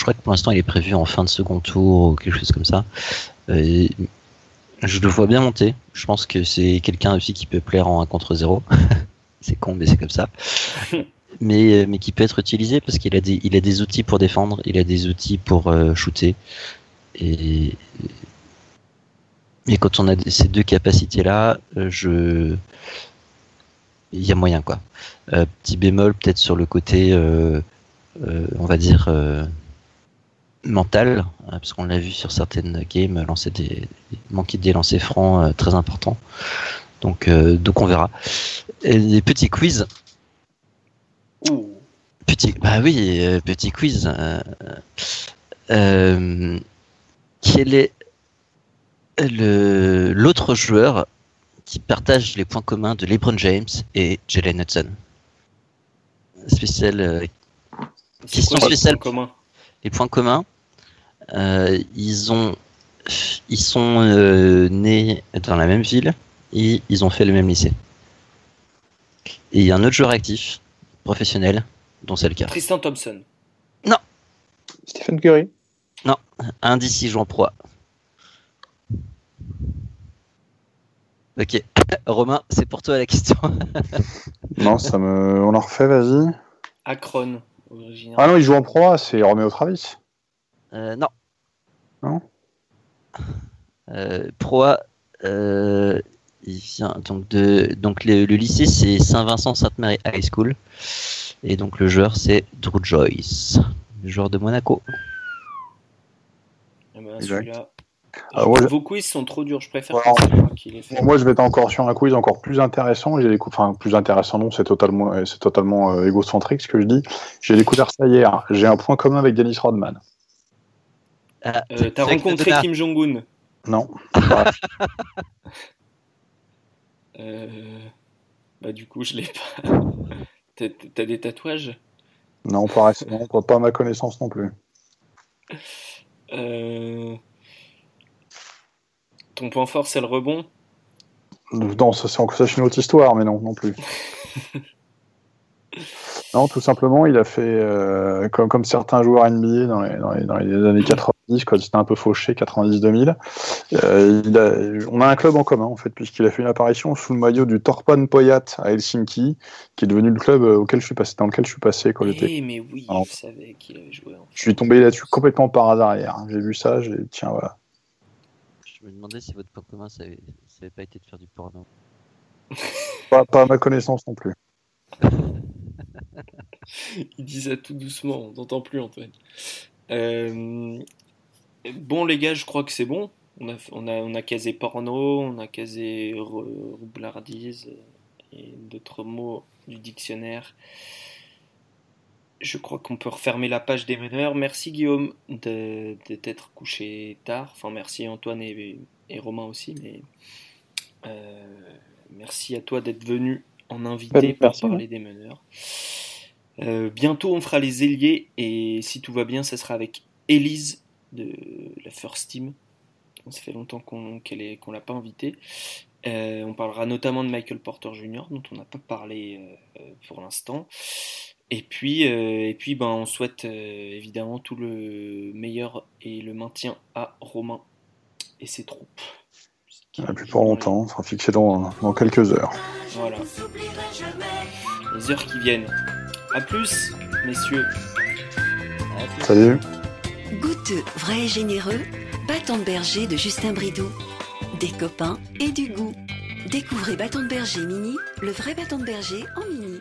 crois que pour l'instant il est prévu en fin de second tour ou quelque chose comme ça. Euh, Je le vois bien monter. Je pense que c'est quelqu'un aussi qui peut plaire en 1 contre 0. c'est con, mais c'est comme ça. mais, euh, mais qui peut être utilisé parce qu'il a des, il a des outils pour défendre, il a des outils pour euh, shooter. Et, et quand on a ces deux capacités-là, euh, je, il y a moyen quoi. petit bémol peut-être sur le côté, on va dire mental, parce qu'on l'a vu sur certaines games, lancer des, manquer des lancers francs très importants. Donc, donc on verra. Et des petits quiz Petit, bah oui, euh, petit quiz. Euh, euh, quel est le l'autre joueur qui partage les points communs de LeBron James et Jalen Hudson? Spécial question spéciale. Commun les points communs. ils ont ils sont nés dans la même ville et ils ont fait le même lycée. Et il y a un autre joueur actif professionnel, dont c'est le cas. Tristan Thompson. Non. Stephen Curry. Non. Un d'ici joue en proie. Ok. Romain, c'est pour toi la question. non, ça me. On en refait, vas-y. Akron, Ah non, il joue en proie, c'est Roméo Travis. Euh, non. Non. Euh, proie, euh, il vient donc de donc le, lycée c'est Saint-Vincent-Sainte-Marie High School et donc le joueur c'est Drew Joyce, le joueur de Monaco. Ah bah, ah, vos quiz sont trop durs, je préfère Moi, je vais être encore sur un quiz encore plus intéressant. J'ai enfin plus intéressant non, c'est totalement, c'est totalement euh, égocentrique ce que je dis. J'ai découvert ça hier. J'ai un point commun avec Dennis Rodman. Ah, euh, T'as rencontré Kim Jong-un Non. Euh, bah du coup, je l'ai pas. T'as des tatouages? Non, pas, non, pas à ma connaissance non plus. Euh, ton point fort, c'est le rebond? Non, ça c'est une autre histoire, mais non, non plus. non, tout simplement, il a fait euh, comme, comme, certains joueurs NBA dans les, dans les, dans les années 80 quand c'était un peu fauché, 90-2000. Euh, on a un club en commun, en fait, puisqu'il a fait une apparition sous le maillot du Torpan Poyat à Helsinki, qui est devenu le club euh, auquel je suis passé, dans lequel je suis passé quand j'étais. Eh, mais oui, je savais qu'il avait joué. Je suis tombé là-dessus complètement par hasard hier. J'ai vu ça, j'ai tiens, voilà. Je me demandais si votre point commun, ça n'avait pas été de faire du porno. pas, pas à ma connaissance non plus. Il dit ça tout doucement, on n'entend plus Antoine. Euh, Bon, les gars, je crois que c'est bon. On a, on, a, on a casé porno, on a casé roublardise et d'autres mots du dictionnaire. Je crois qu'on peut refermer la page des meneurs. Merci Guillaume de, t'être couché tard. Enfin, merci Antoine et, Romain aussi. Mais euh, merci à toi d'être venu en invité pour parler des meneurs. Euh, bientôt, on fera les ailiers et si tout va bien, ça sera avec Élise de la First Team. Ça fait longtemps qu'on qu qu'on l'a pas invité. Euh, on parlera notamment de Michael Porter Jr. dont on n'a pas parlé euh, pour l'instant. Et puis, et puis ben, on souhaite évidemment tout le meilleur et le maintien à Romain et ses troupes. Ah, plus pour longtemps, on sera fixé dans, dans quelques heures. Voilà. Les heures qui viennent. A plus, messieurs. Salut. Goûteux, vrai et généreux, bâton de berger de Justin Bridou. Des copains et du goût. Découvrez Bâton de berger mini, le vrai bâton de berger en mini.